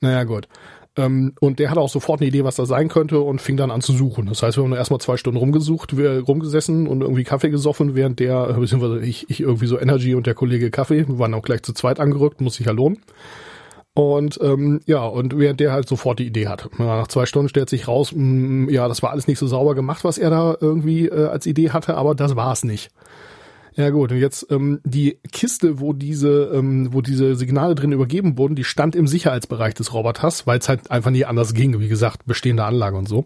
Naja, gut. Ähm, und der hatte auch sofort eine Idee, was das sein könnte und fing dann an zu suchen. Das heißt, wir haben erstmal zwei Stunden rumgesucht, wir rumgesessen und irgendwie Kaffee gesoffen, während der, beziehungsweise ich, ich irgendwie so Energy und der Kollege Kaffee, wir waren auch gleich zu zweit angerückt, muss sich ja lohnen. Und ähm, ja, und während der halt sofort die Idee hat. Nach zwei Stunden stellt sich raus, mh, mm, ja, das war alles nicht so sauber gemacht, was er da irgendwie äh, als Idee hatte, aber das war es nicht. Ja gut, und jetzt ähm, die Kiste, wo diese, ähm, wo diese Signale drin übergeben wurden, die stand im Sicherheitsbereich des Roboters, weil es halt einfach nie anders ging, wie gesagt, bestehende Anlage und so.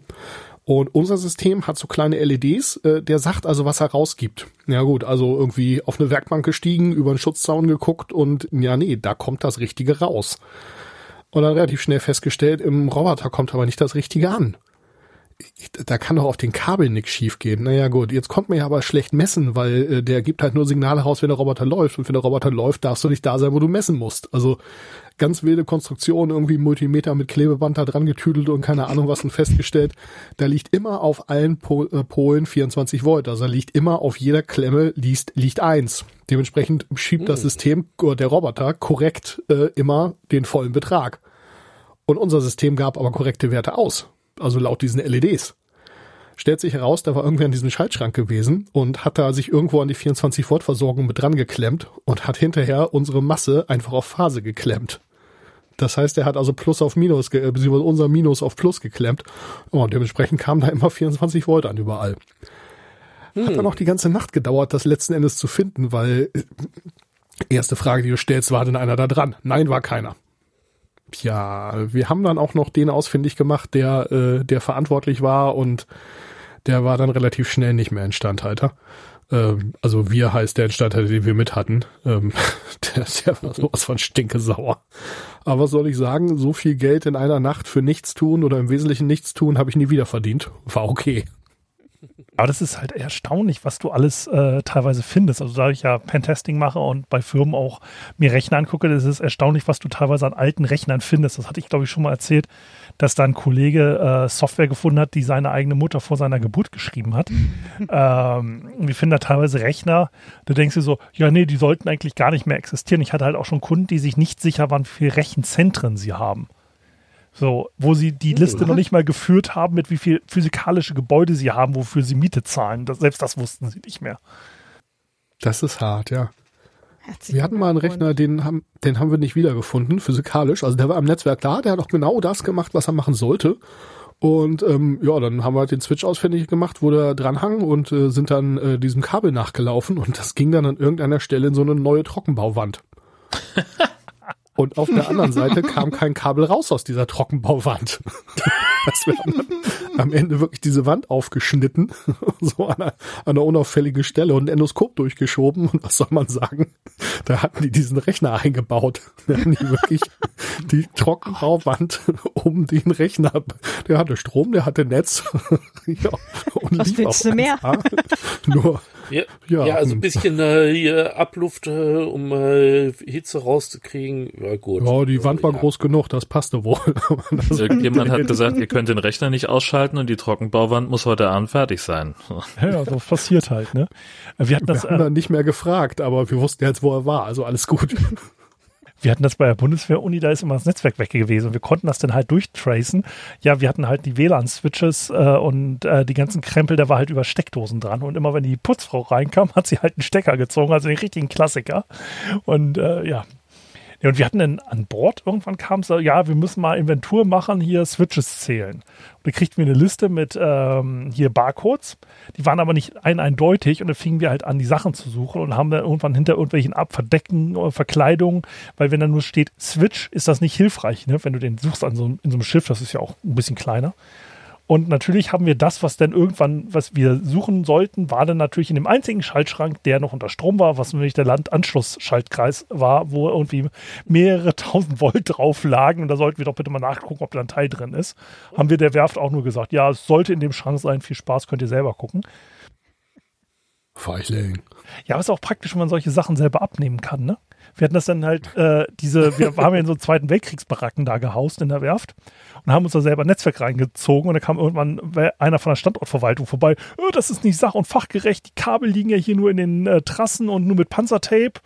Und unser System hat so kleine LEDs, äh, der sagt also, was er rausgibt. Ja gut, also irgendwie auf eine Werkbank gestiegen, über einen Schutzzaun geguckt und ja, nee, da kommt das Richtige raus. Und dann relativ schnell festgestellt, im Roboter kommt aber nicht das Richtige an. Da kann doch auf den Kabeln nichts schief gehen. Naja gut, jetzt kommt man ja aber schlecht messen, weil äh, der gibt halt nur Signale raus, wenn der Roboter läuft. Und wenn der Roboter läuft, darfst du nicht da sein, wo du messen musst. Also ganz wilde Konstruktion, irgendwie Multimeter mit Klebeband da dran getüdelt und keine Ahnung was und festgestellt, da liegt immer auf allen Pol äh, Polen 24 Volt. Also da liegt immer auf jeder Klemme liegt, liegt eins. Dementsprechend schiebt das hm. System, der Roboter, korrekt äh, immer den vollen Betrag. Und unser System gab aber korrekte Werte aus. Also laut diesen LEDs stellt sich heraus, da war irgendwer an diesem Schaltschrank gewesen und hat da sich irgendwo an die 24 Volt Versorgung mit dran geklemmt und hat hinterher unsere Masse einfach auf Phase geklemmt. Das heißt, er hat also Plus auf Minus, äh, beziehungsweise unser Minus auf Plus geklemmt. Und dementsprechend kam da immer 24 Volt an überall. Hm. Hat dann auch die ganze Nacht gedauert, das letzten Endes zu finden, weil äh, erste Frage, die du stellst, war denn einer da dran? Nein, war keiner. Ja, wir haben dann auch noch den ausfindig gemacht, der, äh, der verantwortlich war und der war dann relativ schnell nicht mehr Instandhalter. Ähm, also wir heißt der Instandhalter, den wir mit hatten. Ähm, der, der war sowas von stinkesauer. Aber was soll ich sagen? So viel Geld in einer Nacht für nichts tun oder im Wesentlichen nichts tun, habe ich nie wieder verdient. War okay. Aber das ist halt erstaunlich, was du alles äh, teilweise findest. Also da ich ja Pentesting mache und bei Firmen auch mir Rechner angucke, das ist erstaunlich, was du teilweise an alten Rechnern findest. Das hatte ich, glaube ich, schon mal erzählt, dass da ein Kollege äh, Software gefunden hat, die seine eigene Mutter vor seiner Geburt geschrieben hat. ähm, wir finden da teilweise Rechner, da denkst du so, ja, nee, die sollten eigentlich gar nicht mehr existieren. Ich hatte halt auch schon Kunden, die sich nicht sicher waren, wie viele Rechenzentren sie haben. So, wo sie die Liste noch nicht mal geführt haben, mit wie viel physikalische Gebäude sie haben, wofür sie Miete zahlen. Das, selbst das wussten sie nicht mehr. Das ist hart, ja. Wir hatten mal einen Rechner, den haben, den haben wir nicht wiedergefunden, physikalisch. Also der war am Netzwerk da, der hat auch genau das gemacht, was er machen sollte. Und ähm, ja, dann haben wir halt den Switch ausfindig gemacht, wo der dranhang und äh, sind dann äh, diesem Kabel nachgelaufen und das ging dann an irgendeiner Stelle in so eine neue Trockenbauwand. Und auf der anderen Seite kam kein Kabel raus aus dieser Trockenbauwand. Das wir haben am Ende wirklich diese Wand aufgeschnitten, so an einer, an einer unauffälligen Stelle und ein Endoskop durchgeschoben. Und was soll man sagen? Da hatten die diesen Rechner eingebaut. Da haben die wirklich die Trockenbauwand um den Rechner. Der hatte Strom, der hatte Netz. ja, und was willst du mehr? Nur ja, ja, ja, also ein bisschen äh, Abluft, äh, um äh, Hitze rauszukriegen. Ja, gut. Ja, die Wand war ja. groß genug, das passte wohl. Irgendjemand hat gesagt, ihr könnt den Rechner nicht ausschalten und die Trockenbauwand muss heute Abend fertig sein. Ja, so passiert halt, ne? Wir hatten das wir haben äh, dann nicht mehr gefragt, aber wir wussten jetzt, wo er war, also alles gut. Wir hatten das bei der Bundeswehr-Uni, da ist immer das Netzwerk weg gewesen und wir konnten das dann halt durchtracen. Ja, wir hatten halt die WLAN-Switches äh, und äh, die ganzen Krempel, der war halt über Steckdosen dran und immer wenn die Putzfrau reinkam, hat sie halt einen Stecker gezogen, also den richtigen Klassiker. Und äh, ja, ja, und wir hatten dann an Bord, irgendwann kam es, ja, wir müssen mal Inventur machen, hier Switches zählen. Und da kriegten wir eine Liste mit ähm, hier Barcodes, die waren aber nicht ein eindeutig und dann fingen wir halt an, die Sachen zu suchen und haben dann irgendwann hinter irgendwelchen Abverdecken oder Verkleidungen, weil wenn da nur steht Switch, ist das nicht hilfreich, ne? wenn du den suchst an so, in so einem Schiff, das ist ja auch ein bisschen kleiner. Und natürlich haben wir das, was dann irgendwann, was wir suchen sollten, war dann natürlich in dem einzigen Schaltschrank, der noch unter Strom war, was nämlich der Landanschlussschaltkreis war, wo irgendwie mehrere tausend Volt drauf lagen. Und da sollten wir doch bitte mal nachgucken, ob da ein Teil drin ist. Haben wir der Werft auch nur gesagt, ja, es sollte in dem Schrank sein. Viel Spaß, könnt ihr selber gucken. Feigling. Ja, aber es ist auch praktisch, wenn man solche Sachen selber abnehmen kann, ne? Wir hatten das dann halt, äh, diese, wir haben ja in so Zweiten Weltkriegsbaracken da gehaust in der Werft und haben uns da selber ein Netzwerk reingezogen und da kam irgendwann einer von der Standortverwaltung vorbei, oh, das ist nicht sach- und fachgerecht, die Kabel liegen ja hier nur in den äh, Trassen und nur mit Panzertape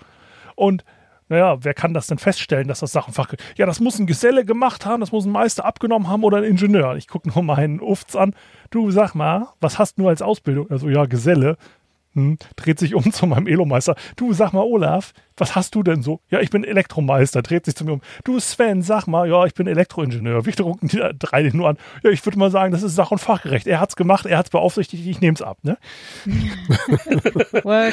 und naja, wer kann das denn feststellen, dass das Sach- und Fach... Ja, das muss ein Geselle gemacht haben, das muss ein Meister abgenommen haben oder ein Ingenieur. Ich gucke nur meinen Ufts an. Du, sag mal, was hast du als Ausbildung? Also, ja, Geselle. Hm, dreht sich um zu meinem Elomeister. Du, sag mal, Olaf, was hast du denn so? Ja, ich bin Elektromeister. Dreht sich zu mir um. Du, Sven, sag mal, ja, ich bin Elektroingenieur. Wir drucken die drei den nur an. Ja, ich würde mal sagen, das ist sach- und fachgerecht. Er hat's gemacht, er hat's beaufsichtigt, ich nehm's ab, ne? ja,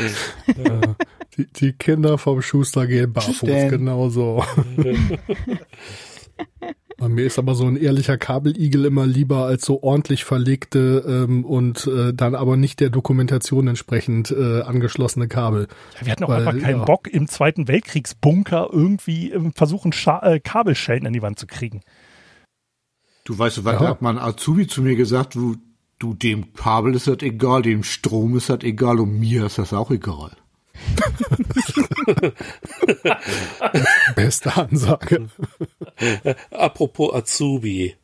die, die, Kinder vom Schuster gehen barfuß, genauso. Bei mir ist aber so ein ehrlicher Kabeligel immer lieber als so ordentlich verlegte ähm, und äh, dann aber nicht der Dokumentation entsprechend äh, angeschlossene Kabel. Ja, wir hatten auch Weil, einfach keinen ja. Bock, im Zweiten Weltkriegsbunker irgendwie ähm, versuchen, Scha äh, Kabelschellen an die Wand zu kriegen. Du weißt, was ja. hat man Azubi zu mir gesagt, du, du, dem Kabel ist das egal, dem Strom ist das egal und mir ist das auch egal. Beste Ansage. Apropos Azubi.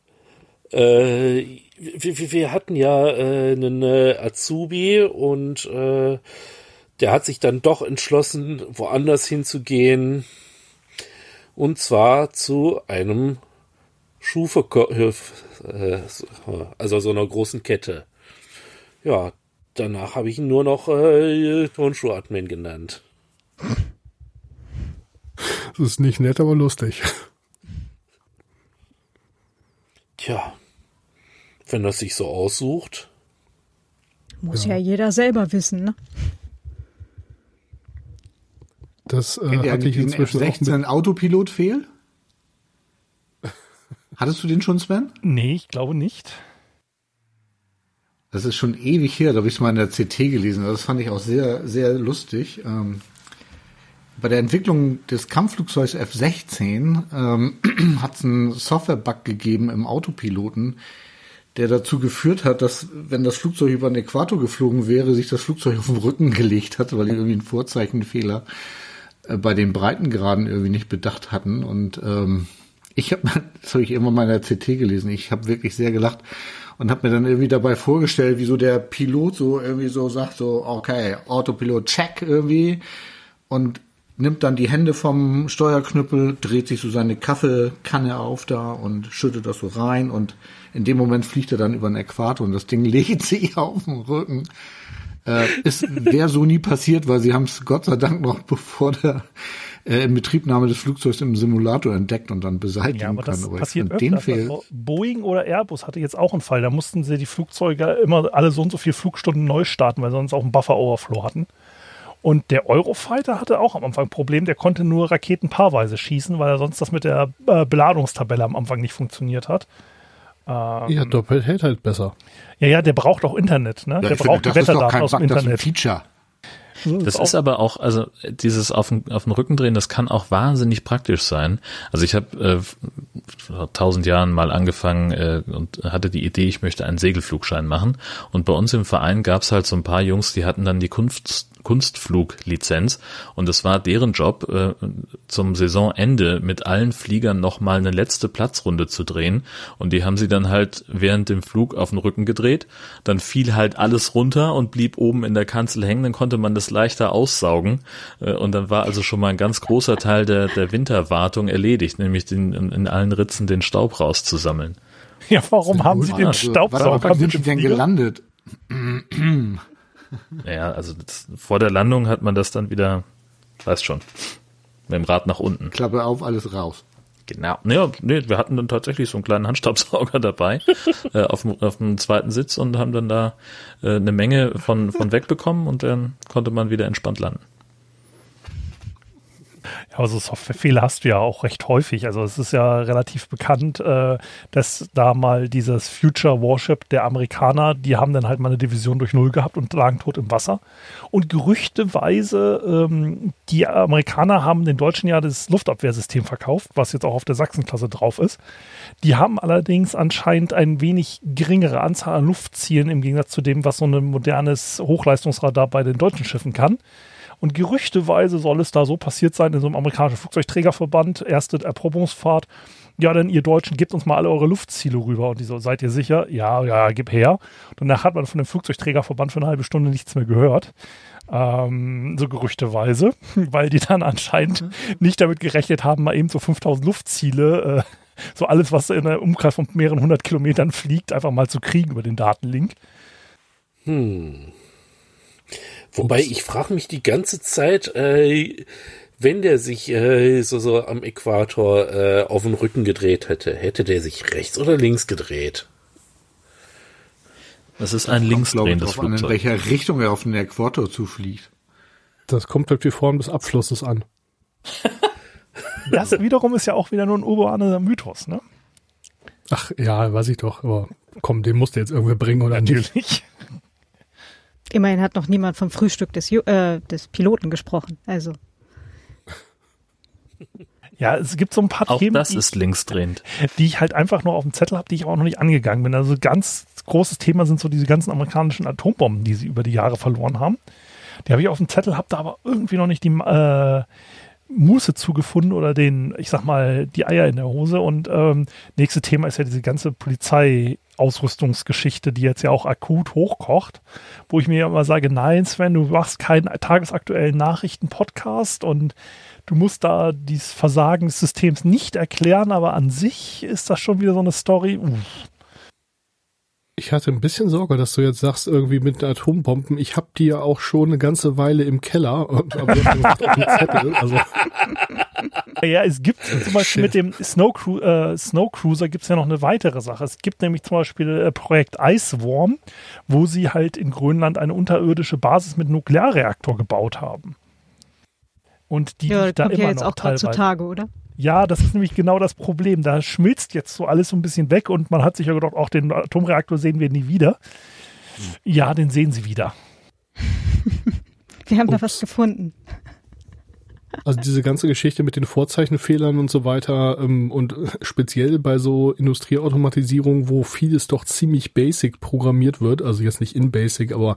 Äh, wir, wir, hatten ja äh, einen äh, Azubi und äh, der hat sich dann doch entschlossen, woanders hinzugehen. Und zwar zu einem Schuhverkauf, äh, also so einer großen Kette. Ja, danach habe ich ihn nur noch äh, Turnschuh-Admin genannt. Das ist nicht nett, aber lustig. Tja, wenn das sich so aussucht. Muss ja, ja jeder selber wissen, ne? Das äh, hatte ich inzwischen 16 Autopilot fehl? Hattest du den schon, Sven? Nee, ich glaube nicht. Das ist schon ewig her, da habe ich es mal in der CT gelesen. Das fand ich auch sehr, sehr lustig. Ähm, bei der Entwicklung des Kampfflugzeugs F-16 ähm, hat es einen Software-Bug gegeben im Autopiloten, der dazu geführt hat, dass, wenn das Flugzeug über den Äquator geflogen wäre, sich das Flugzeug auf den Rücken gelegt hat, weil die irgendwie einen Vorzeichenfehler äh, bei den Breitengraden irgendwie nicht bedacht hatten. Und ähm, ich habe, das habe ich immer mal in der CT gelesen, ich habe wirklich sehr gelacht und habe mir dann irgendwie dabei vorgestellt, wie so der Pilot so irgendwie so sagt, so, okay, Autopilot check irgendwie und nimmt dann die Hände vom Steuerknüppel, dreht sich so seine Kaffeekanne auf da und schüttet das so rein und in dem Moment fliegt er dann über den Äquator und das Ding legt sich auf den Rücken. Äh, ist wäre so nie passiert, weil sie haben es Gott sei Dank noch bevor der äh, Inbetriebnahme des Flugzeugs im Simulator entdeckt und dann beseitigen Ja, aber das können. Aber passiert öfter. den Fehl, Also Boeing oder Airbus hatte jetzt auch einen Fall. Da mussten sie die Flugzeuge immer alle so und so viele Flugstunden neu starten, weil sie sonst auch einen Buffer-Overflow hatten. Und der Eurofighter hatte auch am Anfang ein Problem. Der konnte nur Raketen paarweise schießen, weil er sonst das mit der äh, Beladungstabelle am Anfang nicht funktioniert hat. Ähm, Ja, doppelt hält halt besser. ja, ja, der braucht auch Internet. Ne? ja, der finde, braucht die das ist doch Wetterdaten kein aus dem Bug, das ist ein Internet. Feature. Das ist aber auch, also dieses auf den, auf den Rücken drehen, das kann auch wahnsinnig praktisch sein. Also ich habe äh, vor tausend Jahren mal angefangen äh, und hatte die Idee, ich möchte einen Segelflugschein machen. Und bei uns im Verein gab es halt so ein paar Jungs, die hatten dann die Kunst, Kunstfluglizenz und es war deren Job, äh, zum Saisonende mit allen Fliegern nochmal eine letzte Platzrunde zu drehen. Und die haben sie dann halt während dem Flug auf den Rücken gedreht. Dann fiel halt alles runter und blieb oben in der Kanzel hängen. Dann konnte man das leichter aussaugen. Äh, Und dann war also schon mal ein ganz großer Teil der, der Winterwartung erledigt, nämlich den, in, in allen Ritzen den Staub rauszusammeln. Ja, warum haben sie den Also, Staubsauger was mit sind dem die denn Flieger? gelandet? Ja, also das, vor der Landung hat man das dann wieder, weiß schon, mit dem Rad nach unten. Klappe auf, alles raus. Genau. Ja, nee, wir hatten dann tatsächlich so einen kleinen Handstaubsauger dabei äh, auf, dem, auf dem zweiten Sitz und haben dann da äh, eine Menge von, von wegbekommen und dann konnte man wieder entspannt landen. Ja, aber so Softwarefehler hast du ja auch recht häufig. Also es ist ja relativ bekannt, äh, dass da mal dieses Future Warship der Amerikaner, die haben dann halt mal eine Division durch Null gehabt und lagen tot im Wasser. Und gerüchteweise, ähm, die Amerikaner haben den Deutschen ja das Luftabwehrsystem verkauft, was jetzt auch auf der Sachsenklasse drauf ist. Die haben allerdings anscheinend ein wenig geringere Anzahl an Luftzielen im Gegensatz zu dem, was so ein modernes Hochleistungsradar bei den deutschen Schiffen kann. Und gerüchteweise soll es da so passiert sein in so einem amerikanischen Flugzeugträgerverband, erste Erprobungsfahrt. Ja, denn ihr Deutschen gebt uns mal alle eure Luftziele rüber. Und die so, seid ihr sicher? Ja, ja, gib her. Und danach hat man von dem Flugzeugträgerverband für eine halbe Stunde nichts mehr gehört. Ähm, so gerüchteweise, weil die dann anscheinend nicht damit gerechnet haben, mal eben so 5000 Luftziele, äh, so alles, was in einem Umkreis von mehreren hundert Kilometern fliegt, einfach mal zu kriegen über den Datenlink. Hm. Wobei ich frage mich die ganze Zeit, äh, wenn der sich äh, so, so am Äquator äh, auf den Rücken gedreht hätte, hätte der sich rechts oder links gedreht? Das ist ein linksdrehendes drauf an, in Flugzeug. welcher Richtung er auf den Äquator zufliegt. Das kommt auf die Form des Abflusses an. Das wiederum ist ja auch wieder nur ein urbaner Mythos, ne? Ach ja, weiß ich doch. Aber komm, den musst du jetzt irgendwie bringen oder nicht. Immerhin hat noch niemand vom Frühstück des, äh, des Piloten gesprochen. Also, Ja, es gibt so ein paar Auch Themen, das die, ist linksdrehend. die ich halt einfach nur auf dem Zettel habe, die ich auch noch nicht angegangen bin. Also ganz großes Thema sind so diese ganzen amerikanischen Atombomben, die sie über die Jahre verloren haben. Die habe ich auf dem Zettel, habe da aber irgendwie noch nicht die äh, Muße zugefunden oder den, ich sag mal, die Eier in der Hose. Und ähm, nächste Thema ist ja diese ganze Polizeiausrüstungsgeschichte, die jetzt ja auch akut hochkocht, wo ich mir immer sage, nein, Sven, du machst keinen tagesaktuellen Nachrichten-Podcast und du musst da dieses Versagen des Systems nicht erklären, aber an sich ist das schon wieder so eine Story. Uff. Ich hatte ein bisschen Sorge, dass du jetzt sagst, irgendwie mit den Atombomben, ich habe die ja auch schon eine ganze Weile im Keller. Und, aber Zettel. Also, Ja, es gibt zum Beispiel mit dem Snow, Cru äh, Snow Cruiser gibt es ja noch eine weitere Sache. Es gibt nämlich zum Beispiel äh, Projekt Iceworm, wo sie halt in Grönland eine unterirdische Basis mit Nuklearreaktor gebaut haben. Und die ja, liegt da kommt immer ja jetzt noch auch teilweise. zutage, oder? Ja, das ist nämlich genau das Problem. Da schmilzt jetzt so alles so ein bisschen weg und man hat sich ja gedacht, auch den Atomreaktor sehen wir nie wieder. Ja, den sehen sie wieder. Wir haben da Ups. was gefunden. Also diese ganze Geschichte mit den Vorzeichenfehlern und so weiter ähm, und speziell bei so Industrieautomatisierung, wo vieles doch ziemlich basic programmiert wird, also jetzt nicht in basic, aber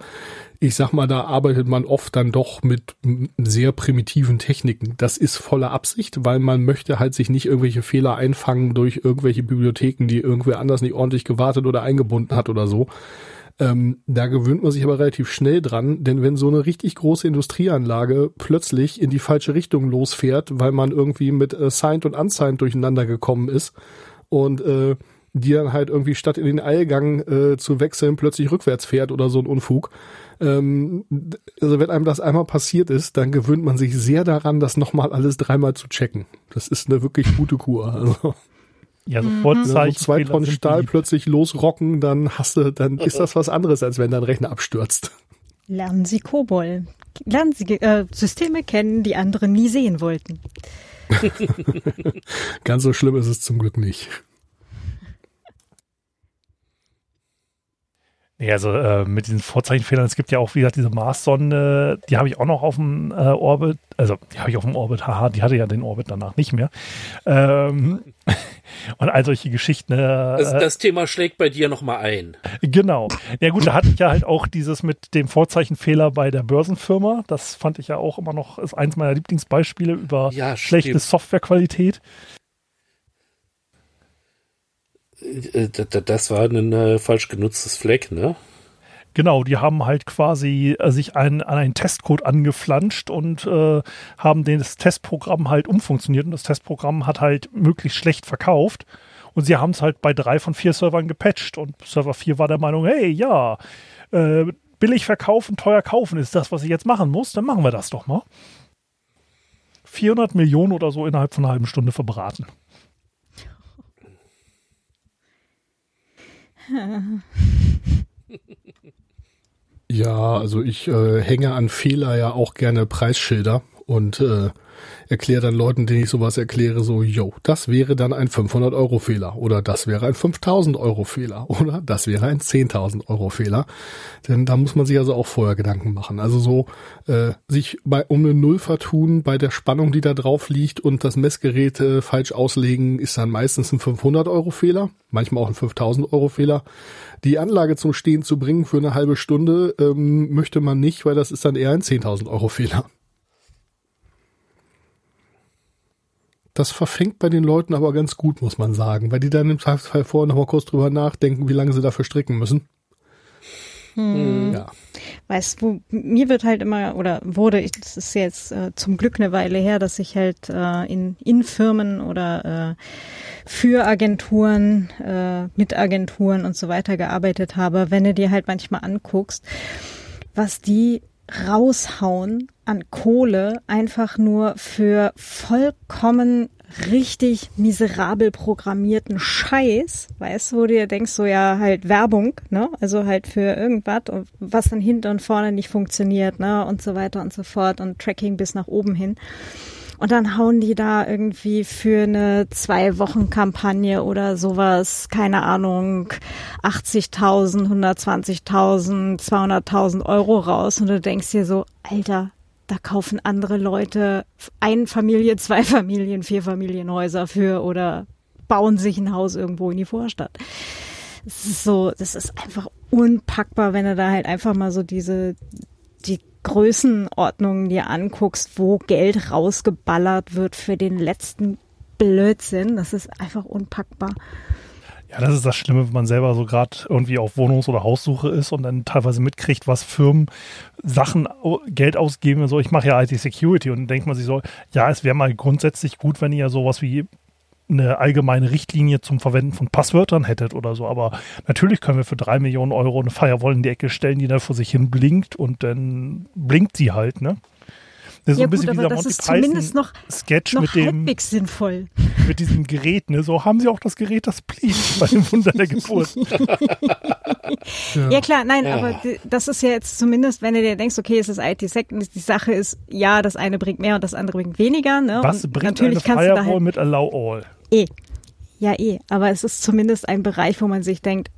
ich sag mal, da arbeitet man oft dann doch mit sehr primitiven Techniken. Das ist voller Absicht, weil man möchte halt sich nicht irgendwelche Fehler einfangen durch irgendwelche Bibliotheken, die irgendwer anders nicht ordentlich gewartet oder eingebunden hat oder so. Ähm, da gewöhnt man sich aber relativ schnell dran, denn wenn so eine richtig große Industrieanlage plötzlich in die falsche Richtung losfährt, weil man irgendwie mit äh, Signed und Unsigned durcheinander gekommen ist und äh, die dann halt irgendwie statt in den Eilgang äh, zu wechseln plötzlich rückwärts fährt oder so ein Unfug. Ähm, also wenn einem das einmal passiert ist, dann gewöhnt man sich sehr daran, das nochmal alles dreimal zu checken. Das ist eine wirklich gute Kur. Also. Ja, so Vorzeichen. so zwei Tonnen Stahl plötzlich losrocken, dann hast du, dann ist das was anderes, als wenn dein Rechner abstürzt. Lernen Sie Kobol. Lernen Sie äh, Systeme kennen, die andere nie sehen wollten. Ganz so schlimm ist es zum Glück nicht. Nee, also äh, mit diesen Vorzeichenfehlern, es gibt ja auch, wie gesagt, diese Mars-Sonde, die habe ich auch noch auf dem äh, Orbit, also die habe ich auf dem Orbit, haha, die hatte ja den Orbit danach nicht mehr. Ähm, und all solche Geschichten. Äh, das, das Thema schlägt bei dir nochmal ein. Genau. Ja gut, da hatte ich ja halt auch dieses mit dem Vorzeichenfehler bei der Börsenfirma. Das fand ich ja auch immer noch, ist eins meiner Lieblingsbeispiele über Ja, schlechte. Softwarequalität. Äh, Das war ein äh, falsch genutztes Fleck, ne? Genau, die haben halt quasi äh, sich ein, an einen Testcode angeflanscht und äh, haben das Testprogramm halt umfunktioniert und das Testprogramm hat halt möglichst schlecht verkauft. Und sie haben es halt bei drei von vier Servern gepatcht und Server 4 war der Meinung, hey, ja, äh, billig verkaufen, teuer kaufen ist das, was ich jetzt machen muss, dann machen wir das doch mal. 400 Millionen oder so innerhalb von einer halben Stunde verbraten. Ja, also ich äh, hänge an Fehler ja auch gerne Preisschilder und äh, erkläre dann Leuten, denen ich sowas erkläre, so, yo, das wäre dann ein 500 Euro Fehler oder das wäre ein 5000 Euro Fehler oder das wäre ein 10.000 Euro Fehler. Denn da muss man sich also auch vorher Gedanken machen. Also so äh, sich bei um eine Null vertun bei der Spannung, die da drauf liegt und das Messgerät äh, falsch auslegen, ist dann meistens ein 500 Euro Fehler, manchmal auch ein 5000 Euro Fehler. Die Anlage zum Stehen zu bringen für eine halbe Stunde ähm, möchte man nicht, weil das ist dann eher ein 10.000 Euro Fehler. Das verfängt bei den Leuten aber ganz gut, muss man sagen, weil die dann im Zweifelsfall vorher noch mal kurz drüber nachdenken, wie lange sie dafür stricken müssen. Ja. Weißt du, mir wird halt immer, oder wurde, ich, das ist jetzt äh, zum Glück eine Weile her, dass ich halt äh, in, in Firmen oder äh, für Agenturen, äh, mit Agenturen und so weiter gearbeitet habe, wenn du dir halt manchmal anguckst, was die raushauen an Kohle einfach nur für vollkommen richtig miserabel programmierten Scheiß, weißt du, wo du dir denkst, so ja, halt Werbung, ne, also halt für irgendwas, was dann hinten und vorne nicht funktioniert, ne, und so weiter und so fort und Tracking bis nach oben hin. Und dann hauen die da irgendwie für eine zwei Wochen Kampagne oder sowas, keine Ahnung, 80.000, 120.000, 200.000 Euro raus. Und du denkst dir so, Alter, da kaufen andere Leute ein Familie, zwei Familien, vier Familienhäuser für oder bauen sich ein Haus irgendwo in die Vorstadt. Das ist so, das ist einfach unpackbar, wenn du da halt einfach mal so diese, die Größenordnungen dir anguckst, wo Geld rausgeballert wird für den letzten Blödsinn. Das ist einfach unpackbar. Ja, das ist das Schlimme, wenn man selber so gerade irgendwie auf Wohnungs- oder Haussuche ist und dann teilweise mitkriegt, was Firmen Sachen, Geld ausgeben. So, ich mache ja IT-Security und dann denkt man sich so, ja, es wäre mal grundsätzlich gut, wenn ihr sowas wie eine allgemeine Richtlinie zum Verwenden von Passwörtern hättet oder so. Aber natürlich können wir für drei Millionen Euro eine Firewall in die Ecke stellen, die da vor sich hin blinkt und dann blinkt sie halt, ne? Das ist so ja ein bisschen gut, wie aber dieser das Monty ist zumindest Python noch, Sketch noch mit dem halbwegs sinnvoll. mit diesem Gerät, ne? So haben sie auch das Gerät, das blieb bei dem Wunder der Geburt. Ja, klar, nein, Ja. aber das ist ja jetzt zumindest, wenn du dir denkst, okay, es ist IT-Sec, die Sache ist, ja, das eine bringt mehr und das andere bringt weniger. Ne? Was und bringt natürlich eine kannst du da Firewall halt, mit Allow All? eh, ja eh, aber es ist zumindest ein Bereich, wo man sich denkt,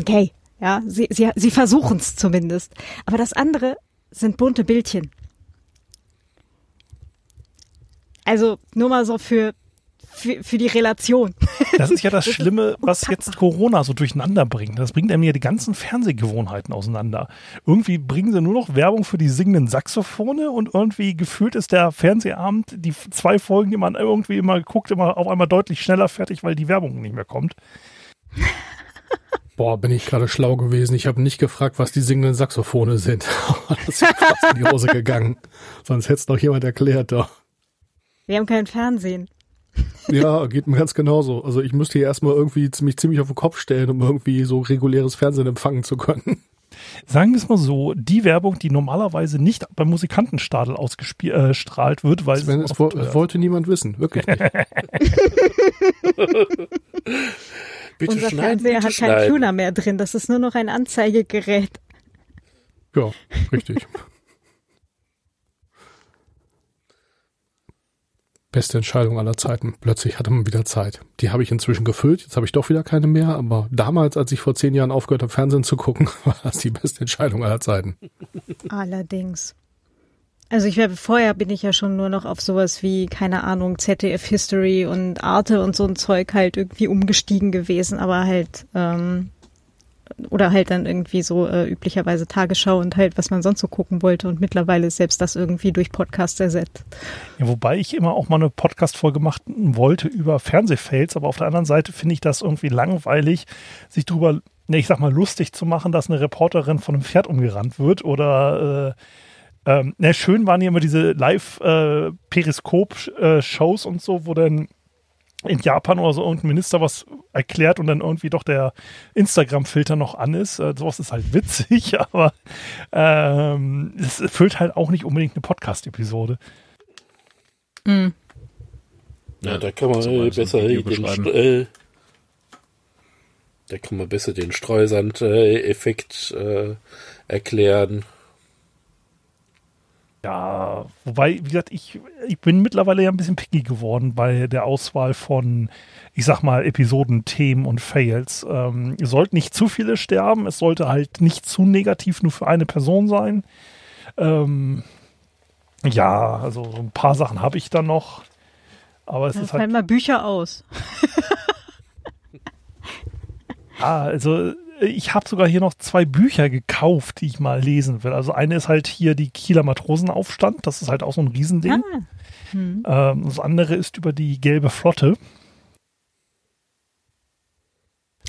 okay, ja, sie, sie, sie versuchen es zumindest. Aber das andere sind bunte Bildchen. Also nur mal so für, für, für die Relation. Das ist ja das Schlimme, was jetzt Corona so durcheinander bringt. Das bringt einem ja die ganzen Fernsehgewohnheiten auseinander. Irgendwie bringen sie nur noch Werbung für die singenden Saxophone und irgendwie gefühlt ist der Fernsehabend, die zwei Folgen, die man irgendwie immer guckt, immer auf einmal deutlich schneller fertig, weil die Werbung nicht mehr kommt. Boah, bin ich gerade schlau gewesen. Ich habe nicht gefragt, was die singenden Saxophone sind. das ist fast in die Hose gegangen. Sonst hätte es doch jemand erklärt doch. Wir haben kein Fernsehen. Ja, geht mir ganz genauso. Also ich müsste hier erstmal irgendwie ziemlich, ziemlich auf den Kopf stellen, um irgendwie so reguläres Fernsehen empfangen zu können. Sagen wir es mal so, die Werbung, die normalerweise nicht beim Musikantenstadel ausgestrahlt äh, wird, weil Sven, es, wo, es wollte niemand wissen, wirklich nicht. bitte Unser Fernseher hat keinen Tuner mehr drin, das ist nur noch ein Anzeigegerät. Ja, richtig. Beste Entscheidung aller Zeiten. Plötzlich hatte man wieder Zeit. Die habe ich inzwischen gefüllt. Jetzt habe ich doch wieder keine mehr. Aber damals, als ich vor zehn Jahren aufgehört habe, Fernsehen zu gucken, war das die beste Entscheidung aller Zeiten. Allerdings. Also ich wäre vorher bin ich ja schon nur noch auf sowas wie keine Ahnung ZDF History und Arte und so ein Zeug halt irgendwie umgestiegen gewesen, aber halt ähm, oder halt dann irgendwie so äh, üblicherweise Tagesschau und halt, was man sonst so gucken wollte. Und mittlerweile ist selbst das irgendwie durch Podcasts ersetzt. Ja, wobei ich immer auch mal eine Podcast-Folge machen wollte über Fernsehfails, aber auf der anderen Seite finde ich das irgendwie langweilig, sich drüber, ne, ich sag mal, lustig zu machen, dass eine Reporterin von einem Pferd umgerannt wird oder äh, ähm, ne, schön waren ja immer diese Live-Periskop-Shows äh, und so, wo dann in Japan oder so irgendein Minister was erklärt und dann irgendwie doch der Instagram-Filter noch an ist. Äh, sowas ist halt witzig, aber ähm, es füllt halt auch nicht unbedingt eine Podcast-Episode. Mhm. Ja, da kann man äh, besser den äh, da kann man besser den Streusand-Effekt äh, erklären. Ja, wobei, wie gesagt, ich, ich bin mittlerweile ja ein bisschen picky geworden bei der Auswahl von, ich sag mal, Episoden, Themen und Fails. Ähm, es sollten nicht zu viele sterben, es sollte halt nicht zu negativ nur für eine Person sein. Ähm, ja, also so ein paar Sachen habe ich da noch. Aber es Dann ist halt. mal Bücher aus. ah, also ich habe sogar hier noch zwei Bücher gekauft, die ich mal lesen will. Also eine ist halt hier die Kieler Matrosenaufstand. Das ist halt auch so ein Riesending. Ah. Hm. Ähm, das andere ist über die gelbe Flotte.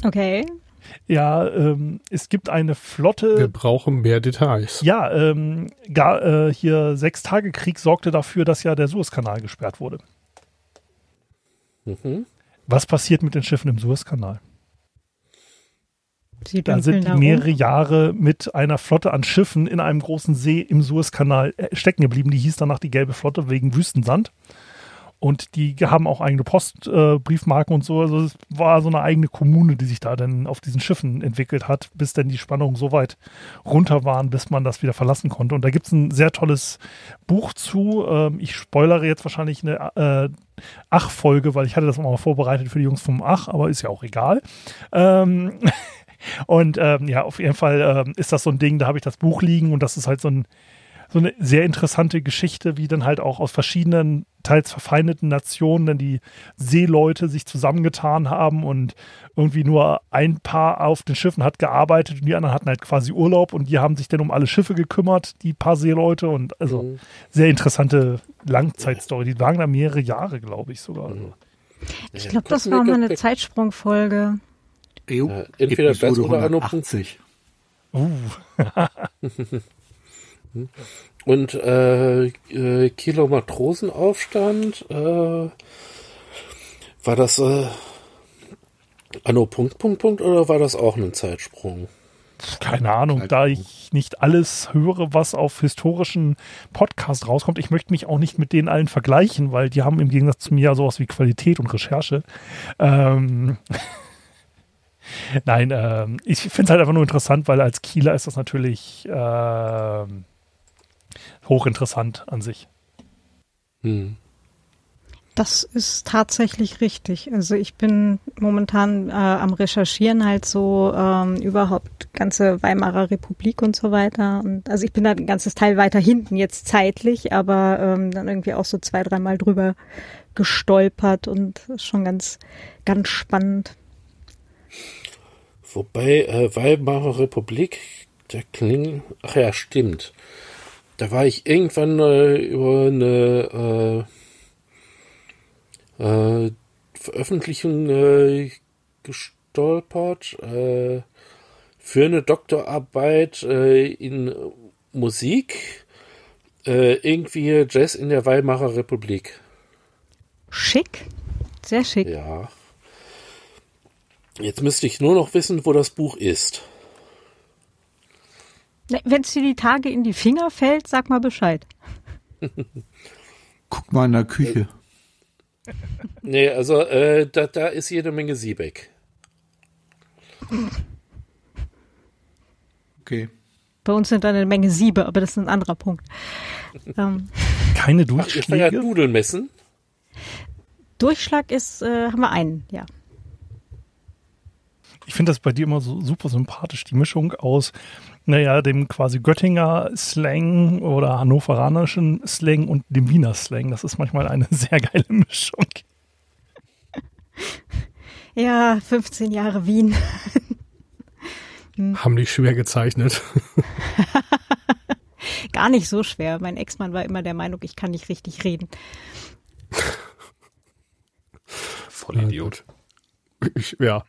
Okay. Ja, ähm, es gibt eine Flotte. Wir brauchen mehr Details. Ja, ähm, gar, äh, hier Sechstagekrieg sorgte dafür, dass ja der Suezkanal gesperrt wurde. Mhm. Was passiert mit den Schiffen im Suezkanal? Sie da sind die mehrere um. Jahre mit einer Flotte an Schiffen in einem großen See im Suezkanal äh, stecken geblieben. Die hieß danach die Gelbe Flotte wegen Wüstensand. Und die haben auch eigene Postbriefmarken äh, und so. Also es war so eine eigene Kommune, die sich da dann auf diesen Schiffen entwickelt hat, bis dann die Spannungen so weit runter waren, bis man das wieder verlassen konnte. Und da gibt es ein sehr tolles Buch zu. Ähm, ich spoilere jetzt wahrscheinlich eine äh, Ach-Folge, weil ich hatte das mal vorbereitet für die Jungs vom Ach, aber ist ja auch egal. Ähm, Und ähm, ja, auf jeden Fall ähm, ist das so ein Ding, da habe ich das Buch liegen und das ist halt so, ein, so eine sehr interessante Geschichte, wie dann halt auch aus verschiedenen, teils verfeindeten Nationen dann die Seeleute sich zusammengetan haben und irgendwie nur ein Paar auf den Schiffen hat gearbeitet und die anderen hatten halt quasi Urlaub und die haben sich dann um alle Schiffe gekümmert, die paar Seeleute und also mhm. sehr interessante Langzeitstory. Die waren da mehrere Jahre, glaube ich sogar. Mhm. Ich glaube, das war mal eine Zeitsprungfolge. Jo, äh, entweder Episode das oder Anno 80. Uh. Und äh, äh, Kilo Matrosenaufstand, äh, war das äh, Anno Punkt, Punkt, Punkt oder war das auch ein Zeitsprung? Keine Ahnung, da ich nicht alles höre, was auf historischen Podcasts rauskommt. Ich möchte mich auch nicht mit denen allen vergleichen, weil die haben im Gegensatz zu mir sowas wie Qualität und Recherche. Ähm, Nein, ähm, ich finde es halt einfach nur interessant, weil als Kieler ist das natürlich äh, hochinteressant an sich. Hm. Das ist tatsächlich richtig. Also ich bin momentan äh, am Recherchieren halt so ähm, überhaupt ganze Weimarer Republik und so weiter. Und also ich bin da ein ganzes Teil weiter hinten jetzt zeitlich, aber ähm, dann irgendwie auch so zwei, dreimal drüber gestolpert und schon ganz, ganz spannend. Wobei äh, Weimarer Republik, der klingt, ach ja, stimmt. Da war ich irgendwann äh, über eine äh, äh, Veröffentlichung äh, gestolpert äh, für eine Doktorarbeit äh, in Musik, äh, irgendwie Jazz in der Weimarer Republik. Schick, sehr schick. Ja. Jetzt müsste ich nur noch wissen, wo das Buch ist. Wenn es dir die Tage in die Finger fällt, sag mal Bescheid. Guck mal in der Küche. Nee, also äh, da, da ist jede Menge Siebeck. Okay. Bei uns sind da eine Menge Siebe, aber das ist ein anderer Punkt. ähm, Keine Ach, ihr Durchschläge? Nudelmessen? Durchschlag ist, äh, haben wir einen, ja. Ich finde das bei dir immer so super sympathisch, die Mischung aus, naja, dem quasi Göttinger Slang oder hannoveranischen Slang und dem Wiener Slang. Das ist manchmal eine sehr geile Mischung. Ja, 15 Jahre Wien. Haben die schwer gezeichnet. Gar nicht so schwer. Mein Ex-Mann war immer der Meinung, ich kann nicht richtig reden. Voll Idiot. Ich, ja.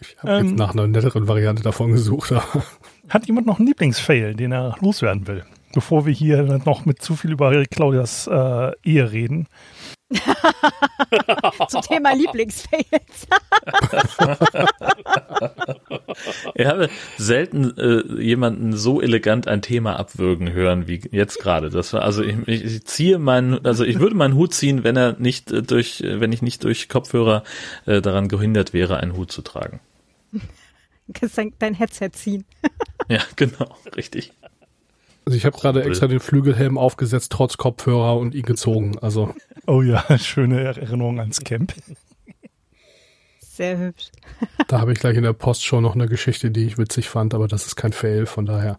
Ich habe Ähm. jetzt nach einer netteren Variante davon gesucht. Hat jemand noch einen Lieblingsfail, den er loswerden will? Bevor wir hier noch mit zu viel über Claudias äh, Ehe reden. Zum Thema Lieblingsfails. Ich habe selten äh, jemanden so elegant ein Thema abwürgen hören wie jetzt gerade. Das war also ich, ich, ziehe meinen, also ich würde meinen Hut ziehen, wenn er nicht äh, durch, äh, wenn ich nicht durch Kopfhörer äh, daran gehindert wäre, einen Hut zu tragen. Du kannst dein, dein Headset ziehen. Ja, genau, richtig. Also ich habe gerade extra den Flügelhelm aufgesetzt, trotz Kopfhörer und ihn gezogen. Also Oh ja, schöne Erinnerung ans Camp. Sehr hübsch. da habe ich gleich in der Post schon noch eine Geschichte, die ich witzig fand, aber das ist kein Fail, von daher.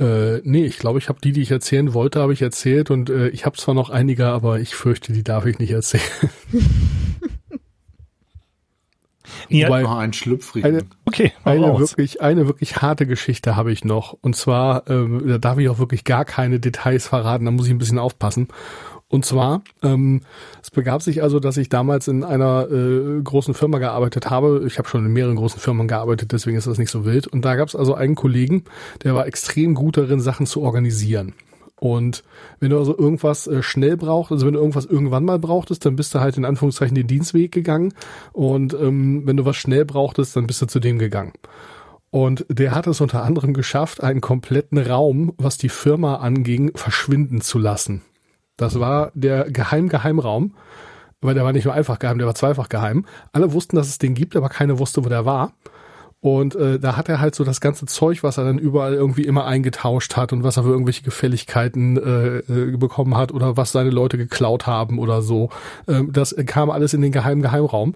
Äh, nee, ich glaube, ich habe die, die ich erzählen wollte, habe ich erzählt und äh, ich habe zwar noch einige, aber ich fürchte, die darf ich nicht erzählen. Ja, Wobei- Noch einen Eine- okay, Eine wirklich, eine wirklich harte Geschichte habe ich noch. Und zwar, ähm, da darf ich auch wirklich gar keine Details verraten, da muss ich ein bisschen aufpassen. Und zwar, ähm, es begab sich also, dass ich damals in einer äh, großen Firma gearbeitet habe. Ich habe schon in mehreren großen Firmen gearbeitet, deswegen ist das nicht so wild. Und da gab es also einen Kollegen, der war extrem gut darin, Sachen zu organisieren. Und wenn du also irgendwas äh, schnell brauchst, also wenn du irgendwas irgendwann mal brauchtest, dann bist du halt in Anführungszeichen den Dienstweg gegangen. Und ähm, wenn du was schnell brauchtest, dann bist du zu dem gegangen. Und der hat es unter anderem geschafft, einen kompletten Raum, was die Firma anging, verschwinden zu lassen. Das war der Geheim-Geheimraum, weil der war nicht nur einfach geheim, der war zweifach geheim. Alle wussten, dass es den gibt, aber keiner wusste, wo der war. Und äh, da hat er halt so das ganze Zeug, was er dann überall irgendwie immer eingetauscht hat und was er für irgendwelche Gefälligkeiten äh, äh, bekommen hat oder was seine Leute geklaut haben oder so. Ähm, das kam alles in den geheimen Geheimraum.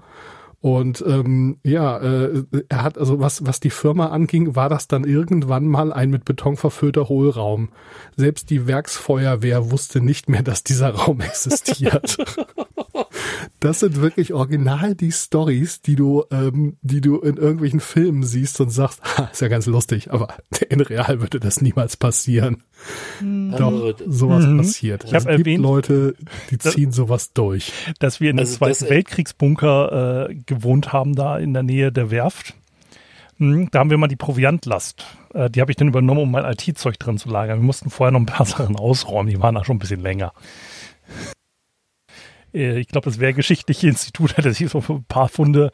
Und ähm, ja, äh, er hat also was was die Firma anging, war das dann irgendwann mal ein mit Beton verfüllter Hohlraum. Selbst die Werksfeuerwehr wusste nicht mehr, dass dieser Raum existiert. Das sind wirklich original die Stories, die du, ähm, die du in irgendwelchen Filmen siehst und sagst, ha, ist ja ganz lustig, aber in real würde das niemals passieren. Doch, Also, sowas Mhm. passiert. Ich hab es gibt erwähnt- Leute, die ziehen sowas durch. dass wir in einem Also Zweiten das- Weltkriegsbunker äh, gewohnt haben, da in der Nähe der Werft. Hm, Da haben wir mal die Proviantlast. Äh, die habe ich dann übernommen, um mein IT-Zeug drin zu lagern. Wir mussten vorher noch ein paar Sachen ausräumen, die waren da schon ein bisschen länger. Äh, ich glaube, das Wehrgeschichtliche Institut hätte sich so ein paar Funde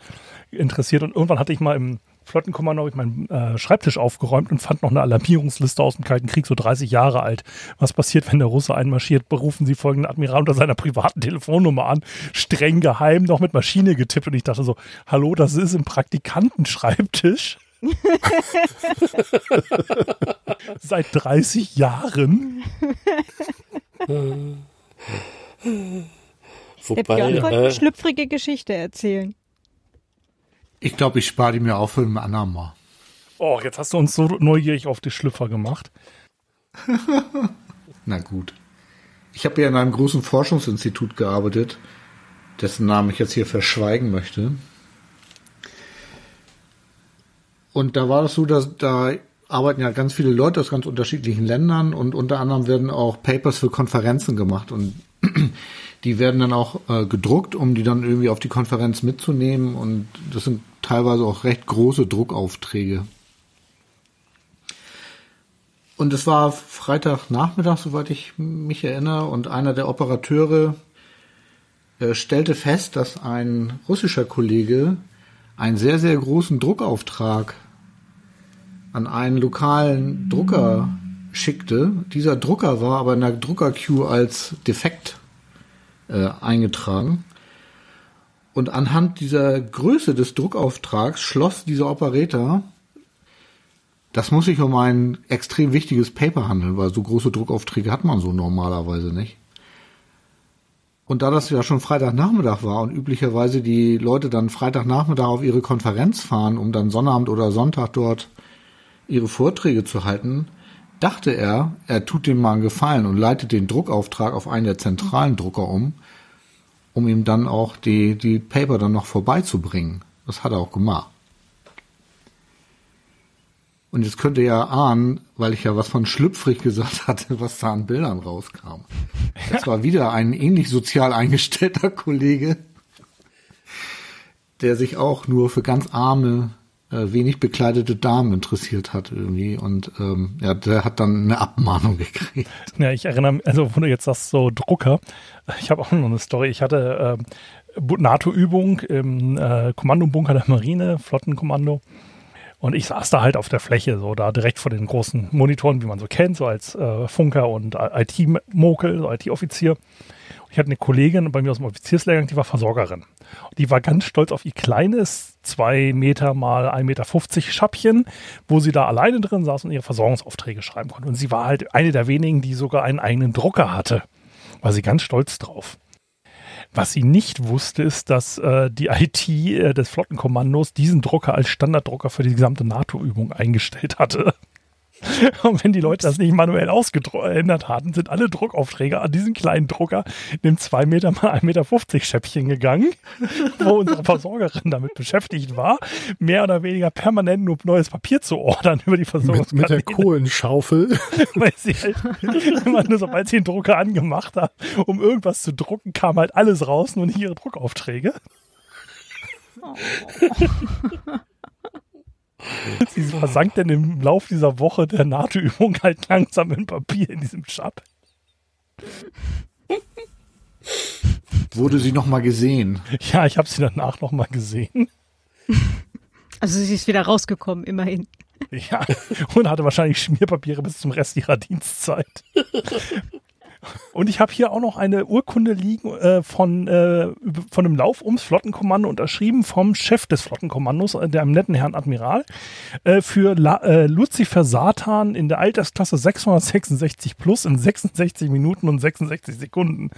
interessiert. Und irgendwann hatte ich mal im Flottenkommando meinen äh, Schreibtisch aufgeräumt und fand noch eine Alarmierungsliste aus dem Kalten Krieg, so 30 Jahre alt. Was passiert, wenn der Russe einmarschiert? Berufen Sie folgenden Admiral unter seiner privaten Telefonnummer an. Streng geheim, noch mit Maschine getippt. Und ich dachte so, hallo, das ist im Praktikantenschreibtisch. Seit 30 Jahren. Wobei, Björn wollte eine schlüpfrige Geschichte erzählen. Ich glaube, ich spare die mir auf für ein andermal. Oh, jetzt hast du uns so neugierig auf die Schlüpfer gemacht. Na gut. Ich habe ja in einem großen Forschungsinstitut gearbeitet, dessen Namen ich jetzt hier verschweigen möchte. Und da war das so, dass da arbeiten ja ganz viele Leute aus ganz unterschiedlichen Ländern und unter anderem werden auch Papers für Konferenzen gemacht und die werden dann auch äh, gedruckt, um die dann irgendwie auf die Konferenz mitzunehmen und das sind teilweise auch recht große Druckaufträge. Und es war Freitagnachmittag, soweit ich mich erinnere, und einer der Operateure äh, stellte fest, dass ein russischer Kollege einen sehr, sehr großen Druckauftrag an einen lokalen Drucker schickte. Dieser Drucker war aber in der Drucker-Queue als defekt äh, eingetragen. Und anhand dieser Größe des Druckauftrags schloss dieser Operator das muss sich um ein extrem wichtiges Paper handeln, weil so große Druckaufträge hat man so normalerweise nicht. Und da das ja schon Freitagnachmittag war und üblicherweise die Leute dann Freitagnachmittag auf ihre Konferenz fahren, um dann Sonnabend oder Sonntag dort ihre Vorträge zu halten, dachte er, er tut dem mal einen Gefallen und leitet den Druckauftrag auf einen der zentralen Drucker um, um ihm dann auch die, die Paper dann noch vorbeizubringen. Das hat er auch gemacht. Und jetzt könnt ihr ja ahnen, weil ich ja was von schlüpfrig gesagt hatte, was da an Bildern rauskam. Das war wieder ein ähnlich sozial eingestellter Kollege, der sich auch nur für ganz arme, äh, wenig bekleidete Damen interessiert hat irgendwie. Und ähm, ja, der hat dann eine Abmahnung gekriegt. Ja, ich erinnere mich, also wo du jetzt sagst, so Drucker, ich habe auch noch eine Story. Ich hatte äh, NATO-Übung im äh, Kommandobunker der Marine, Flottenkommando. Und ich saß da halt auf der Fläche, so da direkt vor den großen Monitoren, wie man so kennt, so als äh, Funker und IT-Mokel, so IT-Offizier. Ich hatte eine Kollegin bei mir aus dem Offizierslehrgang, die war Versorgerin. Die war ganz stolz auf ihr kleines zwei Meter mal 1,50 Meter Schappchen, wo sie da alleine drin saß und ihre Versorgungsaufträge schreiben konnte. Und sie war halt eine der wenigen, die sogar einen eigenen Drucker hatte. War sie ganz stolz drauf. Was sie nicht wusste, ist, dass äh, die IT äh, des Flottenkommandos diesen Drucker als Standarddrucker für die gesamte NATO-Übung eingestellt hatte. Und wenn die Leute das nicht manuell ausgeändert hatten, sind alle Druckaufträge an diesen kleinen Drucker in dem 2 Meter mal 1,50 Meter Schäppchen gegangen, wo unsere Versorgerin damit beschäftigt war, mehr oder weniger permanent nur neues Papier zu ordern über die Versorgung. Mit, mit der Kohlenschaufel. Weil sie halt immer nur, sobald sie den Drucker angemacht hat, um irgendwas zu drucken, kam halt alles raus, nur nicht ihre Druckaufträge. Oh. Sie versank denn im Lauf dieser Woche der NATO-Übung halt langsam in Papier in diesem Schab. Wurde sie nochmal gesehen? Ja, ich habe sie danach nochmal gesehen. Also sie ist wieder rausgekommen, immerhin. Ja, und hatte wahrscheinlich Schmierpapiere bis zum Rest ihrer Dienstzeit. Und ich habe hier auch noch eine Urkunde liegen äh, von, äh, von einem Lauf ums Flottenkommando unterschrieben vom Chef des Flottenkommandos, äh, dem netten Herrn Admiral, äh, für La äh, Lucifer Satan in der Altersklasse 666 plus in 66 Minuten und 66 Sekunden.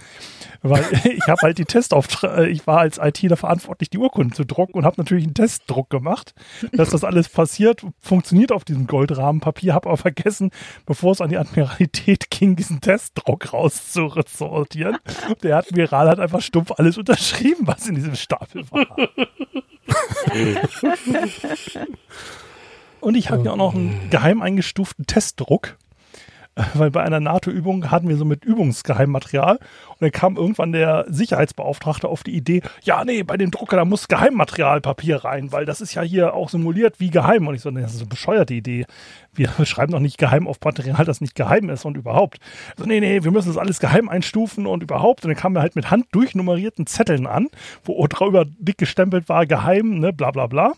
Weil ich habe halt die Testauftrag, ich war als ITler verantwortlich, die Urkunden zu drucken und habe natürlich einen Testdruck gemacht, dass das alles passiert, funktioniert auf diesem Goldrahmenpapier, habe aber vergessen, bevor es an die Admiralität ging, diesen Testdruck rauszusortieren. Der Admiral hat einfach stumpf alles unterschrieben, was in diesem Stapel war. Und ich habe hier auch noch einen geheim eingestuften Testdruck weil bei einer NATO-Übung hatten wir so mit Übungsgeheimmaterial und dann kam irgendwann der Sicherheitsbeauftragte auf die Idee, ja, nee, bei dem Drucker, da muss Geheimmaterialpapier rein, weil das ist ja hier auch simuliert wie geheim. Und ich so, nee, das ist eine bescheuerte Idee. Wir schreiben doch nicht geheim auf Material, das nicht geheim ist und überhaupt. So, nee, nee, wir müssen das alles geheim einstufen und überhaupt. Und dann kamen wir halt mit Hand durchnummerierten Zetteln an, wo drüber dick gestempelt war, geheim, ne, bla bla bla.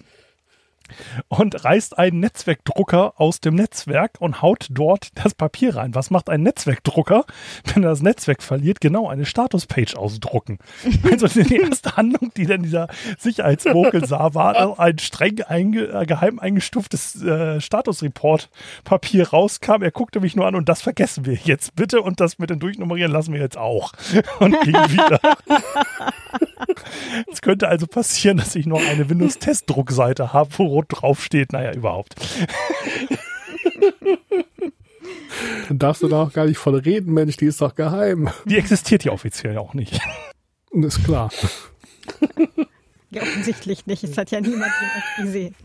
Und reißt einen Netzwerkdrucker aus dem Netzwerk und haut dort das Papier rein. Was macht ein Netzwerkdrucker, wenn er das Netzwerk verliert? Genau, eine Statuspage ausdrucken. Also die erste Handlung, die dann dieser Sicherheitsvogel sah, war ein streng einge äh, geheim eingestuftes äh, Statusreport-Papier rauskam. Er guckte mich nur an und das vergessen wir jetzt bitte und das mit dem Durchnummerieren lassen wir jetzt auch. Und ging wieder. Es könnte also passieren, dass ich noch eine Windows-Test-Druckseite habe, wo rot draufsteht. Naja, überhaupt. Dann darfst du da auch gar nicht voll reden, Mensch, die ist doch geheim. Die existiert ja offiziell auch nicht. Ist klar. Ja, offensichtlich nicht. Es hat ja niemand gesehen.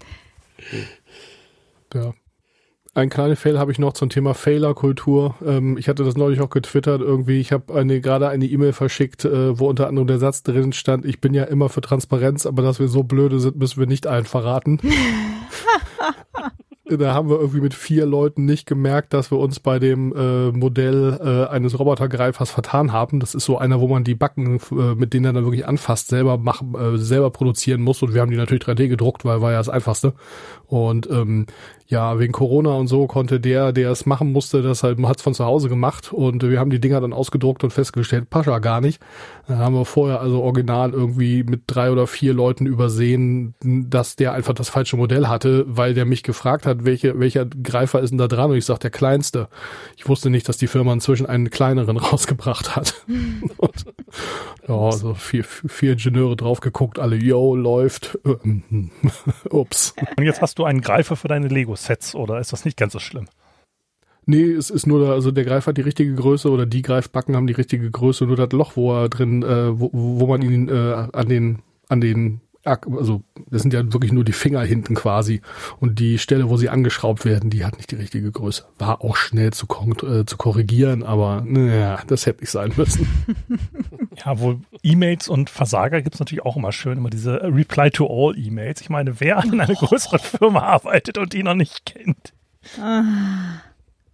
Ja. Ein kleiner Fail habe ich noch zum Thema Failer-Kultur. Ähm, ich hatte das neulich auch getwittert irgendwie. Ich habe eine gerade eine E-Mail verschickt, äh, wo unter anderem der Satz drin stand, ich bin ja immer für Transparenz, aber dass wir so blöde sind, müssen wir nicht allen verraten. da haben wir irgendwie mit vier Leuten nicht gemerkt, dass wir uns bei dem äh, Modell äh, eines Robotergreifers vertan haben. Das ist so einer, wo man die Backen, äh, mit denen er dann wirklich anfasst, selber machen, äh, selber produzieren muss. Und wir haben die natürlich 3D gedruckt, weil war ja das Einfachste. Und ähm, ja, wegen Corona und so konnte der, der es machen musste, das halt, hat's von zu Hause gemacht und wir haben die Dinger dann ausgedruckt und festgestellt, Pascha gar nicht. Dann haben wir vorher also original irgendwie mit drei oder vier Leuten übersehen, dass der einfach das falsche Modell hatte, weil der mich gefragt hat, welche, welcher Greifer ist denn da dran? Und ich sag, der kleinste. Ich wusste nicht, dass die Firma inzwischen einen kleineren rausgebracht hat. und, ja, also vier, vier Ingenieure drauf geguckt, alle, yo, läuft. Ups. Und jetzt hast du einen Greifer für deine Lego-Sets, oder ist das nicht ganz so schlimm? Nee, es ist nur, also der Greif hat die richtige Größe oder die Greifbacken haben die richtige Größe, nur das Loch, wo er drin, äh, wo, wo man ihn äh, an den, an den, also das sind ja wirklich nur die Finger hinten quasi und die Stelle, wo sie angeschraubt werden, die hat nicht die richtige Größe. War auch schnell zu, äh, zu korrigieren, aber naja, das hätte nicht sein müssen. Ja, wohl E-Mails und Versager gibt's natürlich auch immer schön, immer diese Reply-to-All-E-Mails. Ich meine, wer an einer größeren Firma arbeitet und die noch nicht kennt. Ah,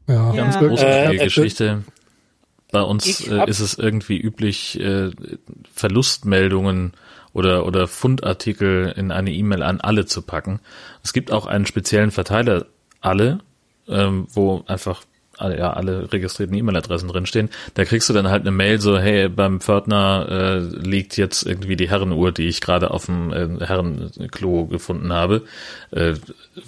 Ja, Ja. Ganz Äh, großartige äh, Geschichte. Bei uns Ich äh, ist es irgendwie üblich, äh, Verlustmeldungen oder, oder Fundartikel in eine E-Mail an alle zu packen. Es gibt auch einen speziellen Verteiler alle, ähm, wo einfach alle, ja, alle registrierten E-Mail-Adressen drinstehen. Da kriegst du dann halt eine Mail so, hey, beim Pförtner äh, liegt jetzt irgendwie die Herrenuhr, die ich gerade auf dem äh, Herrenklo gefunden habe. Äh,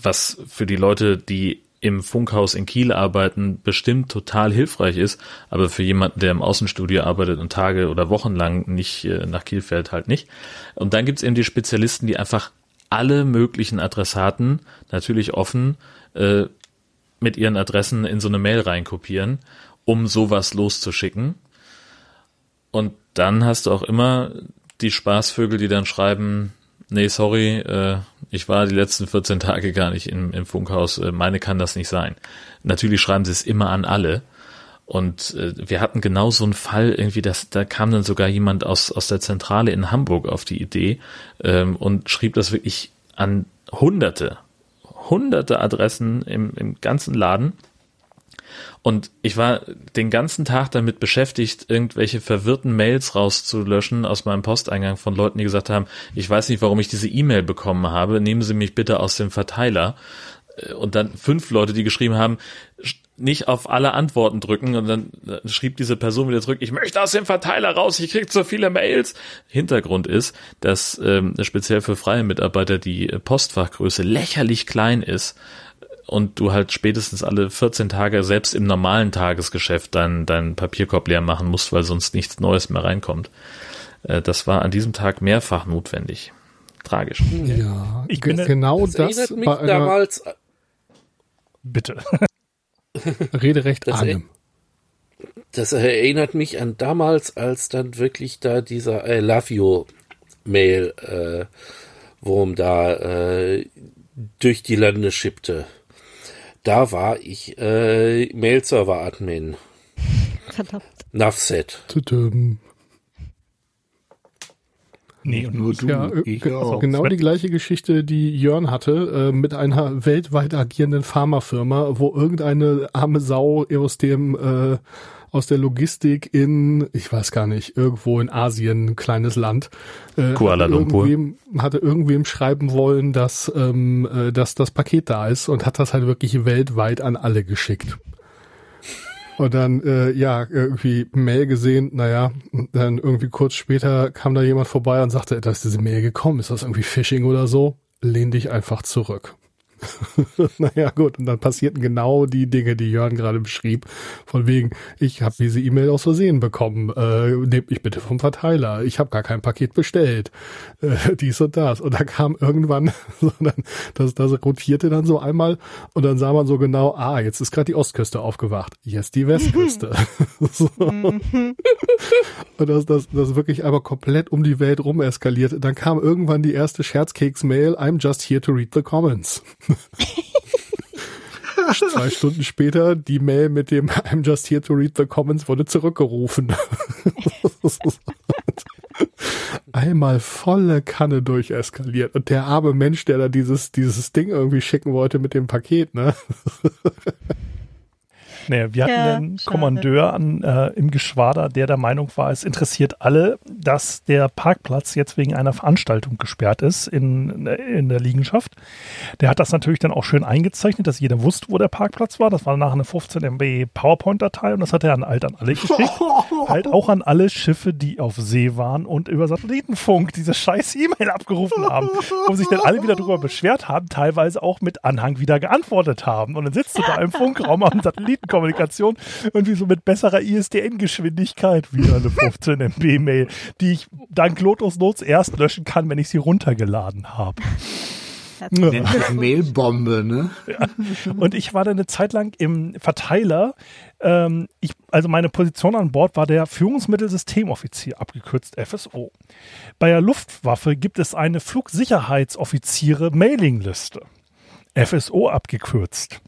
was für die Leute, die im Funkhaus in Kiel arbeiten, bestimmt total hilfreich ist, aber für jemanden, der im Außenstudio arbeitet und Tage oder Wochen lang nicht äh, nach Kiel fährt, halt nicht. Und dann gibt's eben die Spezialisten, die einfach alle möglichen Adressaten, natürlich offen, äh, mit ihren Adressen in so eine Mail reinkopieren, um sowas loszuschicken. Und dann hast du auch immer die Spaßvögel, die dann schreiben, nee, sorry, äh, ich war die letzten 14 Tage gar nicht im, im Funkhaus, äh, meine kann das nicht sein. Natürlich schreiben sie es immer an alle. Und äh, wir hatten genau so einen Fall irgendwie, dass da kam dann sogar jemand aus aus der Zentrale in Hamburg auf die Idee ähm, und schrieb das wirklich an Hunderte, hunderte Adressen im, im ganzen Laden. Und ich war den ganzen Tag damit beschäftigt, irgendwelche verwirrten Mails rauszulöschen aus meinem Posteingang von Leuten, die gesagt haben, ich weiß nicht, warum ich diese E-Mail bekommen habe, nehmen Sie mich bitte aus dem Verteiler. Äh, Und dann fünf Leute, die geschrieben haben, nicht auf alle Antworten drücken und dann äh, schrieb diese Person wieder zurück, ich möchte aus dem Verteiler raus, ich krieg so viele Mails. Hintergrund ist, dass ähm, speziell für freie Mitarbeiter die äh, Postfachgröße lächerlich klein ist und du halt spätestens alle 14 Tage selbst im normalen Tagesgeschäft deinen deinen Papierkorb leer machen musst, weil sonst nichts Neues mehr reinkommt. Äh, Das war an diesem Tag mehrfach notwendig. Tragisch. ja Ich bin- genau Das, das, erinnert mich damals, Bitte. Rederecht Das ahnem. das erinnert mich an damals, als dann wirklich da dieser I love you Mail äh, Wurm da äh, durch die Lande schippte. Da war ich äh, Mail-Server-Admin. verdammt. Navset. Tudum. Nee, und Nur du, Ja, äh, ich auch. genau die gleiche Geschichte, die Jörn hatte, äh, mit einer weltweit agierenden Pharmafirma, wo irgendeine arme Sau aus dem äh, aus der Logistik in, ich weiß gar nicht, irgendwo in Asien, ein kleines Land. Äh, Kuala Lumpur. Irgendwem, hatte irgendwem schreiben wollen, dass, ähm, äh, dass das Paket da ist und hat das halt wirklich weltweit an alle geschickt. Und dann, äh, ja, irgendwie Mail gesehen, naja, dann irgendwie kurz später kam da jemand vorbei und sagte, da ist diese Mail gekommen, ist das irgendwie Phishing oder so? Lehn dich einfach zurück. naja, gut, und dann passierten genau die Dinge, die Jörn gerade beschrieb. Von wegen, ich habe diese E-Mail aus Versehen bekommen. Äh, nehmt mich bitte vom Verteiler. Ich habe gar kein Paket bestellt. Äh, dies und das. Und da kam irgendwann, so dann, das, das rotierte dann so einmal und dann sah man so genau, ah, jetzt ist gerade die Ostküste aufgewacht. Jetzt die Westküste. so. und das, das, das wirklich einmal komplett um die Welt rum eskaliert. Dann kam irgendwann die erste Scherzkeks-Mail, I'm just here to read the comments. Zwei Stunden später die Mail mit dem I'm just here to read the comments wurde zurückgerufen. Einmal volle Kanne durcheskaliert. Und der arme Mensch, der da dieses, dieses Ding irgendwie schicken wollte mit dem Paket, ne? Nee, wir hatten Ja, einen schade. Kommandeur an, äh, im Geschwader, der der Meinung war, es interessiert alle, dass der Parkplatz jetzt wegen einer Veranstaltung gesperrt ist in, in der Liegenschaft. Der hat das natürlich dann auch schön eingezeichnet, dass jeder wusste, wo der Parkplatz war. Das war nachher eine 15 MB PowerPoint-Datei und das hat er an alt an alle geschickt. halt auch an alle Schiffe, die auf See waren und über Satellitenfunk diese scheiß E-Mail abgerufen haben, wo sich dann alle wieder darüber beschwert haben, teilweise auch mit Anhang wieder geantwortet haben. Und dann sitzt du da im Funkraum am Satellitenkommunikation irgendwie so mit besserer ISDN-Geschwindigkeit wieder eine 15 MB-Mail, die ich dank Lotus Notes erst löschen kann, wenn ich sie runtergeladen habe. Nennt sich Mailbombe, ne? Und ich war dann eine Zeit lang im Verteiler. Ähm, ich, also meine Position an Bord war der Führungsmittelsytemoffizier, abgekürzt FSO. Bei der Luftwaffe gibt es eine Flugsicherheitsoffiziere-Mailingliste. FSO abgekürzt.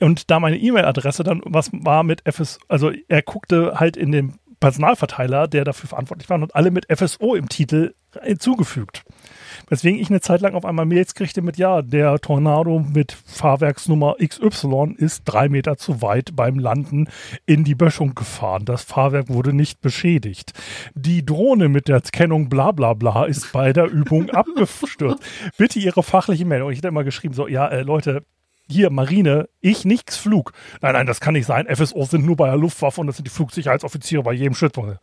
Und da meine E-Mail-Adresse dann was war mit FSO, also er guckte halt in den Personalverteiler, der dafür verantwortlich war, und alle mit FSO im Titel hinzugefügt. Weswegen ich eine Zeit lang auf einmal Mails kriegte mit, ja, der Tornado mit Fahrwerksnummer XY ist drei Meter zu weit beim Landen in die Böschung gefahren. Das Fahrwerk wurde nicht beschädigt. Die Drohne mit der Kennung bla bla bla ist bei der Übung abgestürzt. Bitte Ihre fachliche Meldung. Ich hätte immer geschrieben, so, ja, äh, Leute, hier, Marine, ich nix Flug. Nein, nein, das kann nicht sein. FSO sind nur bei der Luftwaffe und das sind die Flugsicherheitsoffiziere bei jedem Stützpunkt.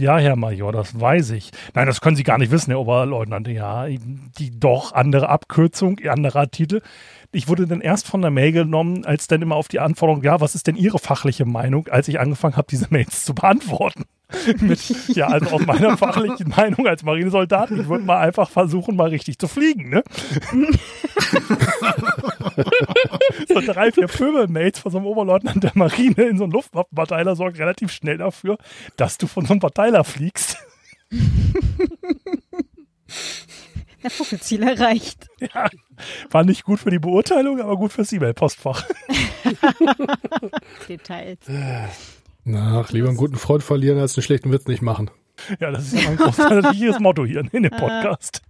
Ja, Herr Major, das weiß ich. Nein, das können Sie gar nicht wissen, Herr Oberleutnant. Ja, die doch andere Abkürzung, anderer Titel. Ich wurde dann erst von der Mail genommen, als dann immer auf die Anforderung, ja, was ist denn Ihre fachliche Meinung, als ich angefangen habe, diese Mails zu beantworten. Mit, ja, also aus meiner fachlichen Meinung als Marinesoldat, ich würde mal einfach versuchen, mal richtig zu fliegen, ne? so drei, vier Pöbelmates von so einem Oberleutnant der Marine in so einem Luftwaffenverteiler sorgt relativ schnell dafür, dass du von so einem Verteiler fliegst. Der Vogelziel erreicht. Ja, war nicht gut für die Beurteilung, aber gut fürs E-Mail-Postfach. Details. Nach, lieber einen guten Freund verlieren, als einen schlechten Witz nicht machen. Ja, das ist ja mein großartiges Motto hier in dem Podcast.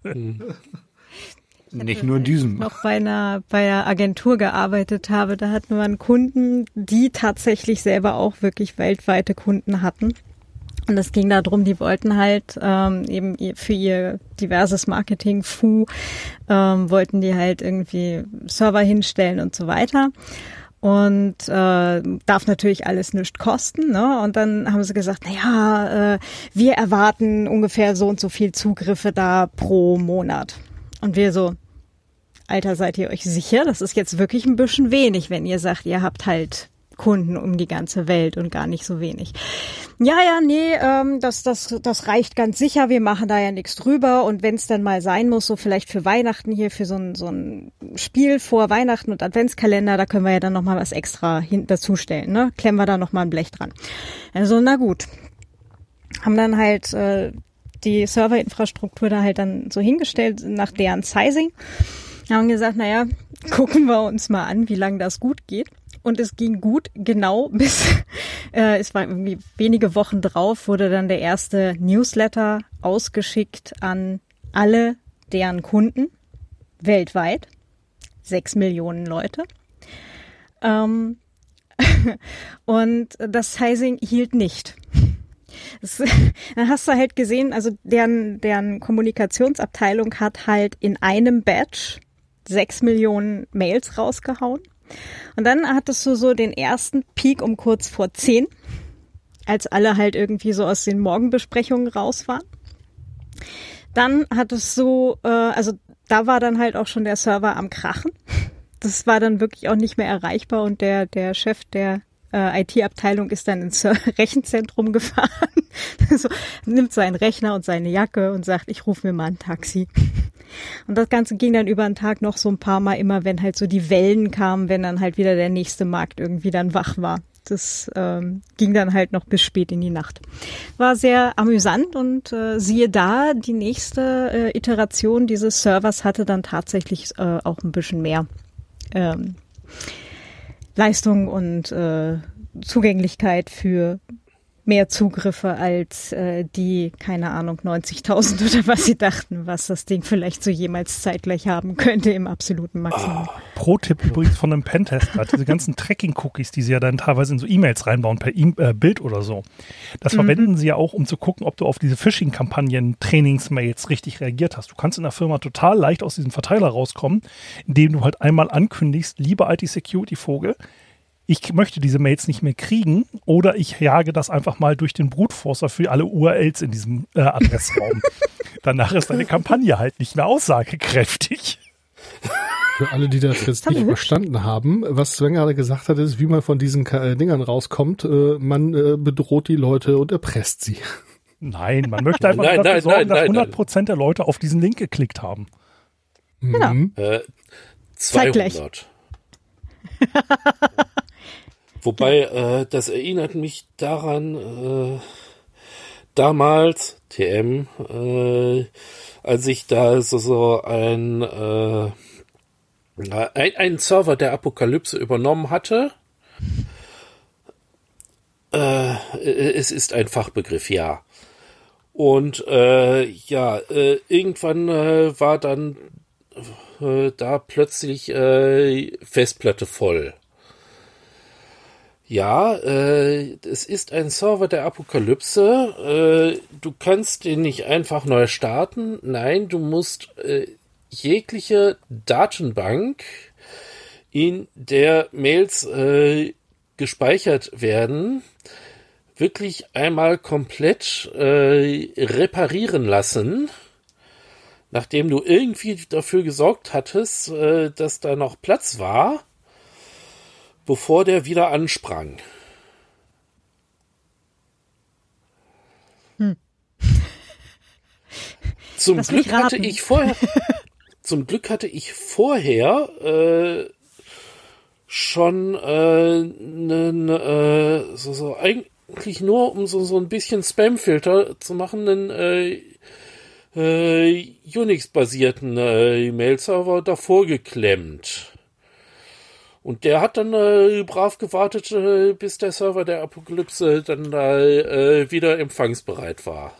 Nicht nur in diesem. noch bei einer, bei einer Agentur gearbeitet habe, da hatten wir einen Kunden, die tatsächlich selber auch wirklich weltweite Kunden hatten. Und es ging darum, die wollten halt ähm, eben ihr- für ihr diverses Marketing, FU, ähm, wollten die halt irgendwie Server hinstellen und so weiter. Und äh, darf natürlich alles nichts kosten. Ne? Und dann haben sie gesagt, na ja, äh, wir erwarten ungefähr so und so viel Zugriffe da pro Monat. Und wir so, Alter, seid ihr euch sicher? Das ist jetzt wirklich ein bisschen wenig, wenn ihr sagt, ihr habt halt Kunden um die ganze Welt und gar nicht so wenig. Ja, ja, nee, ähm, das, das, das reicht ganz sicher. Wir machen da ja nichts drüber. Und wenn es dann mal sein muss, so vielleicht für Weihnachten hier, für so ein, so ein Spiel vor Weihnachten und Adventskalender, da können wir ja dann nochmal was extra hin dazustellen. Ne? Klemmen wir da nochmal ein Blech dran. Also, na gut. Haben dann halt äh, die Serverinfrastruktur da halt dann so hingestellt nach deren Sizing. Haben gesagt, naja, gucken wir uns mal an, wie lange das gut geht. Und es ging gut, genau bis, äh, es war irgendwie wenige Wochen drauf, wurde dann der erste Newsletter ausgeschickt an alle deren Kunden weltweit. Sechs Millionen Leute. Ähm, Und das Sizing hielt nicht. Das, dann hast du halt gesehen, also deren, deren Kommunikationsabteilung hat halt in einem Batch sechs Millionen Mails rausgehauen. Und dann hattest du so den ersten Peak um kurz vor zehn, als alle halt irgendwie so aus den Morgenbesprechungen raus waren. Dann hattest du, äh, also da war dann halt auch schon der Server am Krachen. Das war dann wirklich auch nicht mehr erreichbar und der, der Chef der äh, IT-Abteilung ist dann ins Rechenzentrum gefahren, so, nimmt seinen Rechner und seine Jacke und sagt, ich rufe mir mal ein Taxi. Und das Ganze ging dann über den Tag noch so ein paar Mal immer, wenn halt so die Wellen kamen, wenn dann halt wieder der nächste Markt irgendwie dann wach war. Das ähm, ging dann halt noch bis spät in die Nacht. War sehr amüsant und äh, siehe da, die nächste äh, Iteration dieses Servers hatte dann tatsächlich äh, auch ein bisschen mehr ähm, Leistung und äh, Zugänglichkeit für mehr Zugriffe als äh, die, keine Ahnung, 90.000 oder was sie dachten, was das Ding vielleicht so jemals zeitgleich haben könnte im absoluten Maximum. Oh. Pro-Tipp übrigens von einem Pentester, diese ganzen Tracking-Cookies, die sie ja dann teilweise in so E-Mails reinbauen, per e äh, Bild oder so. Das mhm. verwenden sie ja auch, um zu gucken, ob du auf diese Phishing-Kampagnen, Trainingsmails richtig reagiert hast. Du kannst in der Firma total leicht aus diesem Verteiler rauskommen, indem du halt einmal ankündigst, lieber IT-Security-Vogel, ich möchte diese Mails nicht mehr kriegen oder ich jage das einfach mal durch den Brutforcer für alle URLs in diesem äh, Adressraum. Danach ist deine Kampagne halt nicht mehr aussagekräftig. Für alle, die das jetzt nicht verstanden haben, was Sven gerade gesagt hat, ist, wie man von diesen äh, Dingern rauskommt. Äh, man äh, bedroht die Leute und erpresst sie. Nein, man möchte einfach nein, dafür nein, sorgen, nein, dass 100% der Leute auf diesen Link geklickt haben. Genau. Mhm. Äh, 200. Wobei, äh, das erinnert mich daran, äh, damals, TM, äh, als ich da so, so ein, äh, ein, einen Server der Apokalypse übernommen hatte. Äh, es ist ein Fachbegriff, ja. Und äh, ja, äh, irgendwann äh, war dann äh, da plötzlich äh, Festplatte voll. Ja, äh, es ist ein Server der Apokalypse. Äh, du kannst den nicht einfach neu starten. Nein, du musst äh, jegliche Datenbank, in der Mails äh, gespeichert werden, wirklich einmal komplett äh, reparieren lassen, nachdem du irgendwie dafür gesorgt hattest, äh, dass da noch Platz war bevor der wieder ansprang. Hm. Zum Lass Glück hatte ich vorher, zum Glück hatte ich vorher äh, schon äh, ne, ne, äh, so, so eigentlich nur um so, so ein bisschen Spam-Filter zu machen, einen äh, äh, Unix-basierten äh, Mail-Server davor geklemmt. Und der hat dann äh, brav gewartet, äh, bis der Server der Apokalypse dann da äh, wieder empfangsbereit war.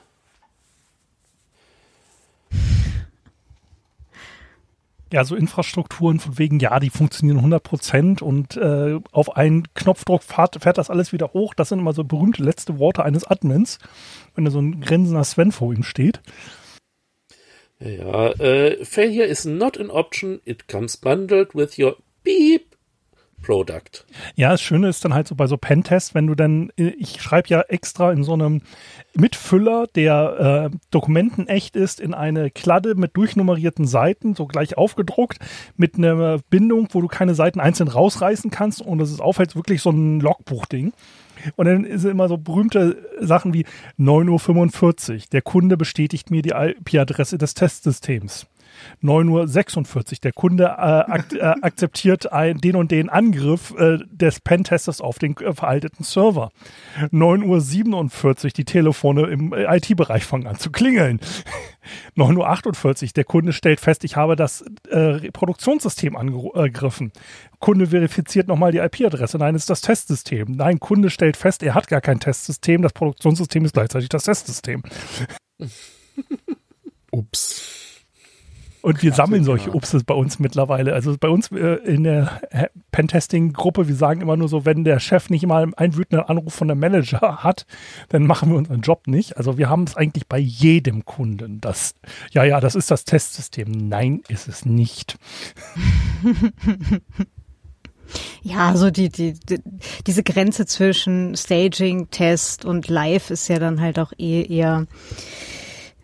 Ja, so Infrastrukturen von wegen, ja, die funktionieren 100% und äh, auf einen Knopfdruck fährt, fährt das alles wieder hoch. Das sind immer so berühmte letzte Worte eines Admins, wenn da so ein grinsender Sven vor ihm steht. Ja, äh, Failure is not an option. It comes bundled with your beep Product. Ja, das Schöne ist dann halt so bei so Pentests, wenn du dann, ich schreibe ja extra in so einem Mitfüller, der äh, Dokumenten echt ist, in eine Kladde mit durchnummerierten Seiten, so gleich aufgedruckt, mit einer Bindung, wo du keine Seiten einzeln rausreißen kannst und das ist auffällt wirklich so ein Logbuchding. Und dann ist immer so berühmte Sachen wie 9.45 Uhr. Der Kunde bestätigt mir die IP-Adresse des Testsystems. 9.46 Uhr. Der Kunde äh, ak äh, akzeptiert ein, den und den Angriff äh, des Pentesters auf den äh, veralteten Server. 9.47 Uhr. Die Telefone im äh, IT-Bereich fangen an zu klingeln. 9.48 Uhr. Der Kunde stellt fest, ich habe das äh, Produktionssystem angegriffen. Kunde verifiziert nochmal die IP-Adresse. Nein, es ist das Testsystem. Nein, Kunde stellt fest, er hat gar kein Testsystem. Das Produktionssystem ist gleichzeitig das Testsystem. Ups. Und wir sammeln solche Upses bei uns mittlerweile. Also bei uns äh, in der Pentesting-Gruppe, wir sagen immer nur so, wenn der Chef nicht mal einen wütenden Anruf von der Manager hat, dann machen wir unseren Job nicht. Also wir haben es eigentlich bei jedem Kunden. Das, ja, ja, das ist das Testsystem. Nein, ist es nicht. Ja, so die, die, die, diese Grenze zwischen Staging, Test und Live ist ja dann halt auch eh eher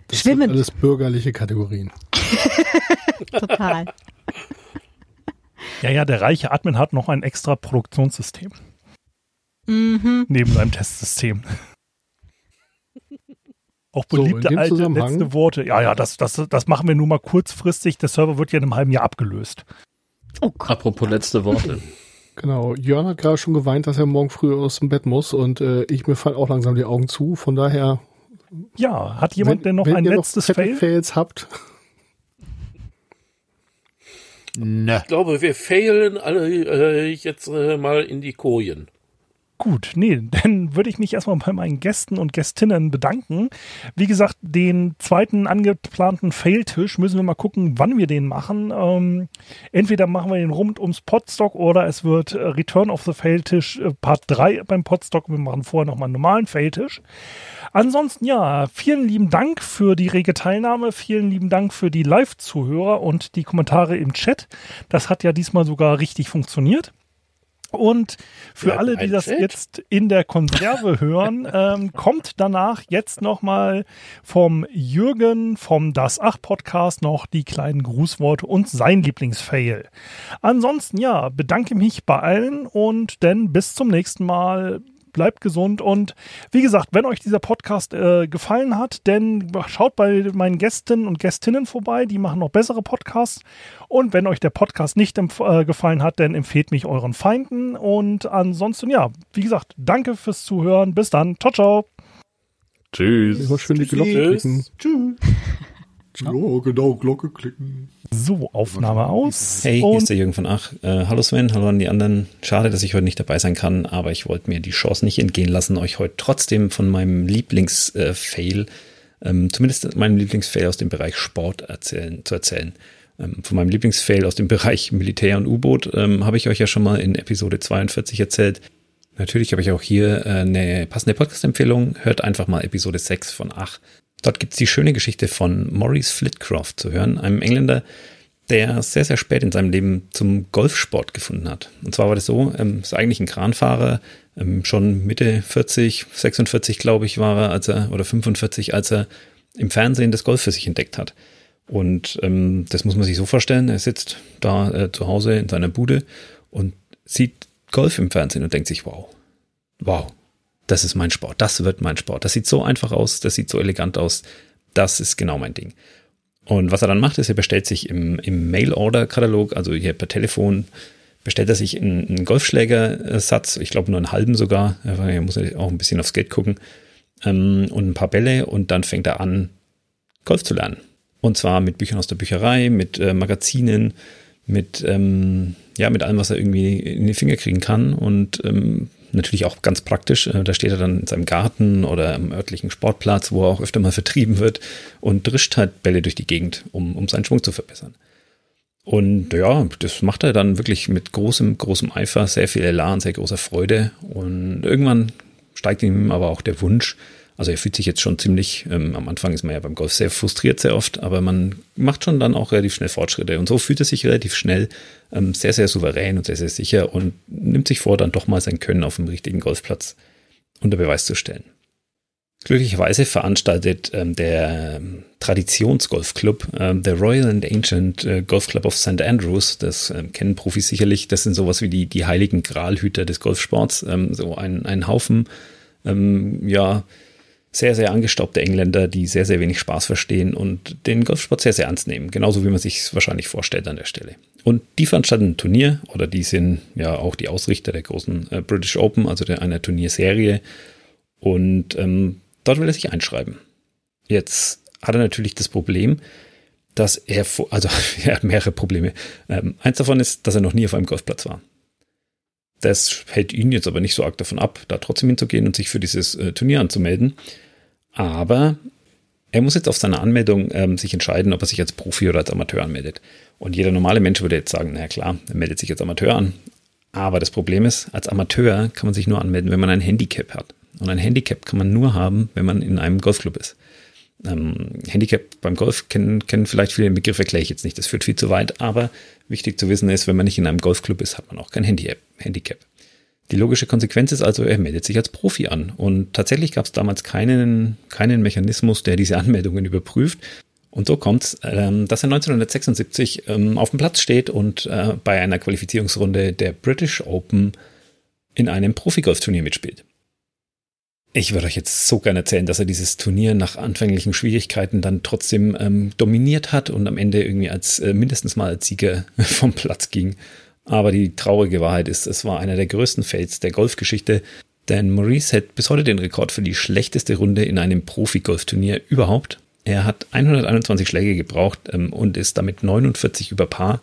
Das schwimmend. sind alles bürgerliche Kategorien. Total. Ja, ja, der reiche Admin hat noch ein extra Produktionssystem Mhm. neben seinem Testsystem. Auch So, beliebte dem alte letzte Worte. Ja, ja, das, das, das machen wir nur mal kurzfristig. Der Server wird ja in einem halben Jahr abgelöst. Oh Gott. Apropos letzte Worte. Genau. Jörn hat gerade schon geweint, dass er morgen früh aus dem Bett muss und äh, ich mir fallen auch langsam die Augen zu. Von daher. Ja, hat jemand wenn, denn noch wenn ein ihr letztes noch Fail? Fails habt, Ne. Ich glaube, wir failen alle äh, jetzt äh, mal in die Kojen. Gut, nee, dann würde ich mich erstmal bei meinen Gästen und Gästinnen bedanken. Wie gesagt, den zweiten angeplanten Fail-Tisch müssen wir mal gucken, wann wir den machen. Ähm, entweder machen wir den rund ums Podstock oder es wird äh, Return of the Fail-Tisch äh, Part 3 beim Podstock. Wir machen vorher nochmal einen normalen Fail-Tisch. Ansonsten ja, vielen lieben Dank für die rege Teilnahme, vielen lieben Dank für die Live-Zuhörer und die Kommentare im Chat. Das hat ja diesmal sogar richtig funktioniert. Und für Wir alle, die das Chat. jetzt in der Konserve hören, ähm, kommt danach jetzt nochmal vom Jürgen vom Das Ach Podcast noch die kleinen Grußworte und sein Lieblingsfail. Ansonsten ja, bedanke mich bei allen und dann bis zum nächsten Mal. Bleibt gesund und wie gesagt, wenn euch dieser Podcast äh, gefallen hat, dann schaut bei meinen Gästen und Gästinnen vorbei, die machen noch bessere Podcasts. Und wenn euch der Podcast nicht äh, gefallen hat, dann empfehlt mich euren Feinden. Und ansonsten, ja, wie gesagt, danke fürs Zuhören. Bis dann. Ciao, ciao. Tschüss. immer schön die Glocke Tschüss. klicken. Tschüss. Ja, genau, Glocke klicken. So, Aufnahme aus. Hey, hier ist der Jürgen von Ach. Äh, hallo Sven, hallo an die anderen. Schade, dass ich heute nicht dabei sein kann, aber ich wollte mir die Chance nicht entgehen lassen, euch heute trotzdem von meinem Lieblingsfail, ähm, zumindest meinem Lieblingsfail aus dem Bereich Sport erzählen, zu erzählen. Ähm, von meinem Lieblingsfail aus dem Bereich Militär und U-Boot ähm, habe ich euch ja schon mal in Episode 42 erzählt. Natürlich habe ich auch hier äh, eine passende Podcast-Empfehlung. Hört einfach mal Episode 6 von Ach. Dort gibt es die schöne Geschichte von Maurice Flitcroft zu hören, einem Engländer, der sehr, sehr spät in seinem Leben zum Golfsport gefunden hat. Und zwar war das so, ähm, ist eigentlich ein Kranfahrer, ähm, schon Mitte 40, 46 glaube ich war er, als er, oder 45, als er im Fernsehen das Golf für sich entdeckt hat. Und ähm, das muss man sich so vorstellen, er sitzt da äh, zu Hause in seiner Bude und sieht Golf im Fernsehen und denkt sich, wow, wow, das ist mein Sport, das wird mein Sport. Das sieht so einfach aus, das sieht so elegant aus, das ist genau mein Ding. Und was er dann macht, ist, er bestellt sich im, im Mail-Order-Katalog, also hier per Telefon, bestellt er sich einen, einen Golfschlägersatz, ich glaube nur einen halben sogar, er muss auch ein bisschen aufs Geld gucken, ähm, und ein paar Bälle und dann fängt er an, Golf zu lernen. Und zwar mit Büchern aus der Bücherei, mit äh, Magazinen, mit, ähm, ja, mit allem, was er irgendwie in die Finger kriegen kann und ähm, natürlich auch ganz praktisch. Äh, da steht er dann in seinem Garten oder am örtlichen Sportplatz, wo er auch öfter mal vertrieben wird und drischt halt Bälle durch die Gegend, um, um seinen Schwung zu verbessern. Und ja, das macht er dann wirklich mit großem, großem Eifer, sehr viel Elan, sehr großer Freude. Und irgendwann steigt ihm aber auch der Wunsch, also er fühlt sich jetzt schon ziemlich, ähm, am Anfang ist man ja beim Golf sehr frustriert sehr oft, aber man macht schon dann auch relativ schnell Fortschritte. Und so fühlt er sich relativ schnell ähm, sehr, sehr souverän und sehr, sehr sicher und nimmt sich vor, dann doch mal sein Können auf dem richtigen Golfplatz unter Beweis zu stellen. Glücklicherweise veranstaltet ähm, der ähm, Traditionsgolfclub, ähm, der Royal and Ancient äh, Golf Club of St. Andrews, das ähm, kennen Profis sicherlich, das sind sowas wie die, die heiligen Gralhüter des Golfsports, ähm, so ein, ein Haufen, ähm, ja, sehr, sehr angestaubte Engländer, die sehr, sehr wenig Spaß verstehen und den Golfsport sehr, sehr ernst nehmen. Genauso wie man sich es wahrscheinlich vorstellt an der Stelle. Und die veranstalten ein Turnier oder die sind ja auch die Ausrichter der großen äh, British Open, also der, einer Turnierserie. Und ähm, dort will er sich einschreiben. Jetzt hat er natürlich das Problem, dass er, also er hat mehrere Probleme. Ähm, eins davon ist, dass er noch nie auf einem Golfplatz war. Das hält ihn jetzt aber nicht so arg davon ab, da trotzdem hinzugehen und sich für dieses äh, Turnier anzumelden. Aber Er muss jetzt auf seiner Anmeldung ähm, sich entscheiden, ob er sich als Profi oder als Amateur anmeldet. Und jeder normale Mensch würde jetzt sagen, na klar, er meldet sich als Amateur an. Aber das Problem ist, als Amateur kann man sich nur anmelden, wenn man ein Handicap hat. Und ein Handicap kann man nur haben, wenn man in einem Golfclub ist. Ähm, Handicap beim Golf kennen, kennen vielleicht viele Begriffe, erkläre ich jetzt nicht, das führt viel zu weit, aber wichtig zu wissen ist, wenn man nicht in einem Golfclub ist, hat man auch kein Handicap. Die logische Konsequenz ist also, er meldet sich als Profi an. Und tatsächlich gab es damals keinen, keinen Mechanismus, der diese Anmeldungen überprüft. Und so kommt es, ähm, dass er 1976 ähm, auf dem Platz steht und äh, bei einer Qualifizierungsrunde der British Open in einem Profi-Golf-Turnier mitspielt. Ich würde euch jetzt so gerne erzählen, dass er dieses Turnier nach anfänglichen Schwierigkeiten dann trotzdem ähm, dominiert hat und am Ende irgendwie als äh, mindestens mal als Sieger vom Platz ging. Aber die traurige Wahrheit ist, es war einer der größten Fails der Golfgeschichte, denn Maurice hält bis heute den Rekord für die schlechteste Runde in einem Profi-Golfturnier überhaupt. Er hat 121 Schläge gebraucht ähm, und ist damit 49 über Paar.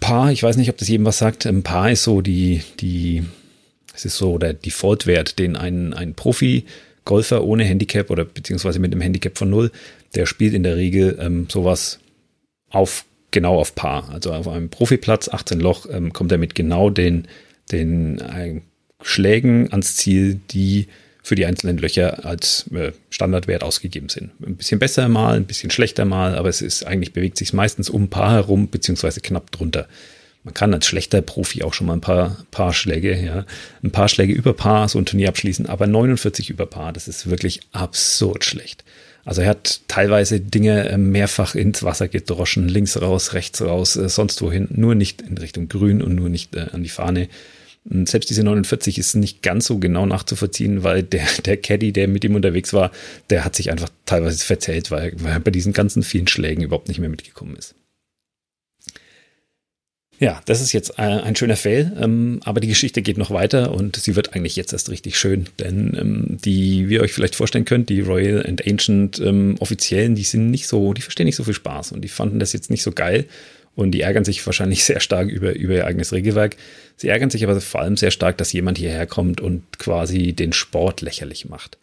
Paar, ich weiß nicht, ob das jedem was sagt. Ähm, Paar ist so die, die es ist so der Default-Wert, den ein, ein Profi-Golfer ohne Handicap oder beziehungsweise mit einem Handicap von null, der spielt in der Regel ähm, sowas auf genau auf Paar. Also auf einem Profiplatz, 18 Loch, ähm, kommt er mit genau den, den äh, Schlägen ans Ziel, die für die einzelnen Löcher als äh, Standardwert ausgegeben sind. Ein bisschen besser mal, ein bisschen schlechter mal, aber es ist eigentlich bewegt sich meistens um Paar herum, beziehungsweise knapp drunter man kann als schlechter Profi auch schon mal ein paar, paar Schläge, ja, ein paar Schläge über Paar so ein Turnier abschließen, aber 49 über Paar, das ist wirklich absurd schlecht. Also er hat teilweise Dinge äh, mehrfach ins Wasser gedroschen, links raus, rechts raus, äh, sonst wohin, nur nicht in Richtung Grün und nur nicht äh, an die Fahne. Und selbst diese 49 ist nicht ganz so genau nachzuvollziehen, weil der, der Caddy, der mit ihm unterwegs war, der hat sich einfach teilweise verzählt, weil, weil er bei diesen ganzen vielen Schlägen überhaupt nicht mehr mitgekommen ist. Ja, das ist jetzt ein schöner Fail, ähm, aber die Geschichte geht noch weiter und sie wird eigentlich jetzt erst richtig schön, denn ähm, die, wie ihr euch vielleicht vorstellen könnt, die Royal and Ancient ähm, Offiziellen, die sind nicht so, die verstehen nicht so viel Spaß und die fanden das jetzt nicht so geil und die ärgern sich wahrscheinlich sehr stark über, über ihr eigenes Regelwerk. Sie ärgern sich aber vor allem sehr stark, dass jemand hierher kommt und quasi den Sport lächerlich macht.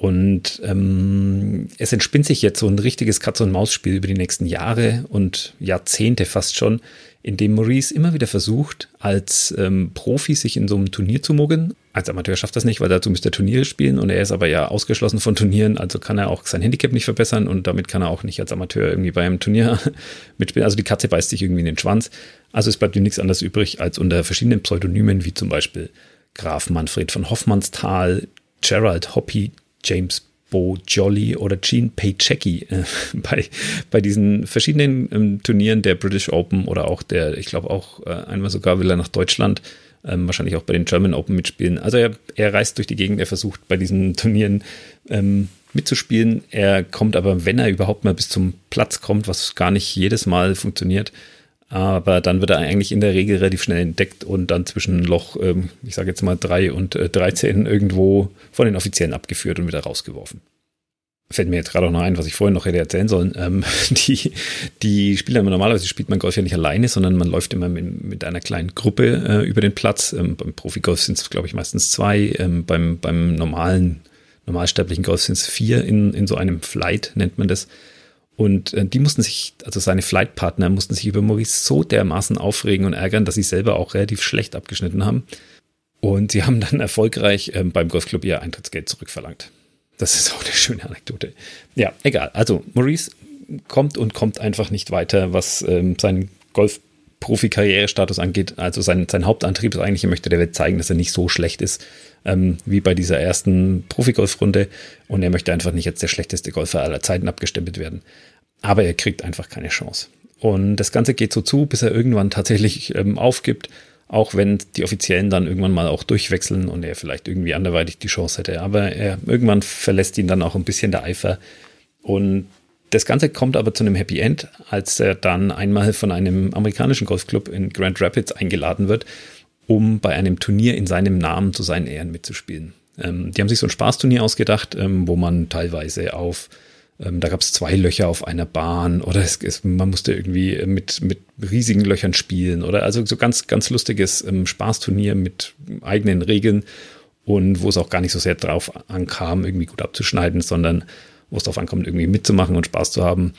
Und ähm, es entspinnt sich jetzt so ein richtiges Katz-und-Maus-Spiel über die nächsten Jahre und Jahrzehnte fast schon, in dem Maurice immer wieder versucht, als ähm, Profi sich in so einem Turnier zu mogeln. Als Amateur schafft das nicht, weil dazu müsste er Turniere spielen und er ist aber ja ausgeschlossen von Turnieren, also kann er auch sein Handicap nicht verbessern und damit kann er auch nicht als Amateur irgendwie bei einem Turnier mitspielen. Also die Katze beißt sich irgendwie in den Schwanz. Also es bleibt ihm nichts anderes übrig, als unter verschiedenen Pseudonymen wie zum Beispiel Graf Manfred von Hoffmannsthal, Gerald Hoppy, James Bo Jolly oder Gene Paychecki äh, bei, bei diesen verschiedenen ähm, Turnieren der British Open oder auch der, ich glaube auch äh, einmal sogar will er nach Deutschland, ähm, wahrscheinlich auch bei den German Open mitspielen. Also er, er reist durch die Gegend, er versucht bei diesen Turnieren ähm, mitzuspielen. Er kommt aber, wenn er überhaupt mal bis zum Platz kommt, was gar nicht jedes Mal funktioniert, aber dann wird er eigentlich in der Regel relativ schnell entdeckt und dann zwischen Loch, ähm, ich sage jetzt mal drei und äh, 13 irgendwo von den Offiziellen abgeführt und wieder rausgeworfen. Fällt mir jetzt gerade auch noch ein, was ich vorhin noch hätte erzählen sollen. Ähm, die, die Spieler, normalerweise spielt man Golf ja nicht alleine, sondern man läuft immer mit, mit einer kleinen Gruppe äh, über den Platz. Ähm, beim Profigolf sind es, glaube ich, meistens zwei. Beim, beim normalen, normalsterblichen Golf sind es vier in, in so einem Flight, nennt man das. Und äh, die mussten sich, also seine Flightpartner mussten sich über Maurice so dermaßen aufregen und ärgern, dass sie selber auch relativ schlecht abgeschnitten haben. Und sie haben dann erfolgreich ähm, beim Golfclub ihr Eintrittsgeld zurückverlangt. Das ist auch eine schöne Anekdote. Ja, egal. Also Maurice kommt und kommt einfach nicht weiter, was ähm, seinen Golf-Profi-Karrierestatus angeht. Also sein, sein Hauptantrieb ist eigentlich, er möchte der Welt zeigen, dass er nicht so schlecht ist ähm, wie bei dieser ersten Profi-Golf-Runde. Und er möchte einfach nicht als der schlechteste Golfer aller Zeiten abgestempelt werden aber er kriegt einfach keine Chance. Und das Ganze geht so zu, bis er irgendwann tatsächlich ähm, aufgibt, auch wenn die Offiziellen dann irgendwann mal auch durchwechseln und er vielleicht irgendwie anderweitig die Chance hätte. Aber er irgendwann verlässt ihn dann auch ein bisschen der Eifer. Und das Ganze kommt aber zu einem Happy End, als er dann einmal von einem amerikanischen Golfclub in Grand Rapids eingeladen wird, um bei einem Turnier in seinem Namen zu seinen Ehren mitzuspielen. Ähm, die haben sich so ein Spaßturnier ausgedacht, ähm, wo man teilweise auf da gab es zwei Löcher auf einer Bahn oder es, es, man musste irgendwie mit, mit riesigen Löchern spielen oder also so ganz, ganz lustiges ähm, Spaßturnier mit eigenen Regeln und wo es auch gar nicht so sehr drauf ankam, irgendwie gut abzuschneiden, sondern wo es darauf ankommt, irgendwie mitzumachen und Spaß zu haben.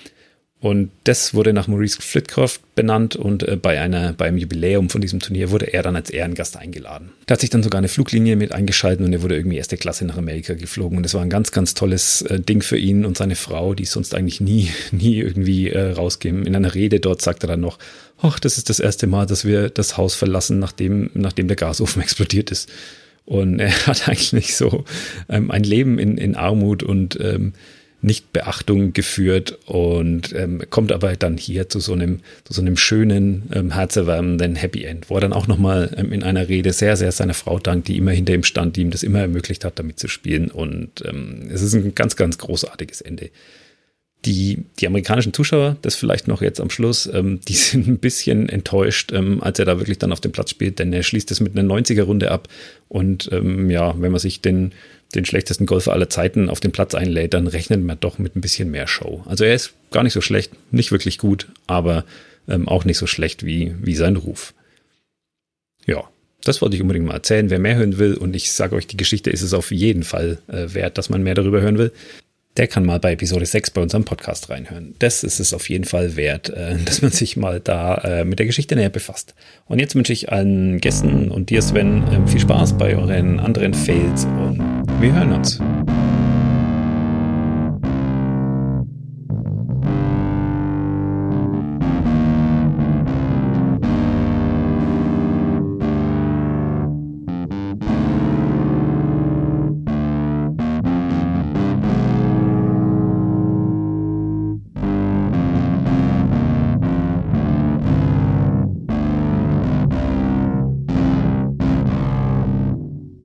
Und das wurde nach Maurice Flitcroft benannt und äh, bei einer, beim Jubiläum von diesem Turnier wurde er dann als Ehrengast eingeladen. Da hat sich dann sogar eine Fluglinie mit eingeschaltet und er wurde irgendwie erste Klasse nach Amerika geflogen. Und das war ein ganz, ganz tolles äh, Ding für ihn und seine Frau, die sonst eigentlich nie, nie irgendwie äh, rausgehen. In einer Rede dort sagt er dann noch, ach, das ist das erste Mal, dass wir das Haus verlassen, nachdem, nachdem der Gasofen explodiert ist. Und er hat eigentlich so ähm, ein Leben in, in Armut und ähm, Nichtbeachtung geführt und ähm, kommt aber dann hier zu so einem, zu so einem schönen, ähm, herzerwärmenden Happy End, wo er dann auch nochmal ähm, in einer Rede sehr, sehr seiner Frau dankt, die immer hinter ihm stand, die ihm das immer ermöglicht hat, damit zu spielen. Und ähm, es ist ein ganz, ganz großartiges Ende. Die, die amerikanischen Zuschauer, das vielleicht noch jetzt am Schluss, ähm, die sind ein bisschen enttäuscht, ähm, als er da wirklich dann auf dem Platz spielt, denn er schließt es mit einer 90er-Runde ab. Und ähm, ja, wenn man sich den den schlechtesten Golfer aller Zeiten auf den Platz einlädt, dann rechnet man doch mit ein bisschen mehr Show. Also er ist gar nicht so schlecht, nicht wirklich gut, aber ähm, auch nicht so schlecht wie, wie sein Ruf. Ja, das wollte ich unbedingt mal erzählen. Wer mehr hören will, und ich sage euch, die Geschichte ist es auf jeden Fall äh, wert, dass man mehr darüber hören will, der kann mal bei Episode 6 bei unserem Podcast reinhören. Das ist es auf jeden Fall wert, äh, dass man sich mal da äh, mit der Geschichte näher befasst. Und jetzt wünsche ich allen Gästen und dir, Sven, äh, viel Spaß bei euren anderen Fails und wir hören uns.